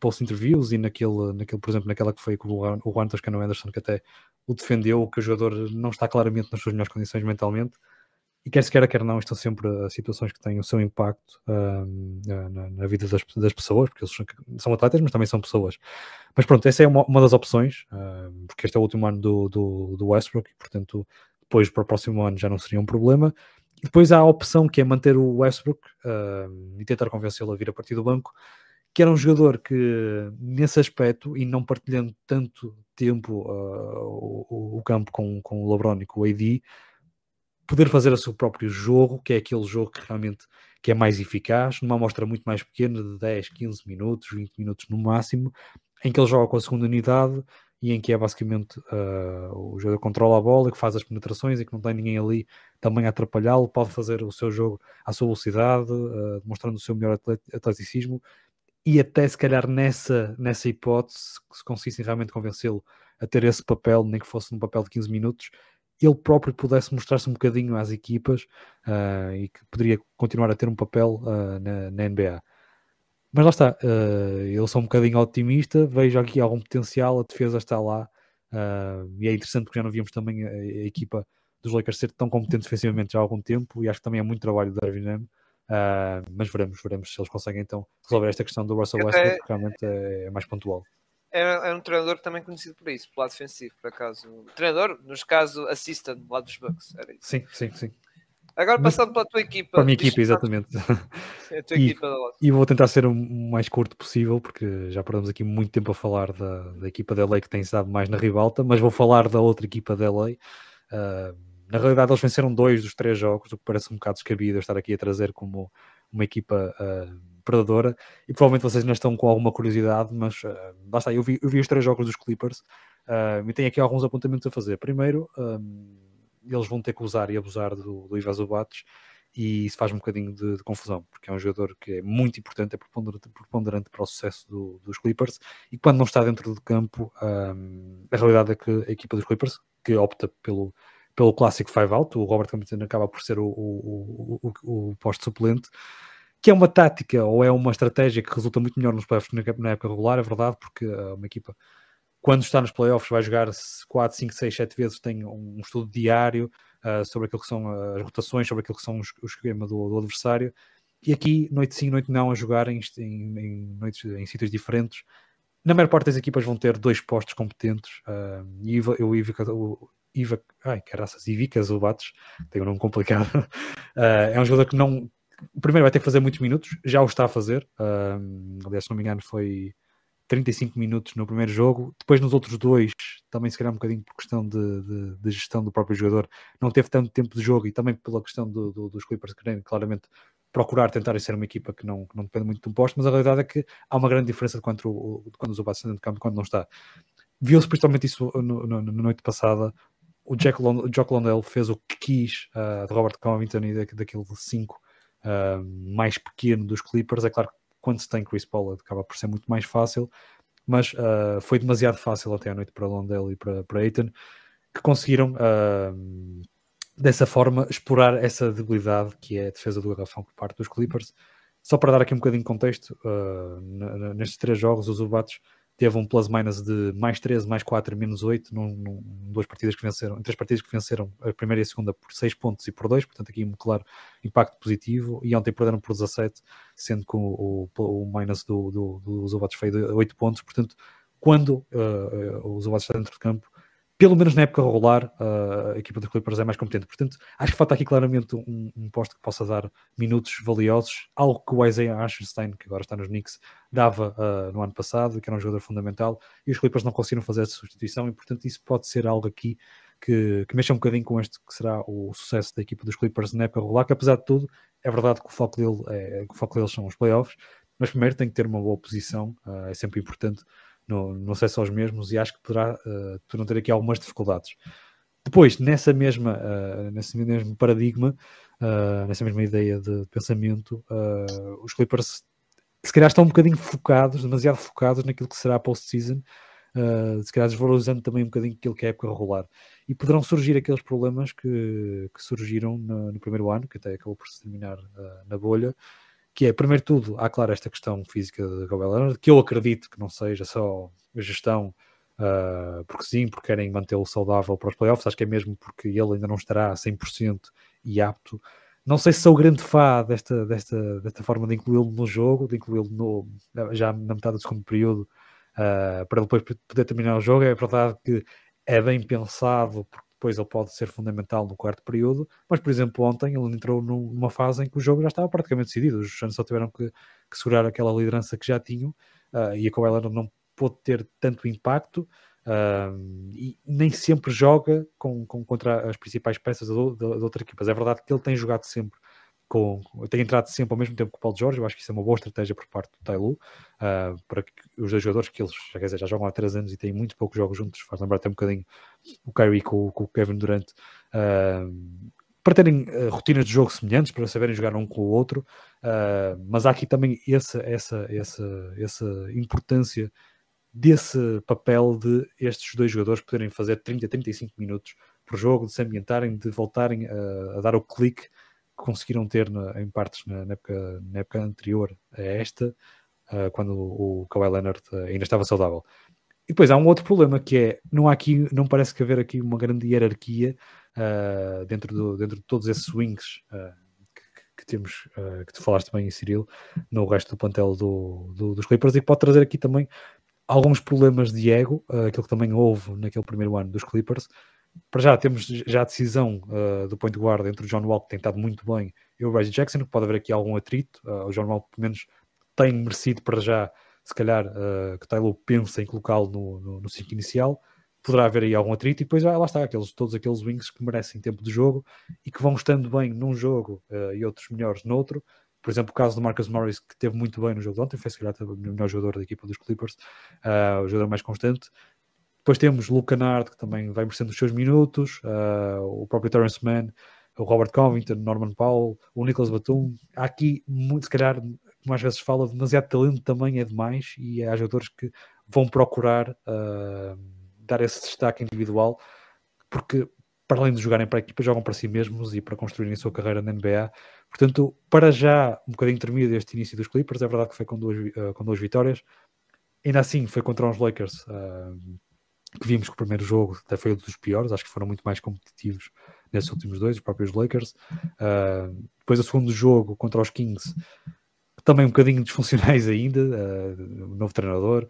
post-interviews e naquele, naquele, por exemplo, naquela que foi com o Juan Toscano Anderson, que até o defendeu, que o jogador não está claramente nas suas melhores condições mentalmente e quer se queira, quer não, estão sempre situações que têm o seu impacto uh, na, na, vida das, das, pessoas, porque eles são atletas, mas também são pessoas. Mas pronto, essa é uma, uma das opções, uh, porque este é o último ano do, do, do, Westbrook e, portanto, depois para o próximo ano já não seria um problema. E depois há a opção que é manter o Westbrook uh, e tentar convencê-lo a vir a partir do banco, que era um jogador que, nesse aspecto, e não partilhando tanto tempo o, o, campo com, com o LeBron e com o AD, poder fazer o seu próprio jogo, que é aquele jogo que realmente que é mais eficaz, numa amostra muito mais pequena, de 10, 15 minutos, 20 minutos no máximo, em que ele joga com a segunda unidade e em que é basicamente uh, o jogador controla a bola, que faz as penetrações e que não tem ninguém ali também a atrapalhá-lo, pode fazer o seu jogo à sua velocidade, uh, demonstrando o seu melhor atleticismo. E até se calhar nessa, nessa hipótese, se conseguissem realmente convencê-lo a ter esse papel, nem que fosse um papel de 15 minutos, ele próprio pudesse mostrar-se um bocadinho às equipas uh, e que poderia continuar a ter um papel uh, na, na, NBA. Mas lá está, uh, eu sou um bocadinho otimista, vejo aqui algum potencial, a defesa está lá e é interessante porque já não víamos também a, a, equipa dos Lakers ser tão competente defensivamente já há algum tempo e acho que também é muito trabalho do Darwin Ham. mas veremos, veremos se eles conseguem então resolver esta questão do Russell Westbrook, porque realmente é, é mais pontual era, era um treinador também conhecido por isso, pelo lado defensivo, por acaso. Treinador, nos caso, assistant do lado dos Bucks. Era isso. Sim, sim, sim. Agora passando para a tua equipa. Para a minha equipa, exatamente. É a tua [laughs] e, equipa da E vou tentar ser o mais curto possível, porque já perdemos aqui muito tempo a falar da, da equipa da LA que tem estado mais na ribalta, mas vou falar da outra equipa da LA. Uh, na realidade, eles venceram dois dos três jogos, o que parece um bocado descabido estar aqui a trazer como uma equipa uh, predadora e provavelmente vocês ainda estão com alguma curiosidade, mas uh, lá está, eu vi, eu vi os três jogos dos Clippers uh, e tenho aqui alguns apontamentos a fazer. Primeiro, um, eles vão ter que usar e abusar do, do Zubates e isso faz um bocadinho de, de, confusão, porque é um jogador que é muito importante, é preponderante, preponderante para o sucesso do, dos Clippers e quando não está dentro do campo, a realidade é que a equipa dos Clippers, que opta pelo, pelo clássico five out, o Robert Covington acaba por ser o, o, o, o, posto suplente, que é uma tática ou é uma estratégia que resulta muito melhor nos playoffs na época regular, é verdade, porque uh, uma equipa, quando está nos playoffs, vai jogar 4, 5, 6, 7 vezes, tem um estudo diário uh, sobre aquilo que são as rotações, sobre aquilo que são os, o esquema do, do, adversário, e aqui, noite sim, noite não, a jogar em, em, em, noites, em sítios diferentes. Na maior parte das equipas vão ter dois postos competentes, uh, e o Ivica, o Iva, ai, caraças, Ivica Zubates, tem um nome complicado, uh, [laughs] é um jogador que não, primeiro vai ter que fazer muitos minutos, já o está a fazer. aliás, se não me engano, foi 35 minutos no primeiro jogo, depois nos outros dois, também se calhar um bocadinho por questão de, de, de gestão do próprio jogador, não teve tanto tempo de jogo e também pela questão do, do, dos Clippers querendo claramente procurar tentar ser uma equipa que não, que não depende muito de um posto, mas a realidade é que há uma grande diferença de quando, o, de quando o Zubat está dentro de campo e quando não está. Viu-se principalmente isso no, no, na noite passada, o Jack Lond Jock Londell fez o que quis uh, de Robert Covington e daquele 5 uh, mais pequeno dos Clippers. É claro que quando se tem Chris Paul acaba por ser muito mais fácil, mas uh, foi demasiado fácil até à noite para Londell e para, para Aiton, que conseguiram dessa forma explorar essa debilidade que é a defesa do garrafão por parte dos Clippers. Só para dar aqui um bocadinho de contexto, nestes três jogos, os Ubates teve um plus-minus de mais 13, mais 4, menos 8, num, num, duas partidas que venceram, em três partidas que venceram a primeira e a segunda por 6 pontos e por 2, portanto aqui um claro impacto positivo, e ontem perderam por 17, sendo que o, o, o minus do, do, do Zubac foi de 8 pontos, portanto quando uh, uh, o Zubac está dentro de campo, pelo menos na época regular, a equipa dos Clippers é mais competente. Portanto, acho que falta aqui claramente um, um posto que possa dar minutos valiosos, algo que o Isaiah Ashenstein, que agora está nos Knicks, dava uh, no ano passado, que era um jogador fundamental, e os Clippers não conseguiram fazer essa substituição, e portanto isso pode ser algo aqui que, que mexa um bocadinho com este que será o sucesso da equipa dos Clippers na época regular, que apesar de tudo, é verdade que o foco, dele é, o foco deles são os playoffs, mas primeiro tem que ter uma boa posição, uh, é sempre importante no, não sei se são os mesmos, e acho que poderá, uh, ter aqui algumas dificuldades. Depois, nessa mesma, uh, nesse mesmo paradigma, uh, nessa mesma ideia de pensamento, uh, os Clippers se calhar estão um bocadinho focados, demasiado focados naquilo que será a post-season, se calhar desvalorizando também um bocadinho aquilo que é a época regular. E poderão surgir aqueles problemas que, que surgiram no, no, primeiro ano, que até acabou por se terminar na bolha, que é, primeiro de tudo, há claro esta questão física de Kawhi Leonard, que eu acredito que não seja só gestão, uh, porque sim, porque querem mantê-lo saudável para os playoffs, acho que é mesmo porque ele ainda não estará a 100% e apto. Não sei se sou grande fã desta, desta, desta forma de incluí-lo no jogo, de incluí-lo já na metade do segundo período, uh, para depois poder terminar o jogo. É verdade que é bem pensado, porque depois ele pode ser fundamental no quarto período, mas por exemplo ontem ele entrou numa fase em que o jogo já estava praticamente decidido, os Suns só tiveram que, que, segurar aquela liderança que já tinham uh, e a Kawhi Leonard não pôde ter tanto impacto uh, e nem sempre joga com, com, contra as principais peças de outras equipas, é verdade que ele tem jogado sempre com, tem entrado sempre ao mesmo tempo que o Paulo Jorge, eu acho que isso é uma boa estratégia por parte do Tailu, uh, para que os dois jogadores que eles já, dizer, já jogam há 3 anos e têm muito poucos jogos juntos, faz lembrar até um bocadinho o Kyrie com, com o Kevin Durant, uh, para terem uh, rotinas de jogo semelhantes, para saberem jogar um com o outro, mas há aqui também essa, essa, essa, essa importância desse papel de estes dois jogadores poderem fazer 30, 35 minutos por jogo, de se ambientarem, de voltarem a, dar o clique que conseguiram ter na, em partes na, na, época, na, época, anterior a esta, uh, quando o, o Kawhi Leonard uh, ainda estava saudável. E depois há um outro problema que é, não há aqui, não parece que haver aqui uma grande hierarquia uh, dentro, do, dentro de todos esses swings que, que, temos, que tu falaste bem, Cyril, no resto do plantel do, do, dos Clippers e que pode trazer aqui também alguns problemas de ego, aquilo que também houve naquele primeiro ano dos Clippers, para já temos já a decisão uh, do point guard entre o John Wall, que tem estado muito bem, e o Reggie Jackson, que pode haver aqui algum atrito. Uh, o John Wall, pelo menos, tem merecido para já, se calhar, uh, que Taylor pensa em colocá-lo no, no, 5 inicial. Poderá haver aí algum atrito, e depois ah, lá está, aqueles, todos aqueles wings que merecem tempo de jogo e que vão estando bem num jogo e outros melhores noutro. Por exemplo, o caso do Marcus Morris, que teve muito bem no jogo de ontem, foi se calhar o melhor jogador da equipa dos Clippers, o jogador mais constante. Depois temos Luca Nard, que também vai merecendo os seus minutos, uh, o próprio Terence Mann, o Robert Covington, Norman Powell, o Nicholas Batum. Há aqui, muito, se calhar, como às vezes fala, demasiado talento também é demais e há jogadores que vão procurar uh, dar esse destaque individual, porque para além de jogarem para a equipa, jogam para si mesmos e para construírem a sua carreira na NBA. Portanto, para já, um bocadinho termina este início dos Clippers, é verdade que foi com duas, uh, com duas vitórias, ainda assim foi contra os Lakers, uh, que vimos que o primeiro jogo até foi um dos piores, acho que foram muito mais competitivos nesses últimos dois, os próprios Lakers. Uh, depois o segundo jogo contra os Kings, também um bocadinho disfuncionais ainda, uh, novo treinador.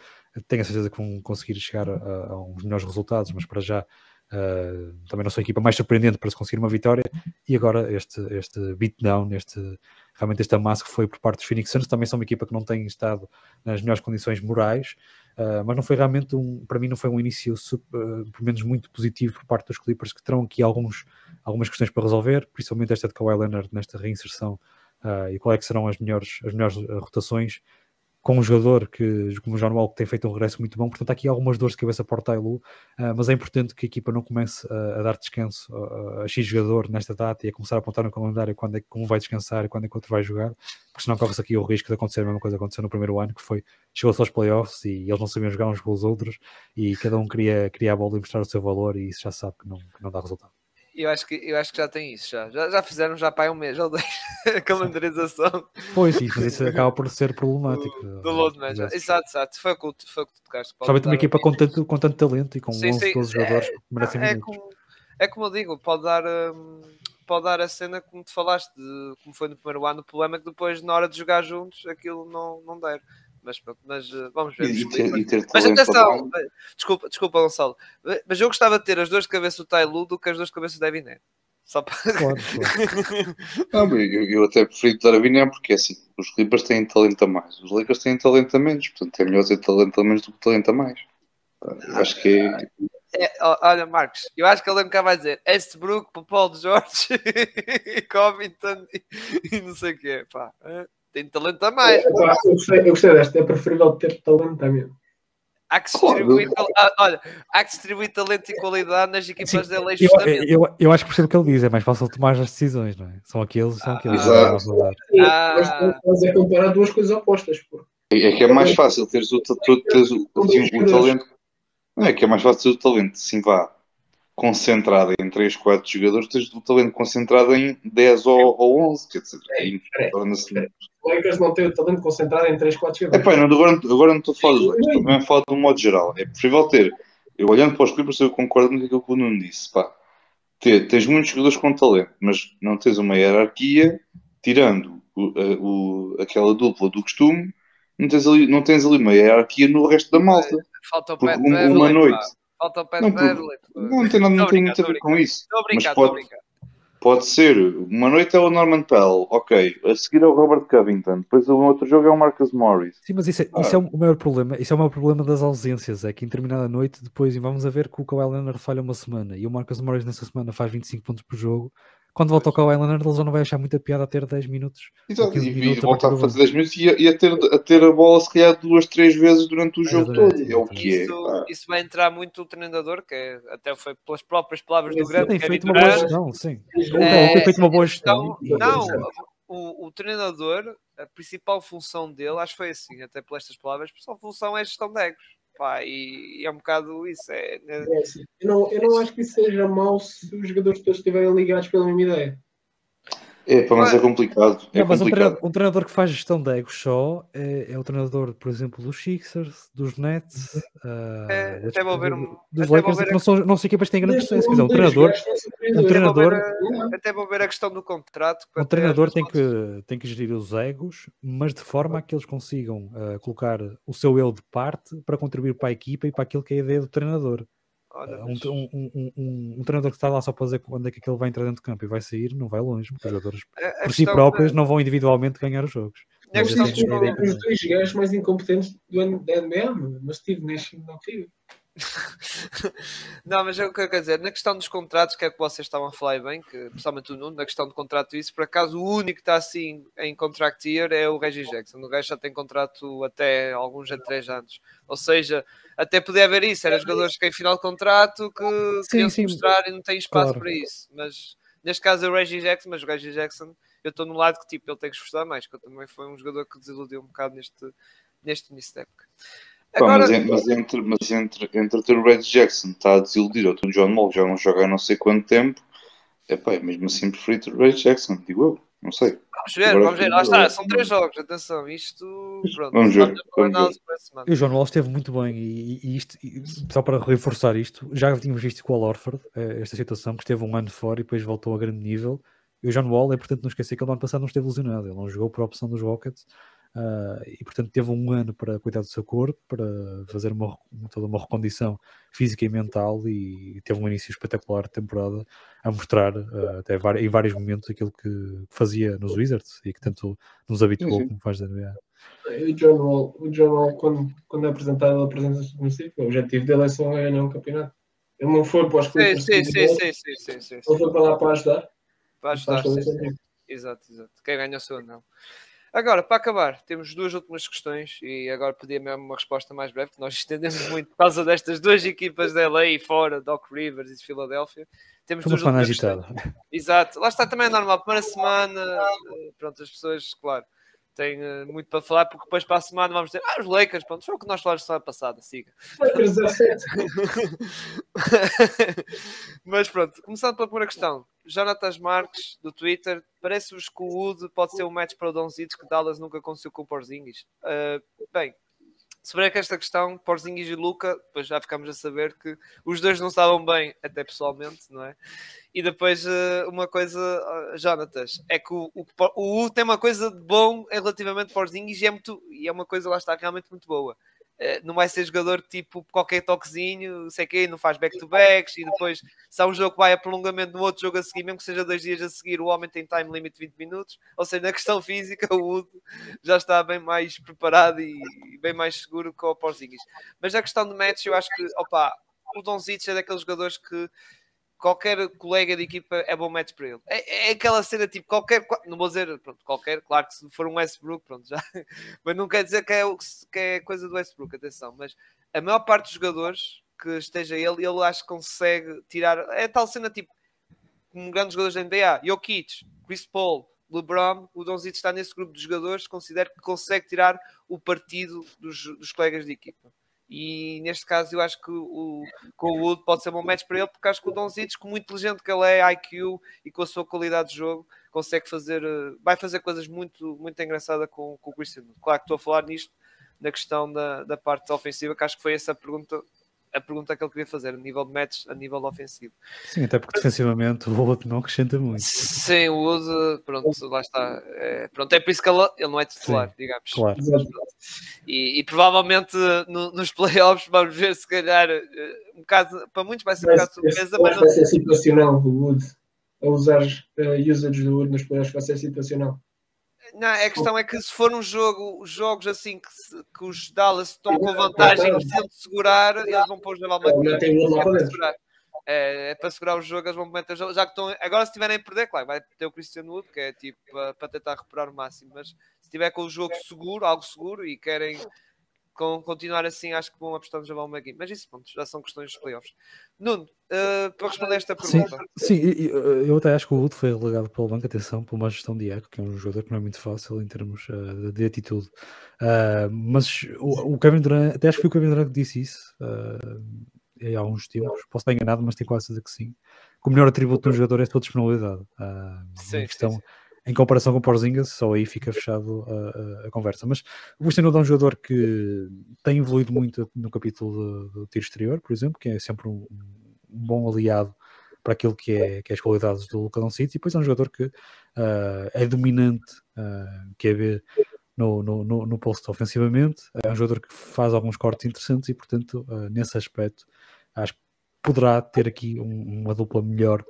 Tenho a certeza que vão conseguir chegar a, a uns melhores resultados, mas para já uh, também não sou a equipa mais surpreendente para se conseguir uma vitória. E agora este, este beatdown, este, realmente este amasso que foi por parte dos Phoenix Suns, também são uma equipa que não tem estado nas melhores condições morais, uh, mas não foi realmente um, para mim não foi um início uh, pelo menos muito positivo por parte dos Clippers, que terão aqui alguns, algumas questões para resolver, principalmente esta de Kawhi Leonard nesta reinserção uh, e qual é que serão as melhores, as melhores rotações com um jogador que, como o John Wall, que tem feito um regresso muito bom. Portanto, há aqui algumas dores de cabeça para o Tailu, uh, mas é importante que a equipa não comece a, a dar descanso a, a, X jogador nesta data e a começar a apontar no calendário quando é que um vai descansar e quando é que outro vai jogar, porque senão corre-se aqui o risco de acontecer a mesma coisa que aconteceu no primeiro ano, que foi chegou-se aos playoffs e eles não sabiam jogar uns com os outros e cada um queria, queria a bola e mostrar o seu valor e isso já sabe que não, que não dá resultado. Eu acho, que, eu acho que já tem isso, já. Já, já fizeram já para um mês ou dois [laughs] a calendarização. Pois, sim, mas isso acaba por ser problemático. [laughs] Do, do load manager. Exato, exato. Foi o que, tu tocaste. Somente uma equipa com tanto, com tanto talento e com sim, 11, sim. 12 jogadores é, que merecem é como, é como eu digo, pode dar, um, pode dar a cena como te falaste, de, como foi no primeiro ano. O problema é que depois, na hora de jogar juntos, aquilo não, não der mas pronto, mas uh, vamos ver. E, ter, e ter mas atenção, desculpa, desculpa, Gonçalo, mas eu gostava de ter as duas de cabeça do Tailu do que as duas de cabeça do Devin Só para. Claro, claro. [laughs] Não, eu, eu, até prefiro dar a Vinha porque é assim, os Clippers têm talento a mais, os Lakers têm talento a menos, portanto é melhor ter talento a menos do que talento a mais. Eu acho que é. É, olha, Marcos, eu acho que ele nunca vai dizer Estbrook para Paul George [laughs] e Covington e, e, não sei o quê. Pá tem talento a mais. É, eu, gostei, eu gostei desta, é preferível ter talento também. Há que distribuir, olha, há que distribuir talento e qualidade nas equipas de lei eu, eu, eu, acho que percebo o que ele diz, é mais fácil tomar as decisões, não é? São aqueles, são aqueles. Ah, exato. Ah, mas é comparar duas coisas opostas. Pô. É que é mais fácil teres o, teres o, assim, o talento. Não é que é mais fácil ter o talento, sim, vá, concentrado em 3, 4 jogadores, tens o talento concentrado em 10 ou, ou 11, quer dizer, é, torna-se o Lakers não tem o talento concentrado em 3, 4 jogadores. Epá, não, agora, agora não estou a falar dos Lakers, estou a falar de um modo geral. É preferível ter, eu olhando para os Clippers, eu concordo com aquilo que o Nuno disse. Pá, ter, tens muitos jogadores com talento, mas não tens uma hierarquia, tirando o, o, aquela dupla do costume, não tens, ali, não tens ali uma hierarquia no resto da malta. Falta o Pat uma, uma noite. Falta o Pat não, não, não tem nada, não tem muito a ver com isso. Estou a brincar, estou a brincar Pode ser, uma noite é o Norman Pell, ok. A seguir é o Robert Covington, depois o outro jogo é o Marcus Morris. Sim, mas isso é, ah. isso é o maior problema. Isso é o maior problema das ausências. É que em determinada noite, depois vamos a ver que o Kawhi Leonard falha uma semana e o Marcus Morris nessa semana faz 25 pontos por jogo quando volta ao Kawhi Leonard, ele já não vai achar muita piada a ter 10 minutos. Exato, e, minutos voltar a fazer 10 minutos e, a, e a, ter, a ter a bola se calhar duas, três vezes durante o jogo todo. É o que isso, é. Isso vai entrar muito o treinador, que é, até foi pelas próprias palavras do grande. Tem feito uma boa gestão, sim. É, tem feito uma boa gestão. Não, não o, o, treinador, a principal função dele, acho que foi assim, até por estas palavras, a principal função é a gestão de egos. Pá, e, e, é um bocado isso. É, é... é assim, eu, não, eu não acho que isso seja mau se os jogadores todos estiverem ligados pela mesma ideia. É, pá, mas é complicado. É não, mas complicado. Um, treinador, um, treinador, que faz gestão de egos só é, é, o treinador, por exemplo, dos Sixers, dos Nets, uh, é, até vou ver um, dos Lakers, que não são, não são equipas que têm grande sucesso. Um treinador, um treinador, até vou ver a questão do contrato. Um treinador tem que, tem que gerir os egos, mas de forma a que eles consigam uh, colocar o seu eu de parte para contribuir para a equipa e para aquilo que é a ideia do treinador. Olha, um, um, um, um, treinador que está lá só para dizer quando é que ele vai entrar dentro do campo e vai sair, não vai longe, porque os jogadores por si próprios não vão individualmente ganhar os jogos. É os dois gajos mais incompetentes do ano da NBA, mas Steve Nash não tive. [laughs] não, mas é o que eu quero dizer, na questão dos contratos, que é que vocês estavam a falar bem, que principalmente o Nuno, na questão do contrato, isso por acaso o único que está assim em contract year é o Reggie Jackson. O gajo já tem contrato até alguns de 3 anos, ou seja, até podia haver isso, eram jogadores que em final de contrato que sim, queriam se mostrar e não têm espaço claro. para isso, mas neste caso é o Reggie Jackson, mas o Reggie Jackson eu estou no lado que tipo ele tem que esforçar mais, que eu também foi um jogador que desiludiu um bocado neste, neste início da época. Agora... Pá, mas, mas, entre, mas entre, entre ter o Red Jackson está a desiludir ou o John Wall já não joga há não sei quanto tempo, é pá, é mesmo assim preferido o Red Jackson, digo eu, não sei. Vamos ver, Agora, vamos ver, lá está, são três jogos, atenção, isto pronto, vamos ver, vamos ver. E o John Wall esteve muito bem e, e isto, e, só para reforçar isto, já tínhamos visto com o Al Orford, eh, esta situação, que esteve um ano fora e depois voltou a grande nível, e o John Wall é, portanto, não esquecer que ele no ano passado não esteve lesionado, ele não jogou por opção dos Rockets, Uh, e portanto teve um ano para cuidar do seu corpo, para fazer uma, toda uma recondição física e mental e teve um início espetacular de temporada a mostrar uh, até em vários momentos aquilo que fazia nos Wizards e que tanto nos habituou como faz da NBA. O John Wall, o John Wall quando, quando é apresentado a presença submissiva, o objetivo dele é só ganhar um campeonato. Ele não foi para os Clippers. Sim, sim, sim, sim, sim, sim, Ele foi para lá para ajudar. Para ajudar, sim, sim. Exato, exato. Quem ganha o seu não. Agora, para acabar, temos duas últimas questões e agora pedia mesmo uma resposta mais breve, que nós estendemos [laughs] muito por causa destas duas equipas de LA e fora, Doc Rivers e de Filadélfia. Temos duas últimas agitada. Exato, lá está também é normal, primeira semana, eh, pronto, as pessoas, claro, tem uh, muito para falar, porque depois para a semana vamos dizer, ah, os Lakers, pronto, foi o que nós falamos semana passada, siga. [laughs] Mas pronto, começando pela primeira questão, Jonatas Marques, do Twitter, parece-vos que o Wood pode ser um match para o Donzitos que Dallas nunca conseguiu com o Porzingis? Uh, bem, sobre esta questão, Porzingis e Luca, depois já ficamos a saber que os dois não estavam bem, até pessoalmente, não é? E depois eh, uma coisa, eh, Jonatas, é que o, o, o U tem uma coisa de bom relativamente Porzingis e é, muito, e é uma coisa, lá está, realmente muito boa. Eh, não vai ser jogador tipo qualquer toquezinho, sei que não faz back-to-backs e depois se há um jogo que vai a prolongamento no outro jogo a seguir, mesmo que seja dois dias a seguir, o homem tem time limit de 20 minutos, ou seja, na questão [laughs] física o Wood já está bem mais preparado e bem mais seguro que o Porzingis. Mas a questão de match, eu acho que, opa, o Donzic é daqueles jogadores que qualquer colega de equipa é bom match para ele. É, é, aquela cena tipo, qualquer, não vou dizer, pronto, qualquer, claro que se for um Westbrook, pronto, já, [laughs] mas não quer dizer que é, que é coisa do Westbrook, atenção, mas a maior parte dos jogadores que esteja ele, ele acho que consegue tirar, é tal cena tipo, como grandes jogadores da NBA, Jokic, Chris Paul, LeBron, o Donzito está nesse grupo de jogadores, considero que consegue tirar o partido dos, dos colegas de equipa. E neste caso eu acho que o, com o Wood pode ser bom match para ele, porque acho que o Donzitos, com muito inteligente que ele é, IQ e com a sua qualidade de jogo, consegue fazer, eh, vai fazer coisas muito, muito engraçadas com, com o Cristiano. Claro que estou a falar nisto na questão da, da parte ofensiva, que acho que foi essa a pergunta a pergunta que ele queria fazer, a nível de match, a nível ofensivo. Sim, até porque defensivamente o Wood não acrescenta muito. Sim, o Wood, pronto, lá está. É, pronto, é por isso que ele, ele não é titular, Sim, digamos. Claro. E, e provavelmente no, nos playoffs vamos ver se calhar eh, um bocado, para muitos vai ser um bocado surpresa, mas. Vai ser situacional o Wood. A usar uh, usage do Wood nos playoffs vai ser situacional. Não, a questão é que se for um jogo, os jogos assim que, se, que os Dallas estão com vantagem e precisam de segurar, eles vão pôr o Javal McGee. É, é, para segurar o jogo, eles vão meter já que estão. Agora, se tiverem a perder, claro, vai ter o Christian Wood, que é tipo para, para tentar recuperar o máximo, mas se tiver com o jogo seguro, algo seguro, e querem com, continuar assim, acho que vão apostar no Javal McGee. Mas isso, pronto, já são questões dos playoffs. Nuno, uh, para responder esta pergunta. Sim, sim, eh, eu até acho que o Wood foi relegado pelo banco, atenção, por uma gestão de eco, que é um jogador que não é muito fácil em termos uh, de atitude. Uh, mas o, o, Kevin Durant, até acho que foi o Kevin Durant que disse isso há uns tempos, posso estar enganado, mas tenho quase certeza que sim. Que o melhor atributo de um jogador é a sua disponibilidade. sim, questão, sim, sim em comparação com o Porzingas, só aí fica fechado a, a, a conversa. Mas o Cristiano é um jogador que tem evoluído muito no capítulo do tiro exterior, por exemplo, que é sempre um, um, bom aliado para aquilo que é, que é as qualidades do Luka Doncic, e depois é um jogador que uh, é dominante, uh, que é ver no, no, no, no posto ofensivamente, é um jogador que faz alguns cortes interessantes e, portanto, uh, nesse aspecto, acho que poderá ter aqui um, uma dupla melhor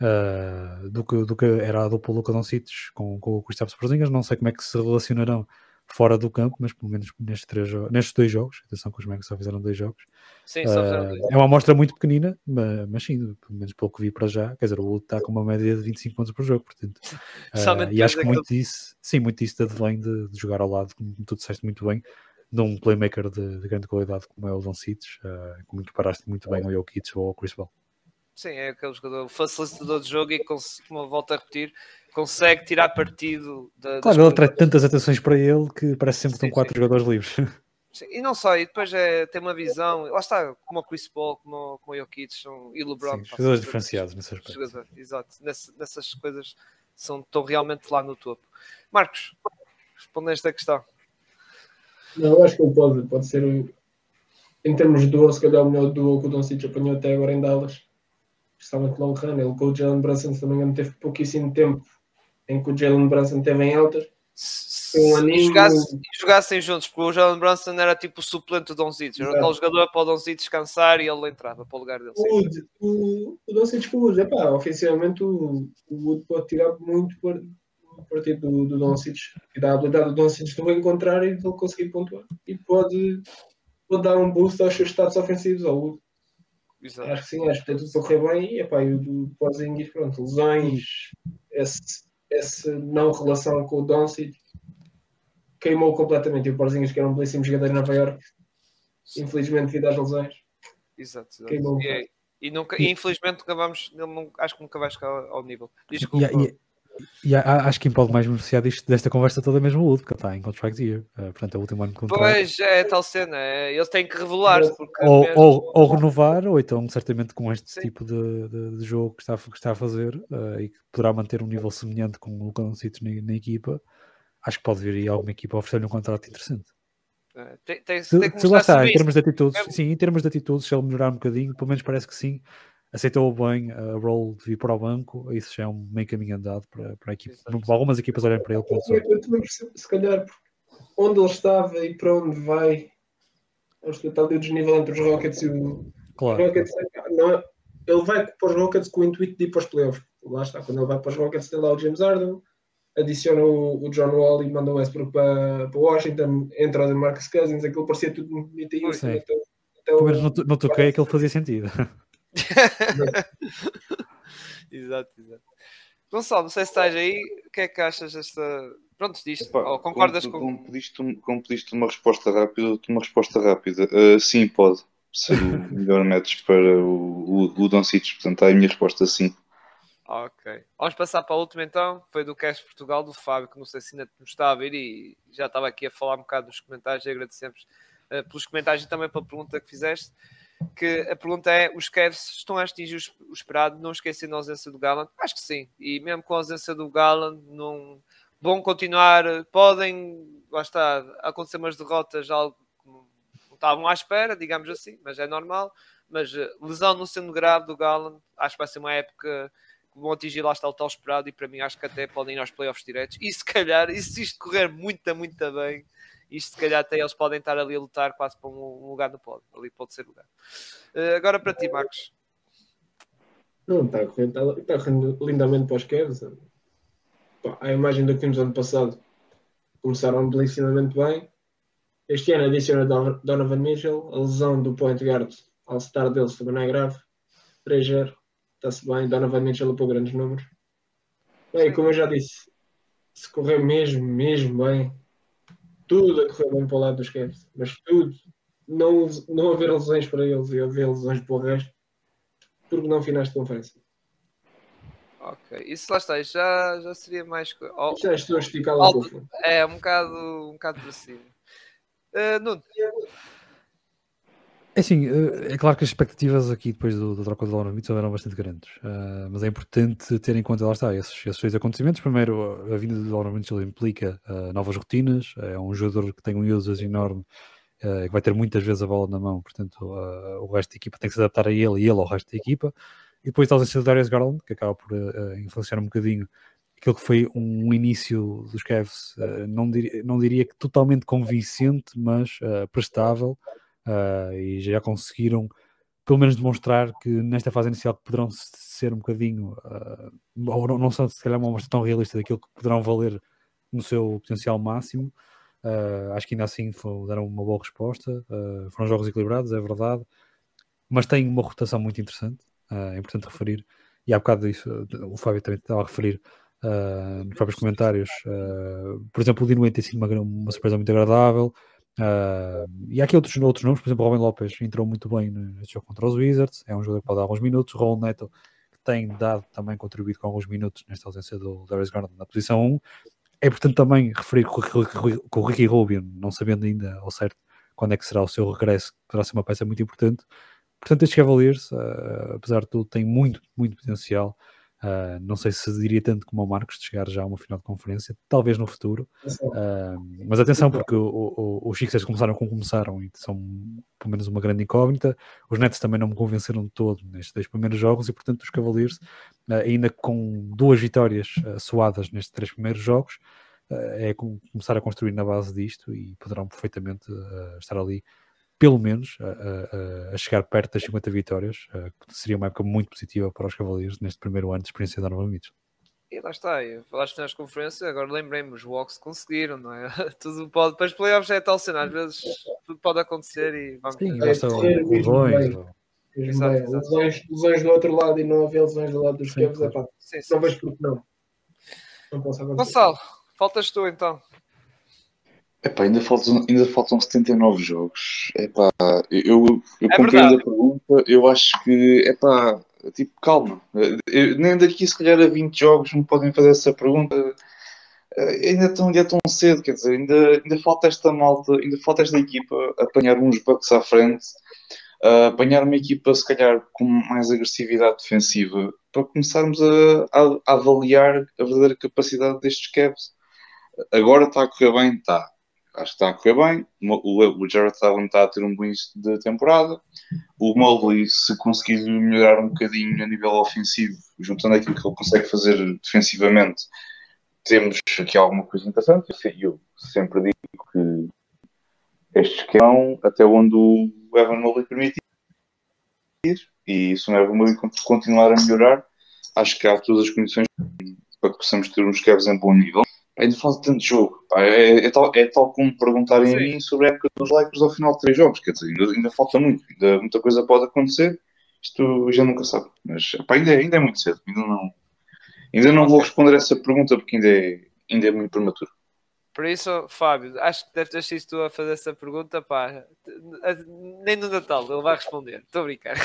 uh, do, que, do que era a dupla Luca Doncic com, com o Kristaps Porzingis. Não sei como é que se relacionarão fora do campo, mas pelo menos nestes, três, nestes dois jogos, atenção que os Magos só fizeram dois jogos. Sim, só fizeram dois. É uma amostra muito pequenina, mas, mas, sim, pelo menos pelo que vi para já, quer dizer, o Wood está com uma média de 25 pontos por jogo, portanto. [laughs] Uh, e acho que muito disso, sim, muito disso advém de, de jogar ao lado, como tu disseste muito bem, de um playmaker de, de grande qualidade como é o Don Cites, uh, como tu paraste muito bem ao Jokic ou ao Chris Paul. Sim, é aquele jogador facilitador de jogo e, como eu volto a repetir, consegue tirar partido da. Claro, ele traz tantas atenções para ele que parece sempre que estão quatro sim. jogadores livres. [laughs] Sim, e não só, e depois é, tem uma visão, lá está, como o Chris Paul, como, como o Jokic são, e o LeBron. Sim, jogadores diferenciados nesse aspecto. Jogador, exato, Ness, nessas coisas são, estão realmente lá no topo. Marcos, responde a esta questão. Não, eu acho que ele pode, pode ser, em termos de duo, se calhar o melhor duo que o Don City apanhou até agora em Dallas especialmente long run. Ele com o Jalen Brunson, se não me engano, teve pouquíssimo tempo em que o Jalen Brunson teve em altas. Um se aninho- jogasse- jogassem juntos, porque o Jalen Brunson era tipo o suplente do Doncic, era aquele jogador para o Doncic descansar e ele entrava para o lugar dele. O o, o Doncic com o Wood, epá, ofensivamente o, o Wood pode tirar muito par- partido do, do Doncic e da habilidade do Doncic o encontrar e de ele conseguir pontuar. E pode, pode dar um boost aos seus status ofensivos ao Wood. Exato. Acho que sim, acho que tem tudo para correr bem. E, epá, e o do Porzingis, pronto, lesões, esse, essa não relação com o Doncic queimou completamente. E o Porzingis, que era um belíssimo jogador em Nova York, infelizmente, devido às lesões, Exato, exato. queimou. E, é- e nunca, e infelizmente nunca vamos, ele não, acho que nunca vai chegar ao, nível. Desculpa. e- e a- acho que quem pode mais beneficiar disto, desta conversa toda é mesmo o Wood, porque ele está em contract year. Uh, portanto, é o último ano de contrato. Pois é, a tal cena, é, eles têm que revelar-se. porque Ou, mesmo- ou, ou renovar, ou então, certamente, com este Sim. tipo de, de- de jogo que está, a- que está a fazer uh, e que poderá manter um nível semelhante com o Doncic na, na equipa, acho que pode vir aí alguma equipa a oferecer-lhe um contrato interessante. é, tem, tem, Se, tem que se lá está, em termos de atitudes, Mesmo- sim, em termos de atitudes, se ele melhorar um bocadinho, pelo menos parece que sim, aceitou bem a role de vir para o banco, isso já é um meio caminho andado para, para, a equipe, Exato. para algumas equipas olharem para ele Eu, eu também percebo, se calhar, onde ele estava e para onde vai, acho que está ali o desnível entre os Rockets e o. Os Claro, Rockets, não é- ele vai para os Rockets com o intuito de ir para os playoffs. Lá está, quando ele vai para os Rockets, tem lá o James Harden, adiciona o, o John Wall e manda o Westbrook para, para Washington, entra o DeMarcus Cousins, aquilo parecia tudo muito bonitinho. Sim. Até pelo menos não, não toquei aquilo fazia sentido. [laughs] [laughs] Exato, exato. Gonçalo, não sei se estás aí, o que é que achas desta. Pronto, disto. Ou concordas como, com. como pediste, um- como pediste uma resposta rápida, uma resposta rápida. Uh, sim, pode ser o [laughs] melhor match para o, o, o Doncic. Portanto, a minha resposta sim. Ok. Vamos passar para a última então. Foi do Cast Portugal, do Fábio, que não sei se ainda nos está a ver e já estava aqui a falar um bocado dos comentários e agradecemos eh, pelos comentários e também pela pergunta que fizeste. Que a pergunta é: os Cavs estão a atingir o es- o esperado, não esquecendo a ausência do Gallant? Acho que sim. E mesmo com a ausência do Gallant, não vão continuar. Podem, lá está, acontecer umas derrotas, algo que não estavam à espera, digamos assim, mas é normal. Mas eh, lesão não sendo grave do Gallant, acho que vai ser uma época que vão atingir lá está o tal esperado e para mim acho que até podem ir aos playoffs diretos e se calhar, e se isto correr muito, muito bem isto se calhar até eles podem estar ali a lutar quase para um lugar no pódio, ali pode ser lugar Eh, agora para ti Marcos Não, está a correr, está, a correr lindamente para os Cavs. A imagem do que vimos ano passado começaram belíssimamente bem. Este ano adiciona Don- Donovan Mitchell, a lesão do point guard ao star deles também não é grave. 3-0, está-se bem. Donovan Mitchell upou grandes números. Bem, como eu já disse, se correr mesmo, mesmo bem, tudo a correr bem para o lado dos Cavs, mas tudo, não, não haver lesões para eles e haver lesões para o resto, porque não finais de conferência. ok, isso lá está, isso já, já seria mais oh, Já estou a esticar lá Alto. para o fundo. é um bocado, um bocado para cima Eh, Nuno, É assim, eh, é claro que as expectativas aqui depois do, da troca do Donovan Mitchell eram bastante grandes, eh, mas é importante ter em conta, lá está, esses, esses dois acontecimentos. Primeiro, a vinda do Mitchell implica eh, novas rotinas, é um jogador que tem um usage enorme, eh, que vai ter muitas vezes a bola na mão, portanto o resto da equipa tem que se adaptar a ele e ele ao resto da equipa. E depois a ausência do Darius Garland, que acaba por influenciar um bocadinho aquilo que foi um início dos Cavs, não, não diria que totalmente convincente, mas prestável. Uh, e já conseguiram pelo menos demonstrar que nesta fase inicial poderão ser um bocadinho uh, ou não, não são se calhar uma amostra tão realista daquilo que poderão valer no seu potencial máximo. Uh, acho que ainda assim foi- deram uma boa resposta. Uh, foram jogos equilibrados, é verdade mas tem uma rotação muito interessante é importante referir. E há bocado isso, uh, o Fábio também estava a referir nos próprios comentários por exemplo o Dino tem sido uma, uma surpresa muito agradável Uh, e há aqui outros, outros nomes, por exemplo, Robin Lopes entrou muito bem neste jogo contra os Wizards, é um jogador que pode dar alguns minutos. Raul Neto, que tem dado também contribuído com alguns minutos nesta ausência do Darius Garland na posição 1. É importante também referir que o Ricky Rubio, não sabendo ainda ao certo quando é que será o seu regresso, poderá ser uma peça muito importante. Portanto, estes Cavaliers, uh, apesar de tudo, têm muito, muito potencial. Uh, não sei se diria tanto como o Marcos de chegar já a uma final de conferência, talvez no futuro. Uh, mas atenção, porque os Sixers começaram como começaram e são pelo menos uma grande incógnita. Os Nets também não me convenceram de todo nestes dois primeiros jogos e, portanto, os Cavaliers, uh, ainda com duas vitórias suadas nestes três primeiros jogos, é começar a construir na base disto e poderão perfeitamente estar ali pelo menos a, a, a, chegar perto das 50 vitórias, que seria uma época muito positiva para os Cavaleiros neste primeiro ano de experiência da Nova Mitchell. E lá está, falaste nas conferências, agora lembrei-me, os Walks conseguiram, não é? [laughs] Tudo pode, depois playoffs é tal cena, às vezes tudo pode acontecer e vamos Sim, basta lesões. Lesões, lesões do outro lado e não haver lesões do lado dos Cavs, é pá, não vejo porque não. Não posso acontecer. Gonçalo, faltas tu então. Epá, ainda faltam, ainda faltam 79 jogos. Epá, eu, eu é compreendo a pergunta, eu acho que, epá, tipo, calma. Eu, nem daqui, se calhar, a 20 jogos me podem fazer essa pergunta. Eh, ainda tão, ainda é tão cedo, quer dizer, ainda, ainda falta esta malta, ainda falta esta equipa apanhar uns bucks à frente, uh, apanhar uma equipa, se calhar, com mais agressividade defensiva, para começarmos a, a, a avaliar a verdadeira capacidade destes Cavs. Agora está a correr bem, está acho que está a correr bem. O, o Jared Allen está a ter um bom início de temporada. O Mobley, se conseguir melhorar um bocadinho a nível ofensivo, juntando aquilo que ele consegue fazer defensivamente, temos aqui alguma coisa interessante. Eu sempre digo que estes que vão até onde o Evan Mobley permitir, e se o Evan Mobley continuar a melhorar, acho que há todas as condições para que possamos ter uns Cavs em bom nível ainda falta tanto jogo. Pá. É, é, tal, é tal como perguntarem Sim. a mim sobre a época dos Lakers ao final de três jogos. Quer dizer, ainda, ainda falta muito, ainda, muita coisa pode acontecer. Isto já nunca sabe. Mas pá, ainda, é, ainda é muito cedo. Ainda não, ainda não vou responder essa pergunta porque ainda é, ainda é muito prematuro. Por isso, Fábio, acho que deve ter sido tu a fazer essa pergunta, pá. Nem no Natal ele vai responder. Estou a brincar. [laughs]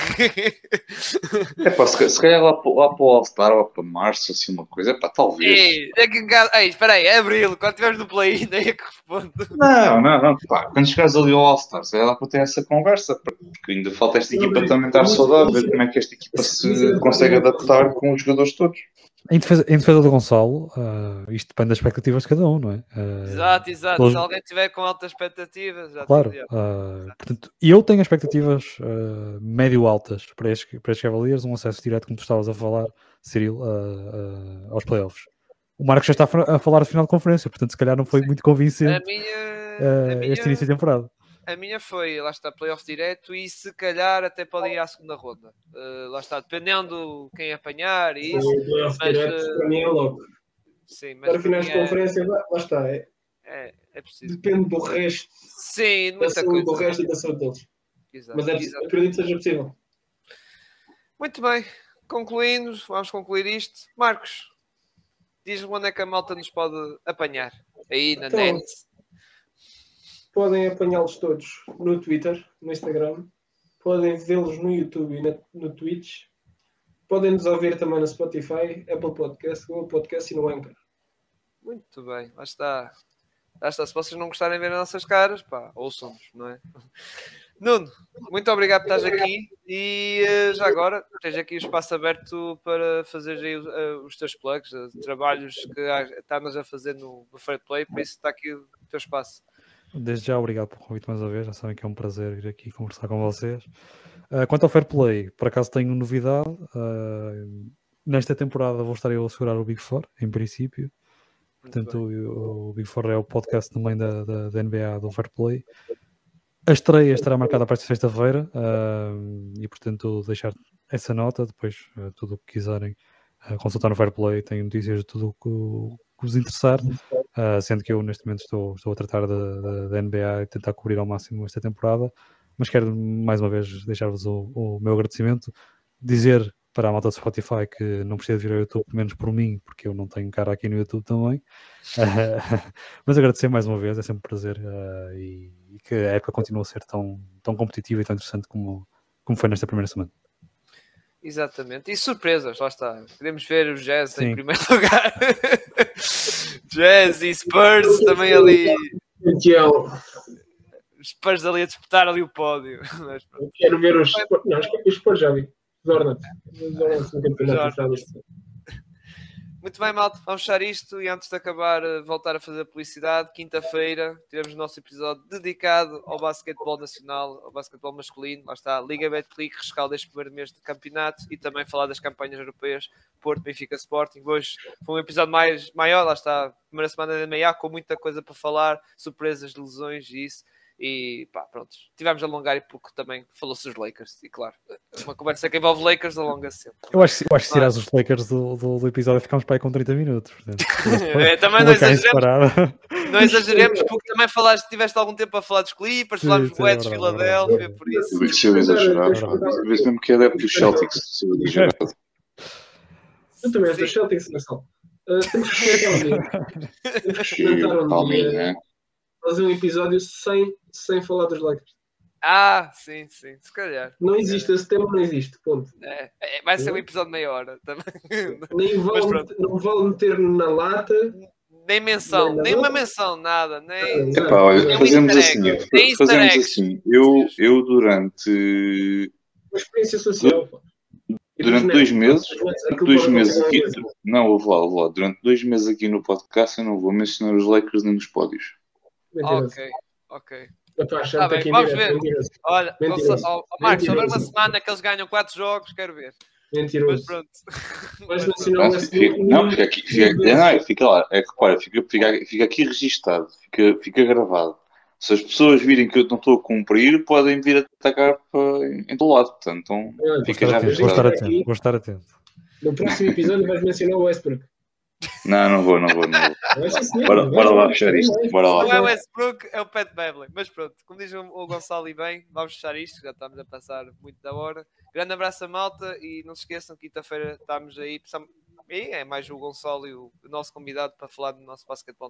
É pá, se, se calhar lá, lá para o All-Star ou para Março, assim, uma coisa, é pá, talvez. Ei, é que, ei, espera aí, é Abril, quando estiveres no play [laughs] nem é que respondo. Não, não, não, pá, quando chegares ali ao All-Star, se lá para ter essa conversa, porque ainda falta esta equipa também estar saudável, ver como é que esta equipa se consegue adaptar com os jogadores todos. Em defesa, em defesa do Gonçalo, uh, isto depende das expectativas de cada um, não é? Uh, exato, exato. Todos... Se alguém tiver com altas expectativas, já Claro. Uh, portanto, eu tenho expectativas médio-altas para estes, para estes Cavaliers, um acesso direto, como tu estavas a falar, Cyril, aos playoffs. O Marcos já está a falar de final de conferência, portanto, se calhar não foi Sim. muito convincente minha, minha... este início de temporada a minha foi, lá está, playoff direto e se calhar até pode ir à segunda ronda. Uh, lá está, dependendo quem apanhar e isso. O playoff mas, direto uh, para mim é logo. Sim, mas para finais de é... conferência, lá, está. É, é, é preciso. Depende do resto. Sim, de muita coisa. Do resto e da saúde deles. Exato, mas é, exato. acredito que seja possível. Muito bem, concluindo, vamos concluir isto. Marcos, diz-me onde é que a malta nos pode apanhar. Aí na então, net podem apanhá-los todos no Twitter, no Instagram, podem vê-los no YouTube e no Twitch, podem nos ouvir também no Spotify, Apple Podcast, Google Podcast e no Anchor. Muito bem, lá está. Lá está. Se vocês não gostarem de ver as nossas caras, pá, ouçam-nos, não é? [laughs] Nuno, muito obrigado por estás aqui e uh, já agora tens aqui o espaço aberto para fazer aí, uh, os teus plugs, uh, trabalhos que estás a fazer no, Fair Play, por isso está aqui o teu espaço. Desde já, obrigado pelo convite mais uma vez. Já sabem que é um prazer vir aqui conversar com vocês. Uh, quanto ao Fair Play, por acaso tenho novidade. Uh, nesta temporada vou estar eu a segurar o Big Four, em princípio. Portanto, o, o, Big Four é o podcast também da, da, da, NBA do Fair Play. A estreia estará marcada para esta sexta-feira uh, e, portanto, deixar essa nota. Depois, tudo o que quiserem consultar no Fair Play, tem notícias de tudo o que que vos interessar, uh, sendo que eu neste momento estou, estou a tratar da, NBA e tentar cobrir ao máximo esta temporada, mas quero mais uma vez deixar-vos o, o, meu agradecimento, dizer para a malta do Spotify que não precisa vir ao YouTube, menos por mim, porque eu não tenho cara aqui no YouTube também, uh, [laughs] mas agradecer mais uma vez, é sempre um prazer uh, e, e, que a época continua a ser tão, tão competitiva e tão interessante como, como foi nesta primeira semana. Exatamente. E surpresas, lá está. Queremos ver o Jazz Sim. em primeiro [laughs] lugar. Jazz e Spurs também ali. Spurs ali a disputar ali o pódio. [laughs] Mas, Quero ver os Spurs. Não, os Spurs já vi. Os Hornets. Os Hornets no campeonato. Muito bem, malta. Vamos fechar isto e antes de acabar, eh, voltar a fazer a publicidade. Quinta-feira tivemos o nosso episódio dedicado ao basquetebol nacional, ao basquetebol masculino. Lá está, Liga Betclic, rescaldo este primeiro mês de campeonato e também falar das campanhas europeias, Porto, Benfica, Sporting. Hoje foi um episódio mais maior, lá está, primeira semana da meia, com muita coisa para falar, surpresas, lesões e isso. E pá, pronto, tivemos a alongar e pouco também falou-se dos Lakers. E claro, uma conversa que envolve Lakers alonga-se sempre. Eu acho, eu acho que se tirares os Lakers do, do, do episódio ficamos para aí com 30 minutos. Portanto, [laughs] É, também não exageremos, não exageremos porque também falaste, tiveste algum tempo a falar dos Clippers, falámos do é verdade, Filadélfia, por isso. Eu exagerar, às vezes mesmo que é adepto dos Celtics, [laughs] eu exagerar. Também, Sim. esta Celtics nação. Uh, temos que experimentar um dia. Temos que experimentar um dia. Fazer um episódio sem, sem falar dos Lakers. Ah, sim, sim, se calhar. Não existe, esse tempo não existe. Ponto. É, é, vai ser um episódio de meia hora também. Nem pronto. não vale meter na lata. Nem menção, nem não. uma menção, nada, nem. Epá, olha, um fazemos assim, easter fazemos assim. Eu, eu durante, Uma experiência social. durante dois meses, aquilo dois pode meses aqui, não, ouve lá, ouve lá, durante dois meses aqui no podcast eu não vou mencionar os Lakers nem nos pódios. Ok, ok. Tá bem, aqui em vamos ver. mentiroso. Olha, Mentiroso. Marcos, se houver uma semana que eles ganham 4 jogos, quero ver. Mas Mentiroso. pronto. [laughs] Mas mencionar Não, fica, Westbrook. não, fica aqui, fica, não, fica lá, é que repara, fica, fica, fica aqui registado, fica, fica gravado. Se as pessoas virem que eu não estou a cumprir, podem vir atacar para, em todo lado, portanto, então, fica estar já atento, vou estar atento, vou estar atento. No próximo episódio vais mencionar o Westbrook. Não, não vou, não vou, não vou. Ser senhor, Bora, vai, bora lá vai, fechar vai, isto, vai. bora lá. Não é o Westbrook, é o Pat Beverly. Mas pronto, como diz o Gonçalo e bem, vamos fechar isto, já estamos a passar muito da hora. Grande abraço a malta e não se esqueçam, quinta-feira estamos aí. E é mais o Gonçalo e o o nosso convidado para falar do nosso basquetebol